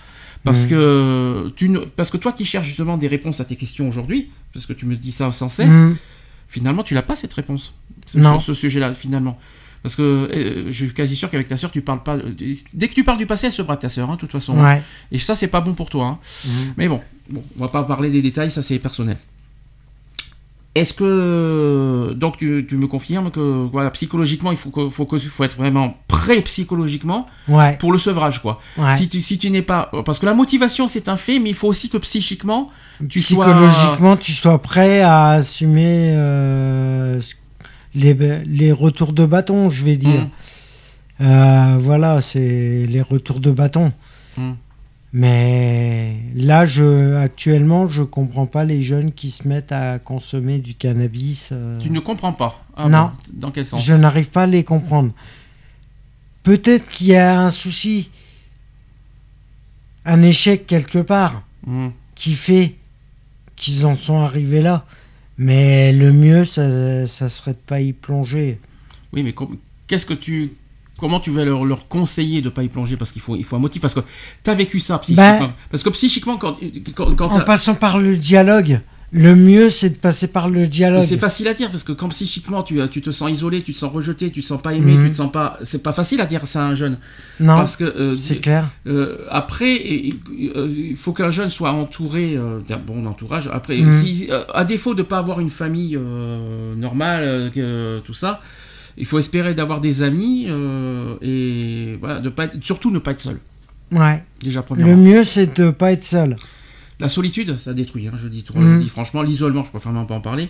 [SPEAKER 3] Parce
[SPEAKER 4] Mhm.
[SPEAKER 3] que tu ne, parce que toi qui cherches justement des réponses à tes questions aujourd'hui, parce que tu me dis ça sans cesse,
[SPEAKER 4] Hum,
[SPEAKER 3] finalement tu n'as pas cette réponse
[SPEAKER 4] Non.
[SPEAKER 3] sur ce sujet-là finalement. Parce que euh, je suis quasi sûr qu'avec ta sœur tu parles pas. Dès que tu parles du passé, elle se braque ta sœur, hein, de toute façon. hein.
[SPEAKER 4] Ouais.
[SPEAKER 3] Et ça c'est pas bon pour toi. hein.
[SPEAKER 4] Mhm.
[SPEAKER 3] Mais bon, bon, on va pas parler des détails, ça c'est personnel. Est-ce que donc tu, tu me confirmes que voilà psychologiquement il faut que, faut que faut être vraiment prêt psychologiquement
[SPEAKER 4] Ouais.
[SPEAKER 3] pour le sevrage quoi.
[SPEAKER 4] ouais.
[SPEAKER 3] Si tu si tu n'es pas parce que la motivation c'est un fait mais il faut aussi que psychiquement tu sois-
[SPEAKER 4] Psychologiquement, tu sois prêt à assumer euh, les, les retours de bâton, je vais dire.
[SPEAKER 3] Mm.
[SPEAKER 4] Euh, voilà, c'est les retours de bâton.
[SPEAKER 3] Mm.
[SPEAKER 4] Mais là, je, actuellement, je comprends pas les jeunes qui se mettent à consommer du cannabis. euh,
[SPEAKER 3] tu ne comprends pas. Ah
[SPEAKER 4] Non.
[SPEAKER 3] bon, dans quel sens?
[SPEAKER 4] Je n'arrive pas à les comprendre. Peut-être qu'il y a un souci, un échec quelque part,
[SPEAKER 3] Mm.
[SPEAKER 4] qui fait qu'ils en sont arrivés là. Mais le mieux, ça, ça serait de pas y plonger.
[SPEAKER 3] Oui mais qu'est-ce que tu Comment tu vas leur, leur conseiller de ne pas y plonger Parce qu'il faut, il faut un motif. Parce que tu as vécu ça psychiquement.
[SPEAKER 4] Ben-
[SPEAKER 3] parce que psychiquement, quand, quand, quand
[SPEAKER 4] En passant par le dialogue, le mieux, c'est de passer par le dialogue.
[SPEAKER 3] C'est facile à dire parce que quand psychiquement tu, tu te sens isolé, tu te sens rejeté, tu te sens pas aimé,
[SPEAKER 4] Mhm.
[SPEAKER 3] tu te sens pas. C'est pas facile à dire ça à un jeune.
[SPEAKER 4] Non,
[SPEAKER 3] parce que euh,
[SPEAKER 4] c'est clair.
[SPEAKER 3] euh, après, euh, il faut qu'un jeune soit entouré euh, d'un bon entourage. Après,
[SPEAKER 4] Mhm.
[SPEAKER 3] si, à défaut de pas avoir une famille normale, tout ça, il faut espérer d'avoir des amis euh, et voilà, de pas être- surtout ne pas être seul.
[SPEAKER 4] Ouais.
[SPEAKER 3] Déjà
[SPEAKER 4] Le mieux, c'est de pas être seul.
[SPEAKER 3] La solitude, ça détruit. hein, je, dis, je
[SPEAKER 4] Mhm.
[SPEAKER 3] dis franchement, l'isolement, je préfère même pas en parler.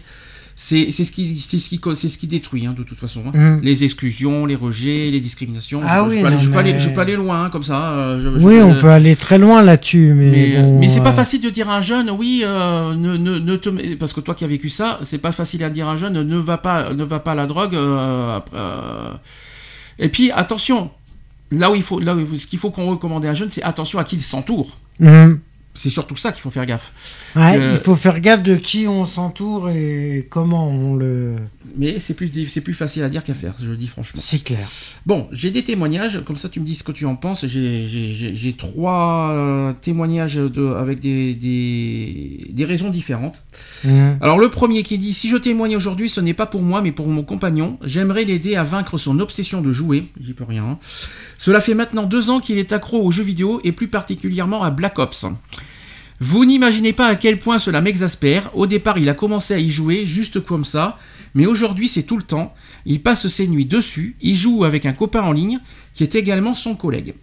[SPEAKER 3] C'est ce qui, c'est ce qui, c'est ce qui détruit hein, de toute façon. hein.
[SPEAKER 4] Mhm.
[SPEAKER 3] Les exclusions, les rejets, les discriminations.
[SPEAKER 4] Ah
[SPEAKER 3] je,
[SPEAKER 4] oui,
[SPEAKER 3] peux aller,
[SPEAKER 4] non,
[SPEAKER 3] je peux aller-
[SPEAKER 4] mais-
[SPEAKER 3] je peux aller loin hein, comme ça. euh, je-
[SPEAKER 4] Oui,
[SPEAKER 3] peux-
[SPEAKER 4] on peut aller très loin là-dessus, mais,
[SPEAKER 3] Mais, euh,
[SPEAKER 4] bon,
[SPEAKER 3] mais c'est pas
[SPEAKER 4] euh,
[SPEAKER 3] facile de dire à un jeune, oui, ne, ne, ne te parce que toi qui as vécu ça, c'est pas facile à dire à un jeune, ne va pas, ne va pas à la drogue. Et puis attention, là où il faut, là où, ce qu'il faut qu'on recommande à un jeune, c'est attention à qui il s'entoure.
[SPEAKER 4] mhm.
[SPEAKER 3] C'est surtout ça qu'il faut faire gaffe.
[SPEAKER 4] Ouais,
[SPEAKER 3] Euh,
[SPEAKER 4] Il faut faire gaffe de qui on s'entoure et comment on le.
[SPEAKER 3] Mais c'est plus, c'est plus facile à dire qu'à faire, je le dis franchement.
[SPEAKER 4] C'est clair.
[SPEAKER 3] Bon, j'ai des témoignages, comme ça tu me dis ce que tu en penses. J'ai- trois euh, témoignages de, avec des, des, des raisons différentes.
[SPEAKER 4] Mhm.
[SPEAKER 3] Alors le premier qui dit, si je témoigne aujourd'hui, ce n'est pas pour moi, mais pour mon compagnon. J'aimerais l'aider à vaincre son obsession de jouer. J'y peux rien. hein. Cela fait maintenant deux ans qu'il est accro aux jeux vidéo et plus particulièrement à Black Ops. Vous n'imaginez pas à quel point cela m'exaspère. Au départ, il a commencé à y jouer juste comme ça, mais aujourd'hui, c'est tout le temps. Il passe ses nuits dessus. Il joue avec un copain en ligne qui est également son collègue.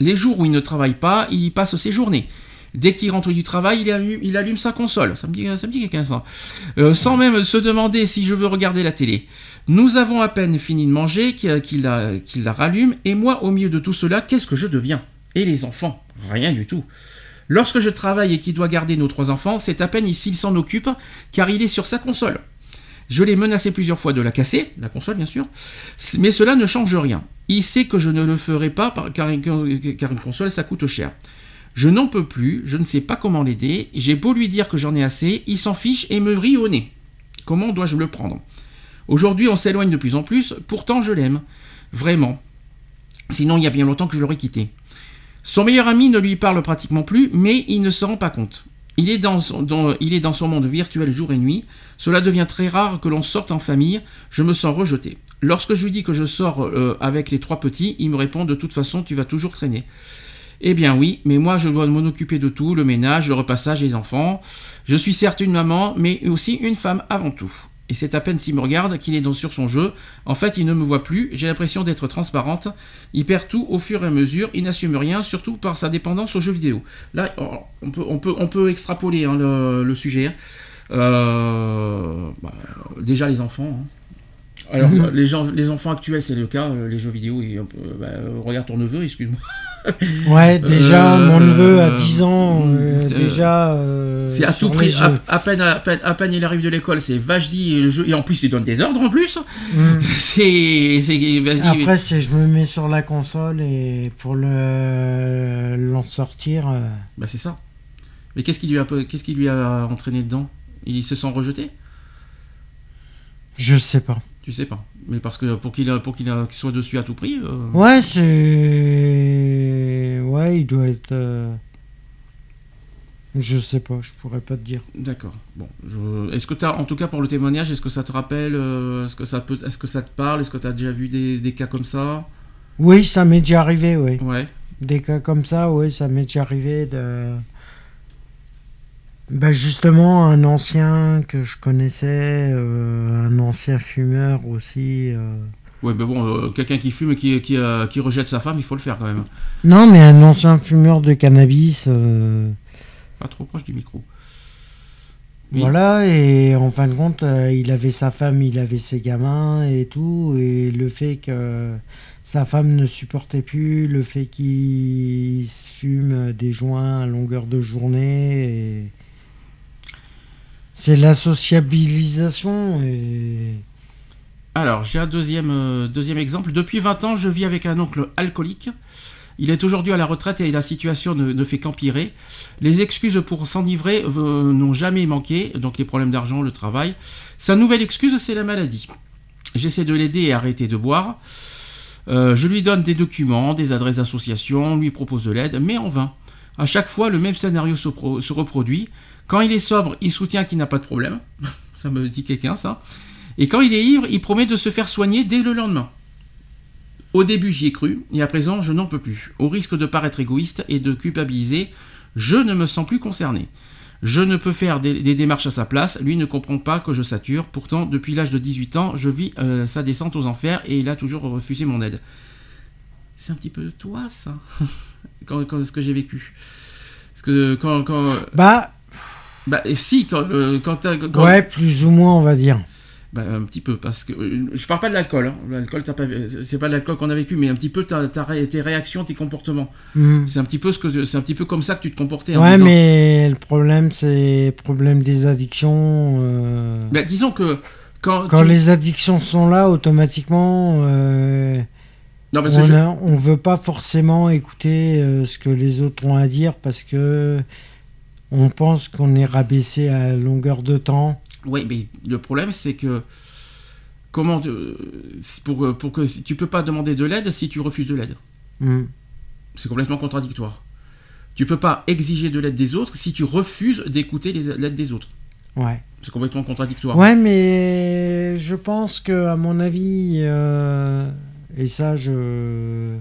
[SPEAKER 3] Les jours où il ne travaille pas, il y passe ses journées. Dès qu'il rentre du travail, il allume, sa console. Ça me dit, ça me quelqu'un. Euh, sans même se demander si je veux regarder la télé. Nous avons à peine fini de manger qu'il la rallume, et moi, au milieu de tout cela, qu'est-ce que je deviens? Et les enfants? Rien du tout. Lorsque je travaille et qu'il doit garder nos trois enfants, c'est à peine s'il s'en occupe, car il est sur sa console. Je l'ai menacé plusieurs fois de la casser, la console bien sûr, mais cela ne change rien. Il sait que je ne le ferai pas car une console ça coûte cher. Je n'en peux plus, je ne sais pas comment l'aider, j'ai beau lui dire que j'en ai assez, il s'en fiche et me rit au nez. Comment dois-je le prendre? Aujourd'hui on s'éloigne de plus en plus, pourtant je l'aime. Vraiment. Sinon il y a bien longtemps que je l'aurais quitté. Son meilleur ami ne lui parle pratiquement plus, mais il ne se rend pas compte. Il est dans son, monde virtuel jour et nuit. Cela devient très rare que l'on sorte en famille. Je me sens rejeté. Lorsque je lui dis que je sors euh, avec les trois petits, il me répond de toute façon tu vas toujours traîner. Eh bien oui, mais moi je dois m'en occuper de tout, le ménage, le repassage, les enfants. Je suis certes une maman, mais aussi une femme avant tout. Et c'est à peine s'il me regarde qu'il est dans, sur son jeu. En fait, il ne me voit plus, j'ai l'impression d'être transparente. Il perd tout au fur et à mesure, il n'assume rien, surtout par sa dépendance aux jeux vidéo. Là, oh, on peut, on peut, on peut extrapoler hein, le, le sujet. hein. Euh, bah, déjà les enfants. hein. Alors,
[SPEAKER 4] Mhm.
[SPEAKER 3] les, gens, les enfants actuels, c'est le cas, euh, les jeux vidéo, euh, bah, regarde ton neveu, excuse-moi.
[SPEAKER 4] Ouais, déjà,
[SPEAKER 3] Euh,
[SPEAKER 4] mon neveu à 10 ans, euh,
[SPEAKER 3] euh,
[SPEAKER 4] déjà. euh,
[SPEAKER 3] C'est à tout prix, à, peine, à, peine, à peine il arrive de l'école, c'est vache-dit, et, le jeu- et en plus il donne des ordres en plus.
[SPEAKER 4] Mm.
[SPEAKER 3] C'est.
[SPEAKER 4] Après, c'est je me mets sur la console et pour le l'en sortir. euh,
[SPEAKER 3] Bah c'est ça. Mais qu'est-ce qui lui a, qu'est-ce qui lui a entraîné dedans? Il se sent rejeté?
[SPEAKER 4] Je sais pas.
[SPEAKER 3] Tu sais pas. Mais parce que pour qu'il pour qu'il soit dessus à tout prix. euh,
[SPEAKER 4] Ouais, c'est. Ouais, il doit être. euh, Je sais pas, je pourrais pas te dire.
[SPEAKER 3] D'accord. Bon. je- Est-ce que tu as, en tout cas pour le témoignage, est-ce que ça te rappelle euh, Est-ce que ça peut, est-ce que ça te parle Est-ce que tu as déjà vu des, des cas comme ça?
[SPEAKER 4] Oui, ça m'est déjà arrivé, oui.
[SPEAKER 3] Ouais.
[SPEAKER 4] Des cas comme ça, oui, ça m'est déjà arrivé de. Bah justement, un ancien que je connaissais, euh, un ancien fumeur aussi. euh.
[SPEAKER 3] Ouais, mais bon, euh, quelqu'un qui fume et qui, qui, euh, qui rejette sa femme, il faut le faire quand même.
[SPEAKER 4] Non, mais un ancien fumeur de cannabis.
[SPEAKER 3] Pas trop proche du micro. Oui.
[SPEAKER 4] Voilà, et en fin de compte, il avait sa femme, il avait ses gamins et tout, et le fait que sa femme ne supportait plus, le fait qu'il fume des joints à longueur de journée, et... c'est la sociabilisation, et...
[SPEAKER 3] Alors, j'ai un deuxième, euh, deuxième exemple. Depuis 20 ans, je vis avec un oncle alcoolique. Il est aujourd'hui à la retraite et la situation ne, fait qu'empirer. Les excuses pour s'enivrer euh, n'ont jamais manqué, donc les problèmes d'argent, le travail. Sa nouvelle excuse, c'est la maladie. J'essaie de l'aider à arrêter de boire. Euh, je lui donne des documents, des adresses d'associations, lui propose de l'aide, mais en vain. À chaque fois, le même scénario se reproduit. Quand il est sobre, il soutient qu'il n'a pas de problème. ça me dit quelqu'un, ça. Et quand il est ivre, il promet de se faire soigner dès le lendemain. Au début, j'y ai cru, et à présent, je n'en peux plus. Au risque de paraître égoïste et de culpabiliser, je ne me sens plus concerné. Je ne peux faire des, démarches à sa place, lui ne comprend pas que je sature. Pourtant, depuis l'âge de 18 ans, je vis euh, sa descente aux enfers et il a toujours refusé mon aide. C'est un petit peu toi, ça, quand, quand- ce que j'ai vécu. Parce que quand
[SPEAKER 4] Bah,
[SPEAKER 3] bah, si, quand. euh, quand,
[SPEAKER 4] ouais, plus ou moins, on va dire.
[SPEAKER 3] bah, un petit peu, parce que euh, je parle pas de l'alcool. hein. L'alcool, pas, c'est pas de l'alcool qu'on a vécu, mais un petit peu ta ré- tes réactions, tes comportements.
[SPEAKER 4] Hmm.
[SPEAKER 3] C'est un petit peu ce que, c'est un petit peu comme ça que tu te comportais.
[SPEAKER 4] Ouais,
[SPEAKER 3] disant-
[SPEAKER 4] mais le problème, c'est le problème des addictions. euh,
[SPEAKER 3] Bah, disons que quand,
[SPEAKER 4] Quand
[SPEAKER 3] tu-
[SPEAKER 4] les addictions sont là, automatiquement, euh,
[SPEAKER 3] non, parce que
[SPEAKER 4] on,
[SPEAKER 3] je-
[SPEAKER 4] on veut pas forcément écouter euh, ce que les autres ont à dire parce que on pense qu'on est rabaissé à longueur de temps.
[SPEAKER 3] Oui, mais le problème, c'est que comment te- pour, pour que tu peux pas demander de l'aide si tu refuses de l'aide.
[SPEAKER 4] Hmm.
[SPEAKER 3] C'est complètement contradictoire. Tu peux pas exiger de l'aide des autres si tu refuses d'écouter l'aide des autres.
[SPEAKER 4] Ouais.
[SPEAKER 3] C'est complètement contradictoire.
[SPEAKER 4] Ouais, mais je pense que, à mon avis, euh, et ça, je.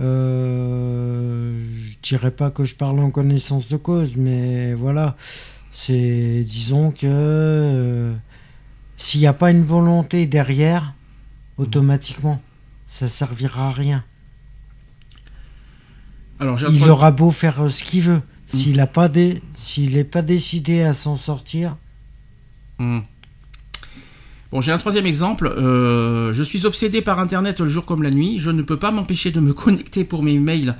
[SPEAKER 4] Euh, je dirais pas que je parle en connaissance de cause, mais voilà. C'est. Disons que. euh, S'il n'y a pas une volonté derrière, automatiquement, ça servira à rien.
[SPEAKER 3] Alors,
[SPEAKER 4] Il aura beau faire euh, ce qu'il veut. S'il n'a pas, dé- s'il n'est pas décidé à s'en sortir,
[SPEAKER 3] Hmm. Bon, j'ai un troisième exemple. Euh, je suis obsédé par Internet le jour comme la nuit. Je ne peux pas m'empêcher de me connecter pour mes mails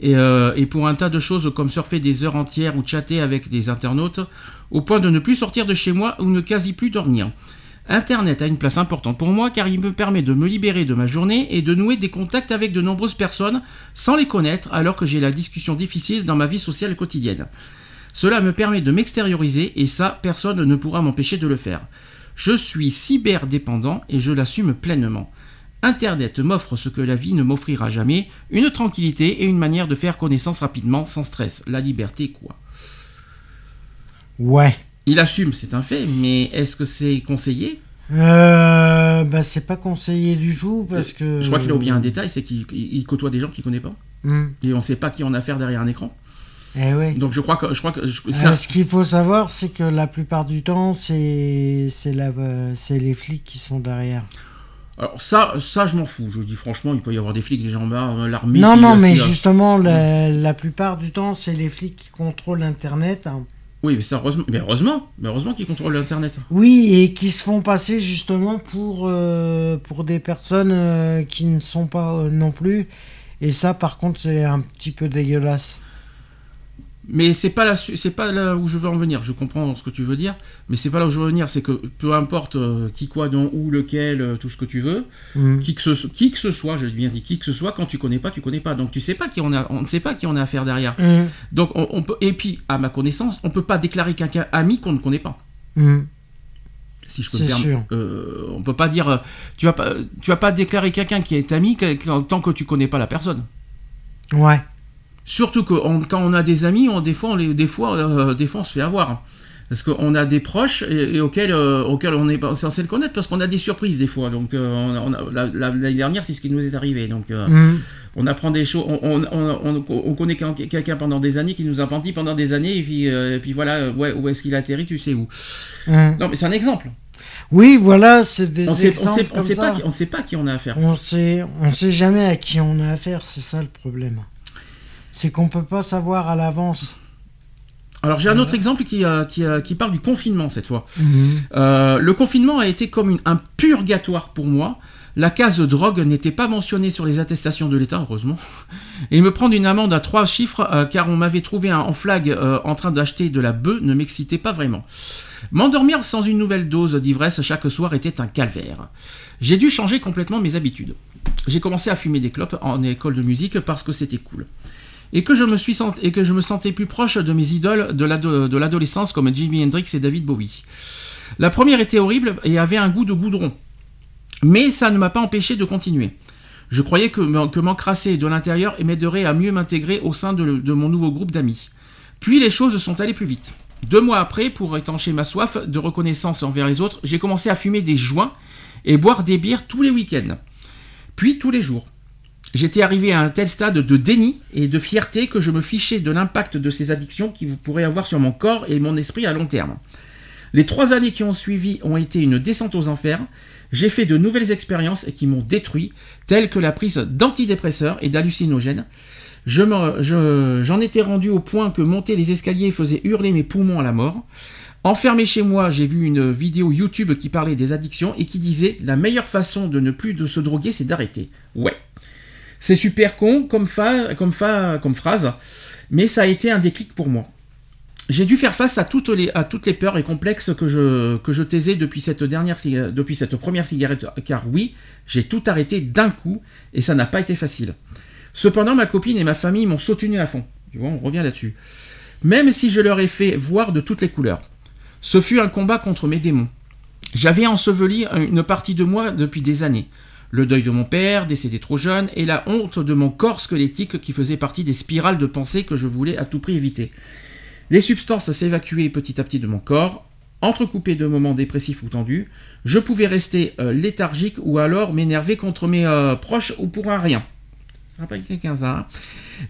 [SPEAKER 3] et, euh, et pour un tas de choses comme surfer des heures entières ou chatter avec des internautes, au point de ne plus sortir de chez moi ou ne quasi plus dormir. Internet a une place importante pour moi car il me permet de me libérer de ma journée et de nouer des contacts avec de nombreuses personnes sans les connaître alors que j'ai la discussion difficile dans ma vie sociale quotidienne. Cela me permet de m'extérioriser et ça, personne ne pourra m'empêcher de le faire. Je suis cyberdépendant et je l'assume pleinement. Internet m'offre ce que la vie ne m'offrira jamais, une tranquillité et une manière de faire connaissance rapidement, sans stress. La liberté, quoi.
[SPEAKER 4] ouais.
[SPEAKER 3] Il assume, c'est un fait, mais est-ce que c'est conseillé?
[SPEAKER 4] Euh, bah, c'est pas conseillé du tout parce que.
[SPEAKER 3] Je crois qu'il a oublié un détail, c'est qu'il il- il côtoie des gens qu'il connaît pas.
[SPEAKER 4] Hmm.
[SPEAKER 3] Et on ne sait pas qui on a affaire derrière un écran.
[SPEAKER 4] Eh.
[SPEAKER 3] Donc je crois que... Je crois que je-
[SPEAKER 4] Euh, ce qu'il faut savoir, c'est que la plupart du temps, c'est euh, c'est les flics qui sont derrière.
[SPEAKER 3] alors ça, ça je m'en fous. Je dis franchement, il peut y avoir des flics, des gendarmes, euh, l'armée...
[SPEAKER 4] non, non, mais justement, la, la plupart du temps, c'est les flics qui contrôlent Internet. hein.
[SPEAKER 3] Oui, mais ça, heureusement, mais heureusement, mais heureusement qu'ils contrôlent l'Internet.
[SPEAKER 4] Oui, et qui se font passer justement pour, euh, pour des personnes euh, qui ne sont pas non plus. Et ça, par contre, c'est un petit peu dégueulasse.
[SPEAKER 3] Mais c'est pas là, c'est pas là où je veux en venir. Je comprends ce que tu veux dire, mais c'est pas là où je veux en venir. C'est que peu importe euh, qui, quoi, dont, où, lequel, euh, tout ce que tu veux,
[SPEAKER 4] Hmm.
[SPEAKER 3] qui que ce, qui que ce soit, je bien dit qui que ce soit, quand tu connais pas, tu connais pas. Donc tu sais pas qui on a, on ne sait pas qui on a affaire derrière.
[SPEAKER 4] Hmm.
[SPEAKER 3] Donc on, on peut, et puis à ma connaissance, on peut pas déclarer quelqu'un ami qu'on ne connaît pas.
[SPEAKER 4] Hmm.
[SPEAKER 3] Si je peux me permettre. Euh, on peut pas dire, tu vas pas, tu vas pas déclarer quelqu'un qui est ami tant que tu connais pas la personne.
[SPEAKER 4] Ouais.
[SPEAKER 3] Surtout que on- quand on a des amis, on, des, fois, on les, des, fois, euh, des fois, on se fait avoir. Parce qu'on a des proches et, et auxquels, euh, auxquels on est censé le connaître parce qu'on a des surprises des fois. Donc, euh, l'année dernière, c'est ce qui nous est arrivé. Donc, euh,
[SPEAKER 4] Hmm.
[SPEAKER 3] on apprend des choses. On, on, on- on- on connaît quel- quelqu'un pendant des années qui nous a menti pendant des années. Et puis, et puis voilà, ouais, où est-ce qu'il a atterri, tu sais où.
[SPEAKER 4] Hmm.
[SPEAKER 3] Non, mais c'est un exemple.
[SPEAKER 4] Oui, voilà, c'est des
[SPEAKER 3] On sait, on
[SPEAKER 4] exemples
[SPEAKER 3] sait, on
[SPEAKER 4] comme
[SPEAKER 3] sait
[SPEAKER 4] ça.
[SPEAKER 3] pas, qui- on sait pas qui on a affaire.
[SPEAKER 4] On sait, on sait jamais à qui on a affaire, c'est ça le problème. C'est qu'on peut pas savoir à l'avance.
[SPEAKER 3] Alors, j'ai un autre exemple qui, euh, qui, euh, qui parle du confinement cette fois.
[SPEAKER 4] Mhm.
[SPEAKER 3] Euh, le confinement a été comme une- un purgatoire pour moi. La case drogue n'était pas mentionnée sur les attestations de l'État, heureusement. Et me prendre une amende à trois chiffres, euh, car on m'avait trouvé un- en flag euh, en train d'acheter de la bœuf, ne m'excitait pas vraiment. M'endormir sans une nouvelle dose d'ivresse chaque soir était un calvaire. J'ai dû changer complètement mes habitudes. J'ai commencé à fumer des clopes en école de musique parce que c'était cool. Et que, je me suis et que je me sentais plus proche de mes idoles de l'ado- de l'adolescence comme Jimi Hendrix et David Bowie. La première était horrible et avait un goût de goudron. Mais ça ne m'a pas empêché de continuer. Je croyais que, que m'encrasser de l'intérieur m'aiderait à mieux m'intégrer au sein de, de mon nouveau groupe d'amis. Puis les choses sont allées plus vite. Deux mois après, pour étancher ma soif de reconnaissance envers les autres, j'ai commencé à fumer des joints et boire des bières tous les week-ends. Puis tous les jours. J'étais arrivé à un tel stade de déni et de fierté que je me fichais de l'impact de ces addictions qui pourraient avoir sur mon corps et mon esprit à long terme. Les trois années qui ont suivi ont été une descente aux enfers. J'ai fait de nouvelles expériences qui m'ont détruit, telles que la prise d'antidépresseurs et d'hallucinogènes. J'en étais rendu au point que monter les escaliers faisait hurler mes poumons à la mort. Enfermé chez moi, j'ai vu une vidéo YouTube qui parlait des addictions et qui disait la meilleure façon de ne plus se droguer, c'est d'arrêter. Ouais. C'est super con comme, fa- comme, fa- comme phrase, mais ça a été un déclic pour moi. J'ai dû faire face à toutes les, peurs et complexes que je, taisais depuis cette première cigarette, car oui, j'ai tout arrêté d'un coup et ça n'a pas été facile. Cependant, ma copine et ma famille m'ont soutenu à fond. Tu vois, on revient là-dessus. Même si je leur ai fait voir de toutes les couleurs. Ce fut un combat contre mes démons. J'avais enseveli une partie de moi depuis des années. Le deuil de mon père, décédé trop jeune, et la honte de mon corps squelettique qui faisait partie des spirales de pensée que je voulais à tout prix éviter. Les substances s'évacuaient petit à petit de mon corps, entrecoupées de moments dépressifs ou tendus. Je pouvais rester euh, léthargique ou alors m'énerver contre mes euh, proches ou pour un rien. Hein?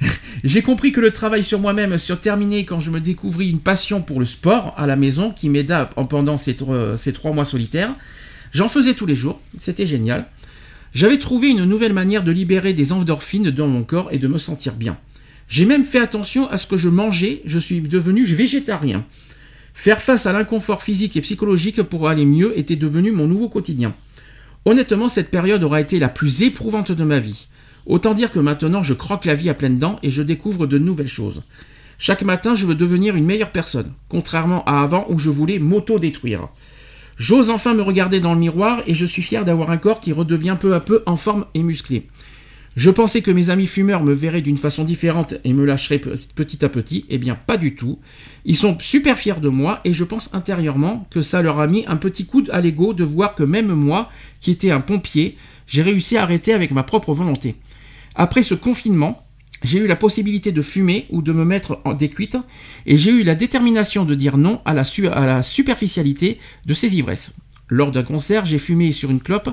[SPEAKER 3] J'ai compris que le travail sur moi-même se terminait quand je me découvris une passion pour le sport à la maison qui m'aida pendant ces, ces trois mois solitaires. J'en faisais tous les jours, c'était génial. J'avais trouvé une nouvelle manière de libérer des endorphines dans mon corps et de me sentir bien. J'ai même fait attention à ce que je mangeais, je suis devenu végétarien. Faire face à l'inconfort physique et psychologique pour aller mieux était devenu mon nouveau quotidien. Honnêtement, cette période aura été la plus éprouvante de ma vie. Autant dire que maintenant je croque la vie à pleines dents et je découvre de nouvelles choses. Chaque matin, je veux devenir une meilleure personne, contrairement à avant où je voulais m'auto-détruire. J'ose enfin me regarder dans le miroir et je suis fier d'avoir un corps qui redevient peu à peu en forme et musclé. Je pensais que mes amis fumeurs me verraient d'une façon différente et me lâcheraient pe- petit à petit. Eh bien, pas du tout. Ils sont super fiers de moi et je pense intérieurement que ça leur a mis un petit coup à de voir que même moi, qui étais un pompier, j'ai réussi à arrêter avec ma propre volonté. Après ce confinement, j'ai eu la possibilité de fumer ou de me mettre en décuite et j'ai eu la détermination de dire non à la, superficialité de ces ivresses. Lors d'un concert, j'ai fumé sur une clope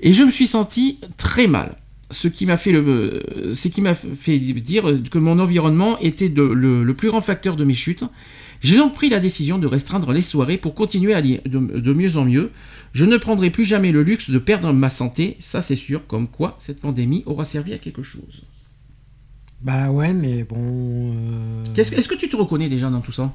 [SPEAKER 3] et je me suis senti très mal. Ce qui m'a fait, fait dire que mon environnement était le, plus grand facteur de mes chutes. J'ai donc pris la décision de restreindre les soirées pour continuer à de, de mieux en mieux. Je ne prendrai plus jamais le luxe de perdre ma santé, ça c'est sûr, comme quoi cette pandémie aura servi à quelque chose.
[SPEAKER 4] Bah ouais, mais bon. euh,
[SPEAKER 3] Qu'est-ce que- Est-ce que tu te reconnais déjà dans tout ça?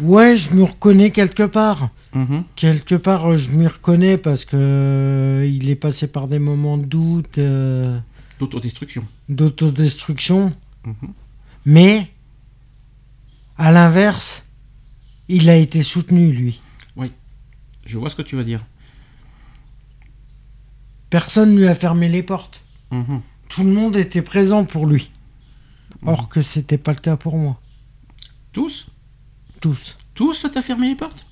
[SPEAKER 4] Ouais, je me reconnais quelque part.
[SPEAKER 3] Mhm.
[SPEAKER 4] Quelque part, euh, je m'y reconnais parce que euh, il est passé par des moments de doute, euh,
[SPEAKER 3] L'autodestruction.
[SPEAKER 4] d'autodestruction.
[SPEAKER 3] Mhm.
[SPEAKER 4] Mais, à l'inverse, il a été soutenu, lui.
[SPEAKER 3] Je vois ce que tu veux dire.
[SPEAKER 4] Personne lui a fermé les portes.
[SPEAKER 3] Mhm.
[SPEAKER 4] Tout le monde était présent pour lui. Or que c'était pas le cas pour moi.
[SPEAKER 3] Tous?
[SPEAKER 4] Tous.
[SPEAKER 3] Tous t'as fermé les portes?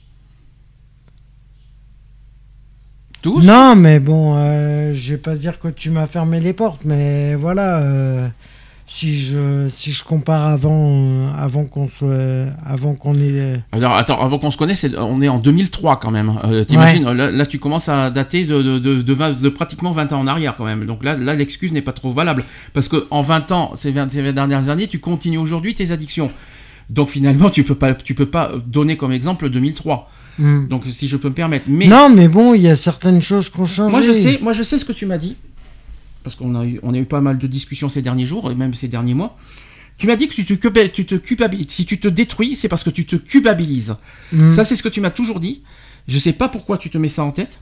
[SPEAKER 3] Tous?
[SPEAKER 4] Non, mais bon, euh, je vais pas dire que tu m'as fermé les portes, mais voilà. euh, si je si je compare avant euh, avant qu'on soit avant qu'on ait
[SPEAKER 3] Alors attends, avant qu'on se connaisse, on est en 2003 quand même. Euh, T'imagines, là, là, tu commences à dater de, de, de, de vingt- de pratiquement 20 ans en arrière quand même. Donc là, là l'excuse n'est pas trop valable. Parce que en 20 ans, ces 20, ces 20 dernières années, tu continues aujourd'hui tes addictions. Donc finalement, tu peux pas, tu peux pas donner comme exemple 2003.
[SPEAKER 4] Hmm.
[SPEAKER 3] Donc si je peux me permettre. Mais
[SPEAKER 4] Non, mais bon, il y a certaines choses qui ont changé.
[SPEAKER 3] moi je sais, moi je sais ce que tu m'as dit. Parce qu'on a eu, on a eu pas mal de discussions ces derniers jours et même ces derniers mois. Tu m'as dit que tu te, culpa- tu te culpabilises. Si tu te détruis, c'est parce que tu te culpabilises.
[SPEAKER 4] Hmm.
[SPEAKER 3] Ça, c'est ce que tu m'as toujours dit. Je sais pas pourquoi tu te mets ça en tête.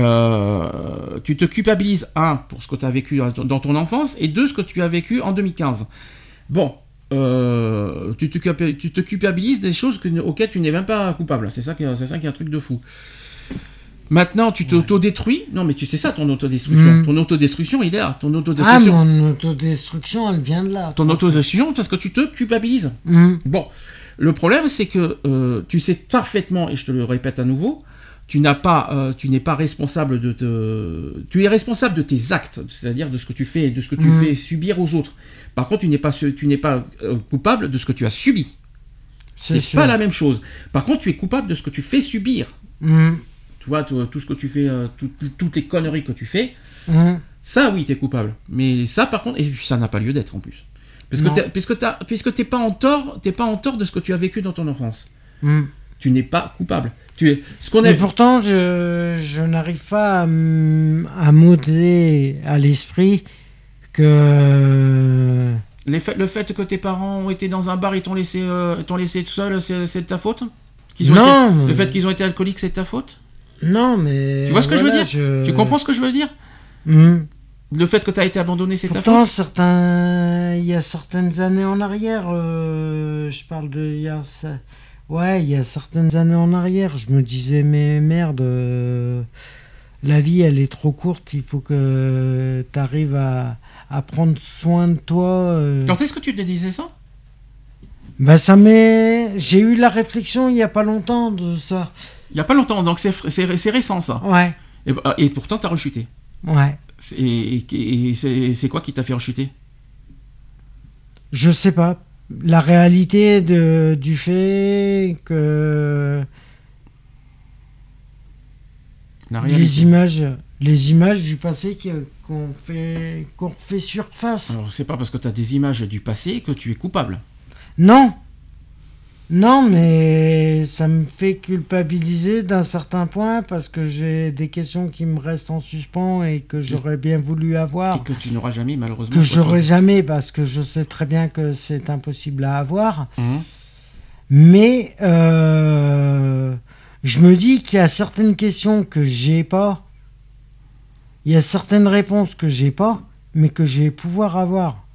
[SPEAKER 3] Euh, tu te culpabilises, un, pour ce que tu as vécu dans ton- enfance, et deux, ce que tu as vécu en 2015. Bon, euh, tu, te, culpa- tu te culpabilises des choses que- auxquelles tu n'es même pas coupable. C'est ça, qui c'est ça qui est un truc de fou. Maintenant, tu t'auto-détruis. Non, mais tu sais ça, ton autodestruction.
[SPEAKER 4] Mm.
[SPEAKER 3] Ton autodestruction, il est là. Ton
[SPEAKER 4] Ah,
[SPEAKER 3] autodestruction.
[SPEAKER 4] mon autodestruction, elle vient de là.
[SPEAKER 3] ton autodestruction, parce que tu te culpabilises.
[SPEAKER 4] Hmm.
[SPEAKER 3] Bon, le problème c'est que euh, tu sais parfaitement, et je te le répète à nouveau, tu n'as pas, euh, tu n'es pas responsable de te, tu es responsable de tes actes, c'est-à-dire de ce que tu fais, de ce que tu
[SPEAKER 4] Mhm.
[SPEAKER 3] fais subir aux autres. Par contre, tu n'es pas, tu n'es pas euh, coupable de ce que tu as subi. C'est pas la même chose. Par contre, tu es coupable de ce que tu fais subir. Tu vois, tout, tout ce que tu fais, euh, tout- toutes les conneries que tu fais,
[SPEAKER 4] Hmm.
[SPEAKER 3] ça, oui, t'es coupable. Mais ça, par contre, et ça n'a pas lieu d'être en plus. Parce que
[SPEAKER 4] Non.
[SPEAKER 3] t'es- puisque t'es pas en tort, t'es pas en tort de ce que tu as vécu dans ton enfance.
[SPEAKER 4] Hmm.
[SPEAKER 3] Tu n'es pas coupable. Tu es ce qu'on
[SPEAKER 4] Mais
[SPEAKER 3] est.
[SPEAKER 4] pourtant, je, je n'arrive pas à, m- à l'esprit que.
[SPEAKER 3] les faits- le fait que tes parents ont été dans un bar et t'ont laissé, euh, t'ont laissé tout seul, c'est, de ta faute? Ont
[SPEAKER 4] Non,
[SPEAKER 3] été- Le fait qu'ils ont été alcooliques, c'est de ta faute?
[SPEAKER 4] Non, mais.
[SPEAKER 3] Tu vois ce que je veux dire Tu comprends ce que je veux dire
[SPEAKER 4] Hmm.
[SPEAKER 3] Le fait que tu as été abandonné, c'est ta faute
[SPEAKER 4] certains, il y a certaines années en arrière, euh, je parle de, il y a, ouais, il y a certaines années en arrière, je me disais mais merde, euh, la vie, elle est trop courte. Il faut que tu arrives à, à prendre soin de toi. euh.
[SPEAKER 3] Quand est-ce que tu te disais ça
[SPEAKER 4] Bah, ça m'est. J'ai eu la réflexion il n'y a pas longtemps de ça.
[SPEAKER 3] Il n'y a pas longtemps, donc c'est c'est récent ça.
[SPEAKER 4] Ouais,
[SPEAKER 3] Et, bah, et pourtant, t'as rechuté.
[SPEAKER 4] ouais.
[SPEAKER 3] Et, et- et c'est quoi qui t'a fait rechuter?
[SPEAKER 4] Je sais pas. La réalité de, du fait que les images, les images du passé qu'on fait, qu'on fait surface.
[SPEAKER 3] Alors, c'est pas parce que t'as des images du passé que tu es coupable.
[SPEAKER 4] Non. Non, mais ça me fait culpabiliser d'un certain point parce que j'ai des questions qui me restent en suspens et que j'aurais bien voulu avoir.
[SPEAKER 3] Et que tu n'auras jamais, malheureusement.
[SPEAKER 4] Que j'aurais
[SPEAKER 3] retrouvé.
[SPEAKER 4] jamais parce que je sais très bien que c'est impossible à avoir.
[SPEAKER 3] Mhm.
[SPEAKER 4] Mais euh, je me dis qu'il y a certaines questions que j'ai pas. Il y a certaines réponses que j'ai pas, mais que je vais pouvoir avoir.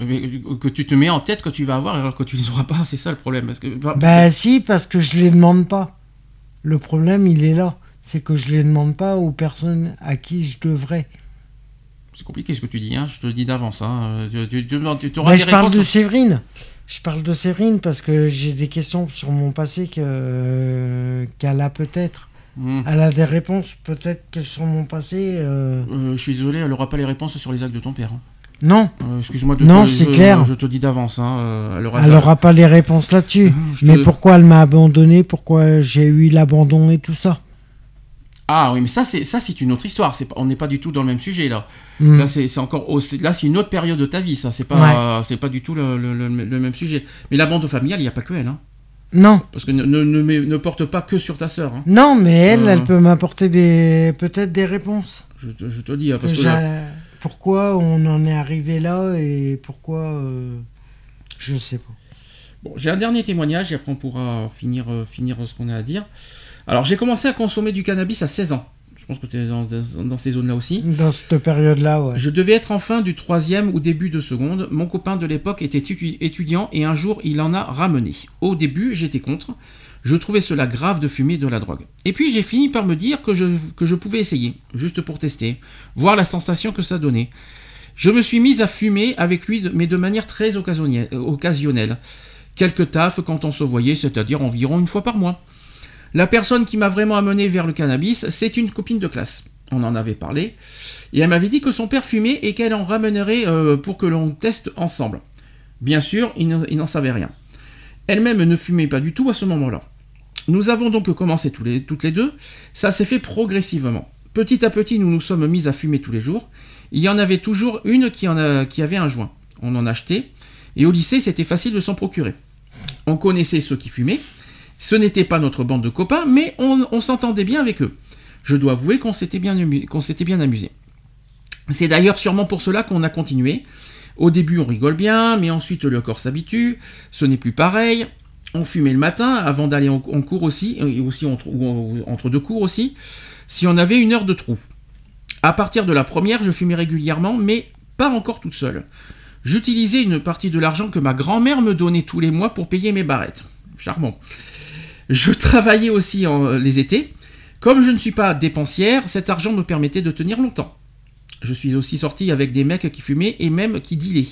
[SPEAKER 3] Mais que tu te mets en tête que tu vas avoir alors que tu les auras pas, c'est ça le problème. Parce que, bah,
[SPEAKER 4] Ben si, parce que je les demande pas. Le problème, il est là. C'est que je les demande pas aux personnes à qui je devrais.
[SPEAKER 3] c'est compliqué ce que tu dis, hein, je te le dis d'avance. Hein. Tu, tu, tu, tu- tu auras des
[SPEAKER 4] je parle de Séverine. Je parle de Séverine parce que j'ai des questions sur mon passé que qu'elle a peut-être.
[SPEAKER 3] Mhm.
[SPEAKER 4] Elle a des réponses peut-être que sur mon passé. euh,
[SPEAKER 3] Euh, je suis désolé, elle aura pas les réponses sur les actes de ton père. hein.
[SPEAKER 4] Non,
[SPEAKER 3] Euh, Excuse-moi de
[SPEAKER 4] Non,
[SPEAKER 3] te-
[SPEAKER 4] c'est
[SPEAKER 3] je-
[SPEAKER 4] clair.
[SPEAKER 3] Je te dis d'avance. Hein. euh, Elle aura
[SPEAKER 4] elle n'aura pas les réponses là-dessus.
[SPEAKER 3] Je
[SPEAKER 4] Mais
[SPEAKER 3] te-
[SPEAKER 4] pourquoi elle m'a abandonné? Pourquoi j'ai eu l'abandon et tout ça?
[SPEAKER 3] Ah oui, mais ça c'est ça c'est une autre histoire. C'est pas, on n'est pas du tout dans le même sujet là.
[SPEAKER 4] Hmm.
[SPEAKER 3] Là c'est c'est encore oh, c'est- là c'est une autre période de ta vie. Ça c'est pas c'est pas du tout le, le- le- le même sujet. Mais la bande familiale, il n'y a pas que elle. Hein.
[SPEAKER 4] Non,
[SPEAKER 3] Parce que ne, ne, ne, mets- ne porte pas que sur ta sœur. Hein.
[SPEAKER 4] non, mais elle,
[SPEAKER 3] Euh.
[SPEAKER 4] elle peut m'apporter des peut-être des réponses.
[SPEAKER 3] Je, te- je te dis hein, parce
[SPEAKER 4] Que
[SPEAKER 3] que là-
[SPEAKER 4] j'ai- Pourquoi on en est arrivé là et pourquoi euh, je sais pas.
[SPEAKER 3] Bon, j'ai un dernier témoignage et après on pourra finir, euh, finir ce qu'on a à dire. Alors, j'ai commencé à consommer du cannabis à 16 ans. Je pense que tu es dans, dans- dans ces zones-là aussi.
[SPEAKER 4] Dans cette période-là, ouais.
[SPEAKER 3] Je devais être en fin du troisième ou début de seconde. Mon copain de l'époque était étu- étudiant et un jour il en a ramené. Au début, j'étais contre. Je trouvais cela grave de fumer de la drogue. Et puis j'ai fini par me dire que je, pouvais essayer, juste pour tester, voir la sensation que ça donnait. Je me suis mise à fumer avec lui, mais de manière très occasionnelle. euh. Quelques tafs quand on se voyait, c'est-à-dire environ une fois par mois. La personne qui m'a vraiment amené vers le cannabis, c'est une copine de classe. On en avait parlé. Et elle m'avait dit que son père fumait et qu'elle en ramènerait euh, pour que l'on teste ensemble. Bien sûr, il n'en savait rien. Elle-même ne fumait pas du tout à ce moment-là. Nous avons donc commencé toutes les deux. Ça s'est fait progressivement. Petit à petit, nous nous sommes mis à fumer tous les jours. Il y en avait toujours une qui, avait un joint. On en achetait. Et au lycée, c'était facile de s'en procurer. On connaissait ceux qui fumaient. Ce n'était pas notre bande de copains, mais on, s'entendait bien avec eux. Je dois avouer qu'on s'était bien amusé. C'est d'ailleurs sûrement pour cela qu'on a continué. Au début, on rigole bien, mais ensuite le corps s'habitue. Ce n'est plus pareil. On fumait le matin avant d'aller en, cours aussi, et aussi entre, ou en- entre deux cours aussi, si on avait une heure de trou. À partir de la première, je fumais régulièrement, mais pas encore toute seule. J'utilisais une partie de l'argent que ma grand-mère me donnait tous les mois pour payer mes barrettes. Charmant. Je travaillais aussi en- les étés. Comme je ne suis pas dépensière, cet argent me permettait de tenir longtemps. Je suis aussi sorti avec des mecs qui fumaient et même qui dealaient.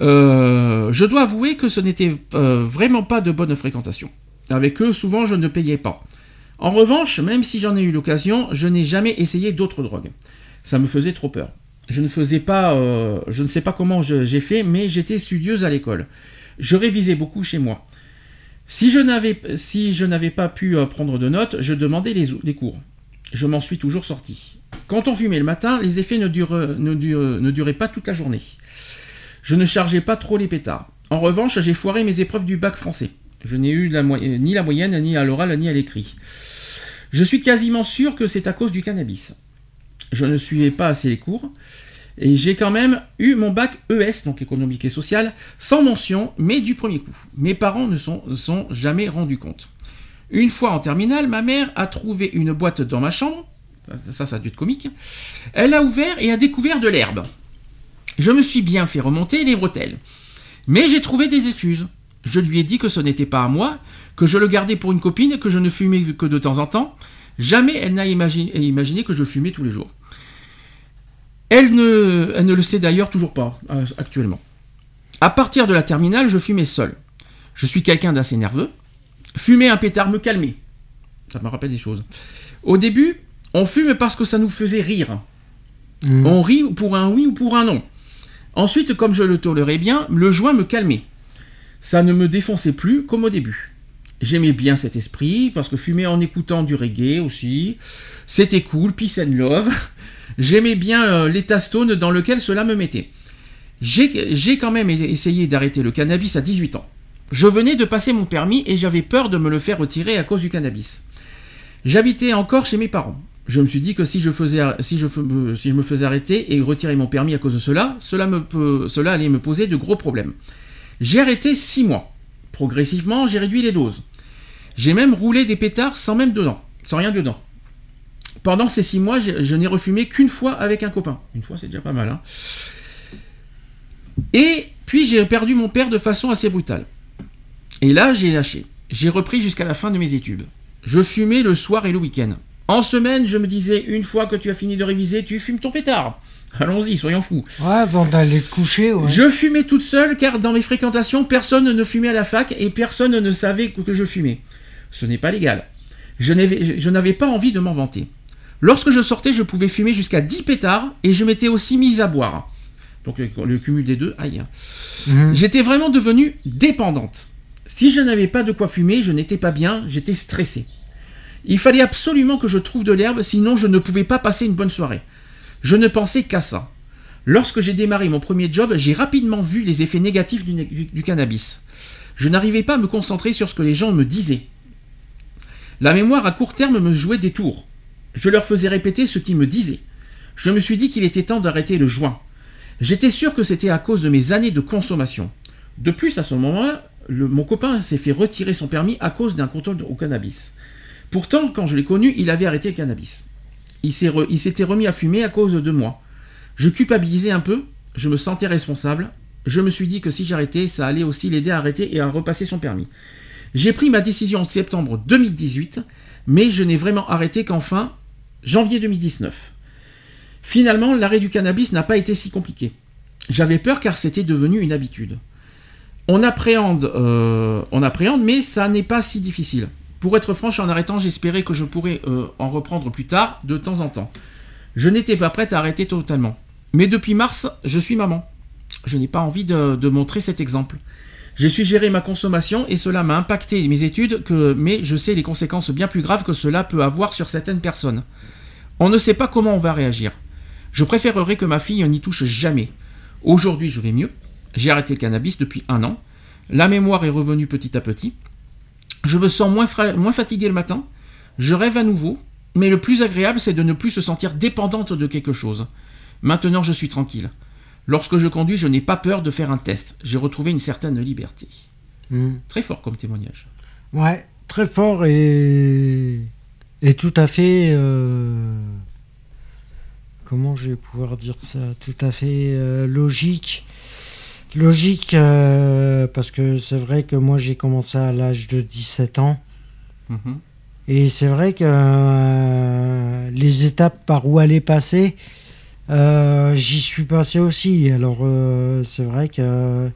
[SPEAKER 3] Euh, je dois avouer que ce n'était euh, vraiment pas de bonne fréquentation. Avec eux, souvent, je ne payais pas. En revanche, même si j'en ai eu l'occasion, je n'ai jamais essayé d'autres drogues. Ça me faisait trop peur. Je ne faisais pas, euh, je ne sais pas comment j'ai fait, mais j'étais studieuse à l'école. Je révisais beaucoup chez moi. Si je n'avais, pas pu prendre de notes, je demandais les, les cours. Je m'en suis toujours sorti. Quand on fumait le matin, les effets ne, duraient pas toute la journée. Je ne chargeais pas trop les pétards. En revanche, j'ai foiré mes épreuves du bac français. Je n'ai eu ni la moyenne, ni à l'oral, ni à l'écrit. Je suis quasiment sûr que c'est à cause du cannabis. Je ne suivais pas assez les cours. Et j'ai quand même eu mon bac ES, donc économique et social, sans mention, mais du premier coup. Mes parents ne sont, sont jamais rendus compte. Une fois en terminale, ma mère a trouvé une boîte dans ma chambre. Ça, ça a dû être comique. Elle a ouvert et a découvert de l'herbe. Je me suis bien fait remonter les bretelles. Mais j'ai trouvé des excuses. Je lui ai dit que ce n'était pas à moi, que je le gardais pour une copine, que je ne fumais que de temps en temps. Jamais elle n'a imaginé, que je fumais tous les jours. Elle ne, elle ne le sait d'ailleurs toujours pas euh, actuellement. À partir de la terminale, je fumais seul. Je suis quelqu'un d'assez nerveux. Fumer un pétard me calmait. Ça me rappelle des choses. Au début, on fume parce que ça nous faisait rire.
[SPEAKER 4] Mhm.
[SPEAKER 3] On rit pour un oui ou pour un non. Ensuite, comme je le tolérais bien, le joint me calmait. Ça ne me défonçait plus comme au début. J'aimais bien cet esprit, parce que fumer en écoutant du reggae aussi, c'était cool, peace and love. J'aimais bien euh, l'état stone dans lequel cela me mettait. J'ai j'ai quand même essayé d'arrêter le cannabis à 18 ans. Je venais de passer mon permis et j'avais peur de me le faire retirer à cause du cannabis. J'habitais encore chez mes parents. Je me suis dit que si je, faisais, si, je, me faisais arrêter et retirer mon permis à cause de cela, cela, allait me poser de gros problèmes. J'ai arrêté 6 mois. Progressivement, j'ai réduit les doses. J'ai même roulé des pétards sans même dedans, sans rien dedans. Pendant ces 6 mois, je n'ai refumé qu'une fois avec un copain. Une fois, c'est déjà pas mal. hein. Et puis j'ai perdu mon père de façon assez brutale. Et là, j'ai lâché. J'ai repris jusqu'à la fin de mes études. Je fumais le soir et le week-end. En semaine, je me disais, une fois que tu as fini de réviser, tu fumes ton pétard. Allons-y, soyons fous.
[SPEAKER 4] Ouais, avant d'aller coucher, ouais.
[SPEAKER 3] Je fumais toute seule car dans mes fréquentations, personne ne fumait à la fac et personne ne savait que je fumais. Ce n'est pas légal. Je n'avais pas envie de m'en vanter. Lorsque je sortais, je pouvais fumer jusqu'à 10 pétards et je m'étais aussi mise à boire. Donc le, le cumul des deux, aïe. hein.
[SPEAKER 4] Mhm.
[SPEAKER 3] J'étais vraiment devenue dépendante. Si je n'avais pas de quoi fumer, je n'étais pas bien, j'étais stressé. Il fallait absolument que je trouve de l'herbe, sinon je ne pouvais pas passer une bonne soirée. Je ne pensais qu'à ça. Lorsque j'ai démarré mon premier job, j'ai rapidement vu les effets négatifs du, cannabis. Je n'arrivais pas à me concentrer sur ce que les gens me disaient. La mémoire à court terme me jouait des tours. Je leur faisais répéter ce qu'ils me disaient. Je me suis dit qu'il était temps d'arrêter le joint. J'étais sûr que c'était à cause de mes années de consommation. De plus, à ce moment-là, mon copain s'est fait retirer son permis à cause d'un contrôle au cannabis. Pourtant, quand je l'ai connu, il avait arrêté le cannabis. Il s'était remis à fumer à cause de moi. Je culpabilisais un peu, je me sentais responsable. Je me suis dit que si j'arrêtais, ça allait aussi l'aider à arrêter et à repasser son permis. J'ai pris ma décision en septembre 2018, mais je n'ai vraiment arrêté qu'en fin janvier 2019. Finalement, l'arrêt du cannabis n'a pas été si compliqué. J'avais peur car c'était devenu une habitude. On appréhende, euh, on appréhende, mais ça n'est pas si difficile. Pour être franche, en arrêtant, j'espérais que je pourrais euh, en reprendre plus tard, de temps en temps. Je n'étais pas prête à arrêter totalement. Mais depuis mars, je suis maman. Je n'ai pas envie de, montrer cet exemple. J'ai su gérer ma consommation et cela m'a impacté mes études, mais je sais les conséquences bien plus graves que cela peut avoir sur certaines personnes. On ne sait pas comment on va réagir. Je préférerais que ma fille n'y touche jamais. Aujourd'hui, je vais mieux. J'ai arrêté le cannabis depuis un an. La mémoire est revenue petit à petit. Je me sens moins, fra- moins fatigué le matin. Je rêve à nouveau. Mais le plus agréable, c'est de ne plus se sentir dépendante de quelque chose. Maintenant, je suis tranquille. Lorsque je conduis, je n'ai pas peur de faire un test. J'ai retrouvé une certaine liberté.
[SPEAKER 4] Mhm.
[SPEAKER 3] Très fort comme témoignage.
[SPEAKER 4] Ouais, très fort et, et tout à fait. euh, Comment je vais pouvoir dire ça? Tout à fait euh, logique. Logique, euh, parce que c'est vrai que moi j'ai commencé à l'âge de 17 ans.
[SPEAKER 3] Mhm.
[SPEAKER 4] Et c'est vrai que euh, les étapes par où aller passer, euh, j'y suis passé aussi. Alors c'est vrai que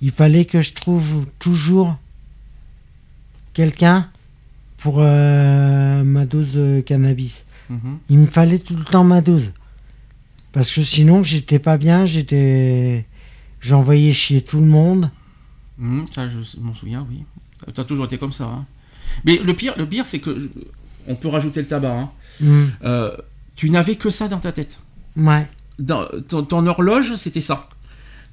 [SPEAKER 4] il fallait que je trouve toujours quelqu'un pour ma dose de cannabis.
[SPEAKER 3] Mhm.
[SPEAKER 4] Il me fallait tout le temps ma dose. Parce que sinon j'étais pas bien, j'étais j'envoyais chier tout le monde.
[SPEAKER 3] Mhm, ça, je m'en souviens, oui. Tu as toujours été comme ça. hein. Mais le pire, le pire c'est que. je- On peut rajouter le tabac. hein.
[SPEAKER 4] Hmm.
[SPEAKER 3] Euh, tu n'avais que ça dans ta tête.
[SPEAKER 4] Ouais.
[SPEAKER 3] Dans, ton, ton horloge, c'était ça.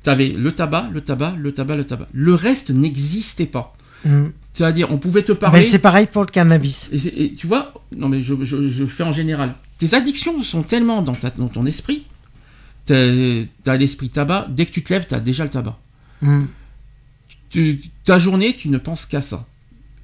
[SPEAKER 3] Tu avais le tabac, le tabac, le tabac, le tabac. Le reste n'existait pas.
[SPEAKER 4] Hmm.
[SPEAKER 3] C'est-à-dire, on pouvait te
[SPEAKER 4] Ben,
[SPEAKER 3] parler.
[SPEAKER 4] c'est pareil pour le cannabis.
[SPEAKER 3] et, tu vois, non mais je, je- je fais en général. Tes addictions sont tellement dans, ta- dans ton esprit. Tu as l'esprit tabac. Dès que tu te lèves, tu as déjà le tabac.
[SPEAKER 4] Hmm.
[SPEAKER 3] Tu- ta journée, tu ne penses qu'à ça.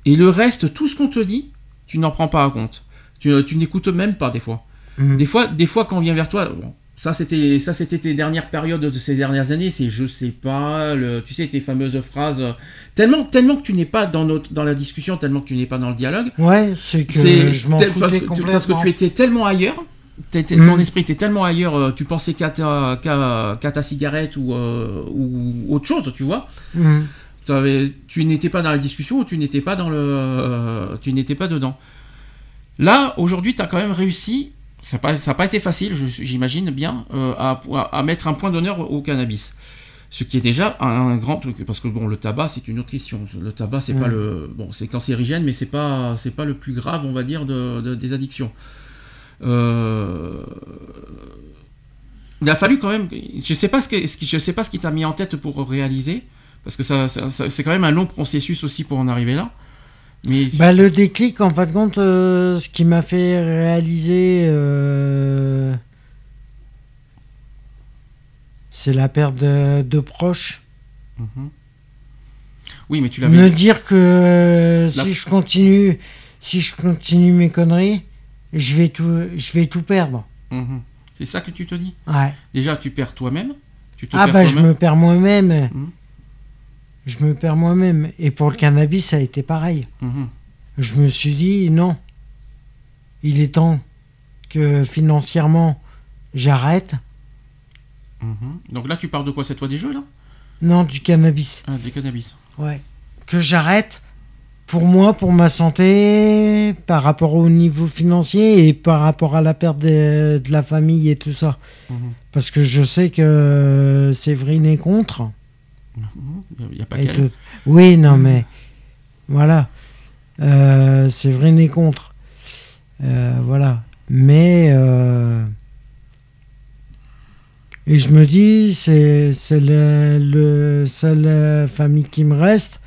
[SPEAKER 3] Et le reste, tout ce qu'on te dit, tu n'en prends pas en compte. Tu, tu n'écoutes même pas des fois.
[SPEAKER 4] Hmm.
[SPEAKER 3] Des fois, des fois, quand on vient vers toi, bon, Ça, c'était, ça, c'était tes dernières périodes de ces dernières années. C'est je sais pas, le, tu sais, tes fameuses phrases. euh, Tellement, tellement que tu n'es pas dans, notre, dans la discussion, tellement que tu n'es pas dans le dialogue.
[SPEAKER 4] Ouais, c'est que je m'en foutais complètement.
[SPEAKER 3] parce que tu étais tellement ailleurs. T'étais-
[SPEAKER 4] Mm.
[SPEAKER 3] Ton esprit était tellement ailleurs. euh, Tu pensais qu'à ta, ta cigarette ou, euh, ou autre chose, tu vois.
[SPEAKER 4] Mhm.
[SPEAKER 3] T'avais- tu n'étais pas dans la discussion ou tu n'étais pas dans le, euh, tu n'étais pas dedans. Là, aujourd'hui, tu as quand même réussi. Ça n'a pas, été facile, j'imagine bien, euh, à, mettre un point d'honneur au, au cannabis. Ce qui est déjà un, un grand truc, parce que bon, le tabac, c'est une autre question. Le tabac, c'est pas
[SPEAKER 4] Mm.
[SPEAKER 3] le, bon, c'est cancérigène, mais c'est pas, c'est pas le plus grave, on va dire, de, de- des addictions. Euh, il a fallu quand même. Je sais pas ce que, je sais pas ce qui t'a mis en tête pour réaliser, parce que ça, ça- ça- c'est quand même un long processus aussi pour en arriver là. Mais
[SPEAKER 4] Bah, le déclic, en fin de compte, euh, ce qui m'a fait réaliser, euh, c'est la perte de, de proches.
[SPEAKER 3] Mhm. oui, mais tu l'avais.
[SPEAKER 4] Me dire que euh,
[SPEAKER 3] La-
[SPEAKER 4] si je continue, si je continue mes conneries, je vais tout, je vais tout perdre.
[SPEAKER 3] Mhm. C'est ça que tu te dis.
[SPEAKER 4] Ouais.
[SPEAKER 3] Déjà, tu perds toi-même. Tu te
[SPEAKER 4] Ah
[SPEAKER 3] perds
[SPEAKER 4] bah je me perds moi-même.
[SPEAKER 3] Mhm.
[SPEAKER 4] Je me perds moi-même. Et pour le cannabis, ça a été pareil.
[SPEAKER 3] Mhm.
[SPEAKER 4] Je me suis dit non. Il est temps que financièrement j'arrête.
[SPEAKER 3] Donc là, tu parles de quoi cette fois des jeux là?
[SPEAKER 4] Non, du cannabis.
[SPEAKER 3] Ah, des cannabis.
[SPEAKER 4] Ouais. Que j'arrête pour moi, pour ma santé, par rapport au niveau financier et par rapport à la perte de, de la famille et tout ça.
[SPEAKER 3] Mhm.
[SPEAKER 4] Parce que je sais que Séverine est contre.
[SPEAKER 3] Mhm. Il n'y a pas qu'elle.
[SPEAKER 4] Oui, non, mais voilà. Euh, Séverine est contre. Euh, voilà. Mais. euh, Et je me dis, c'est c'est le, le seule famille qui me reste.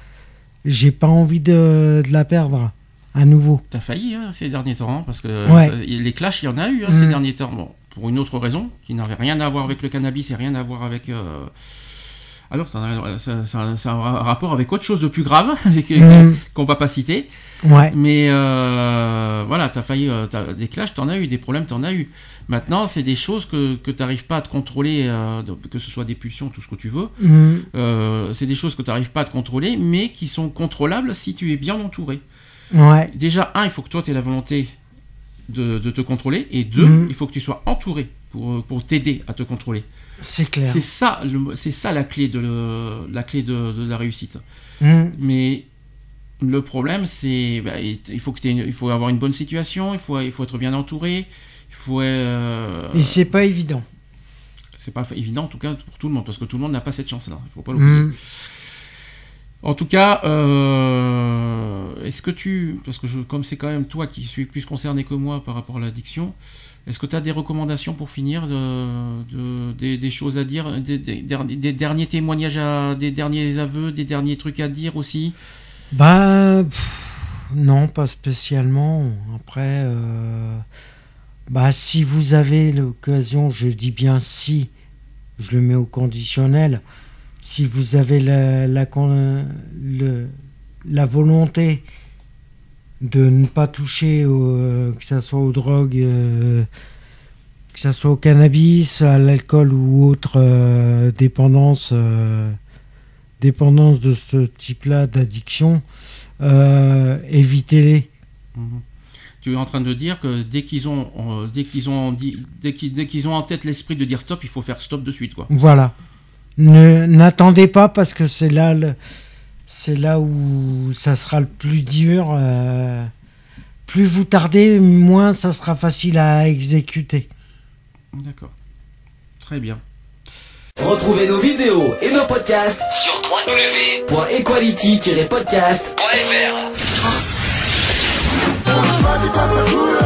[SPEAKER 4] J'ai pas envie de, de la perdre à nouveau.
[SPEAKER 3] T'as failli hein, ces derniers temps, hein, parce que
[SPEAKER 4] Ouais.
[SPEAKER 3] ça- les clashs, il y en a eu hein, ces
[SPEAKER 4] Mhm.
[SPEAKER 3] derniers temps. Bon, pour une autre raison, qui n'avait rien à voir avec le cannabis et rien à voir avec. euh, Ah non, ça, a- ça- ça- ça a un rapport avec autre chose de plus grave,
[SPEAKER 4] Mhm.
[SPEAKER 3] qu'on va pas citer.
[SPEAKER 4] Ouais.
[SPEAKER 3] Mais euh, voilà, t'as failli. euh, t'as- des clashs, t'en as eu, des problèmes, t'en as eu. Maintenant, c'est des choses que, que t'arrives pas à te contrôler, euh, que ce soit des pulsions, tout ce que tu veux. Euh, c'est des choses que tu n'arrives pas à te contrôler, mais qui sont contrôlables si tu es bien entouré.
[SPEAKER 4] Ouais.
[SPEAKER 3] Déjà, un, il faut que toi, tu aies la volonté de, de te contrôler, et deux,
[SPEAKER 4] Mhm.
[SPEAKER 3] il faut que tu sois entouré pour, pour t'aider à te contrôler.
[SPEAKER 4] C'est clair.
[SPEAKER 3] C'est ça, c'est ça la clé de, le- la, clé de, de la réussite.
[SPEAKER 4] Mhm.
[SPEAKER 3] Mais le problème, c'est bah, il faut que une- il faut avoir une bonne situation, il faut, il faut être bien entouré, il faut. euh,
[SPEAKER 4] Et c'est pas évident.
[SPEAKER 3] c'est pas évident en tout cas pour tout le monde parce que tout le monde n'a pas cette chance-là. Il faut pas l'oublier.
[SPEAKER 4] Mhm.
[SPEAKER 3] En tout cas, euh, est-ce que tu, parce que je, comme c'est quand même toi qui suis plus concerné que moi par rapport à l'addiction, est-ce que tu as des recommandations pour finir, de- des, choses à dire, des, derniers témoignages, des derniers aveux, des derniers trucs à dire aussi?
[SPEAKER 4] Bah, non, pas spécialement. Après, euh, bah, si vous avez l'occasion, je dis bien si, je le mets au conditionnel, si vous avez la, la volonté de ne pas toucher, au- euh, que ce soit aux drogues, euh, que ce soit au cannabis, à l'alcool ou autre euh, dépendance, dépendance de ce type-là d'addiction, évitez-les.
[SPEAKER 3] Tu es en train de dire que dès qu'ils ont, euh, dès qu'ils ont, dit, dès qu'ils, dès qu'ils ont en tête l'esprit de dire stop, il faut faire stop de suite, quoi.
[SPEAKER 4] Voilà. Ne- N'attendez pas parce que c'est là, le- c'est là où ça sera le plus dur. euh, plus vous tardez, moins ça sera facile à exécuter.
[SPEAKER 3] D'accord. Très bien.
[SPEAKER 1] Retrouvez nos vidéos et nos podcasts
[SPEAKER 2] Sur www.equality-podcast.fr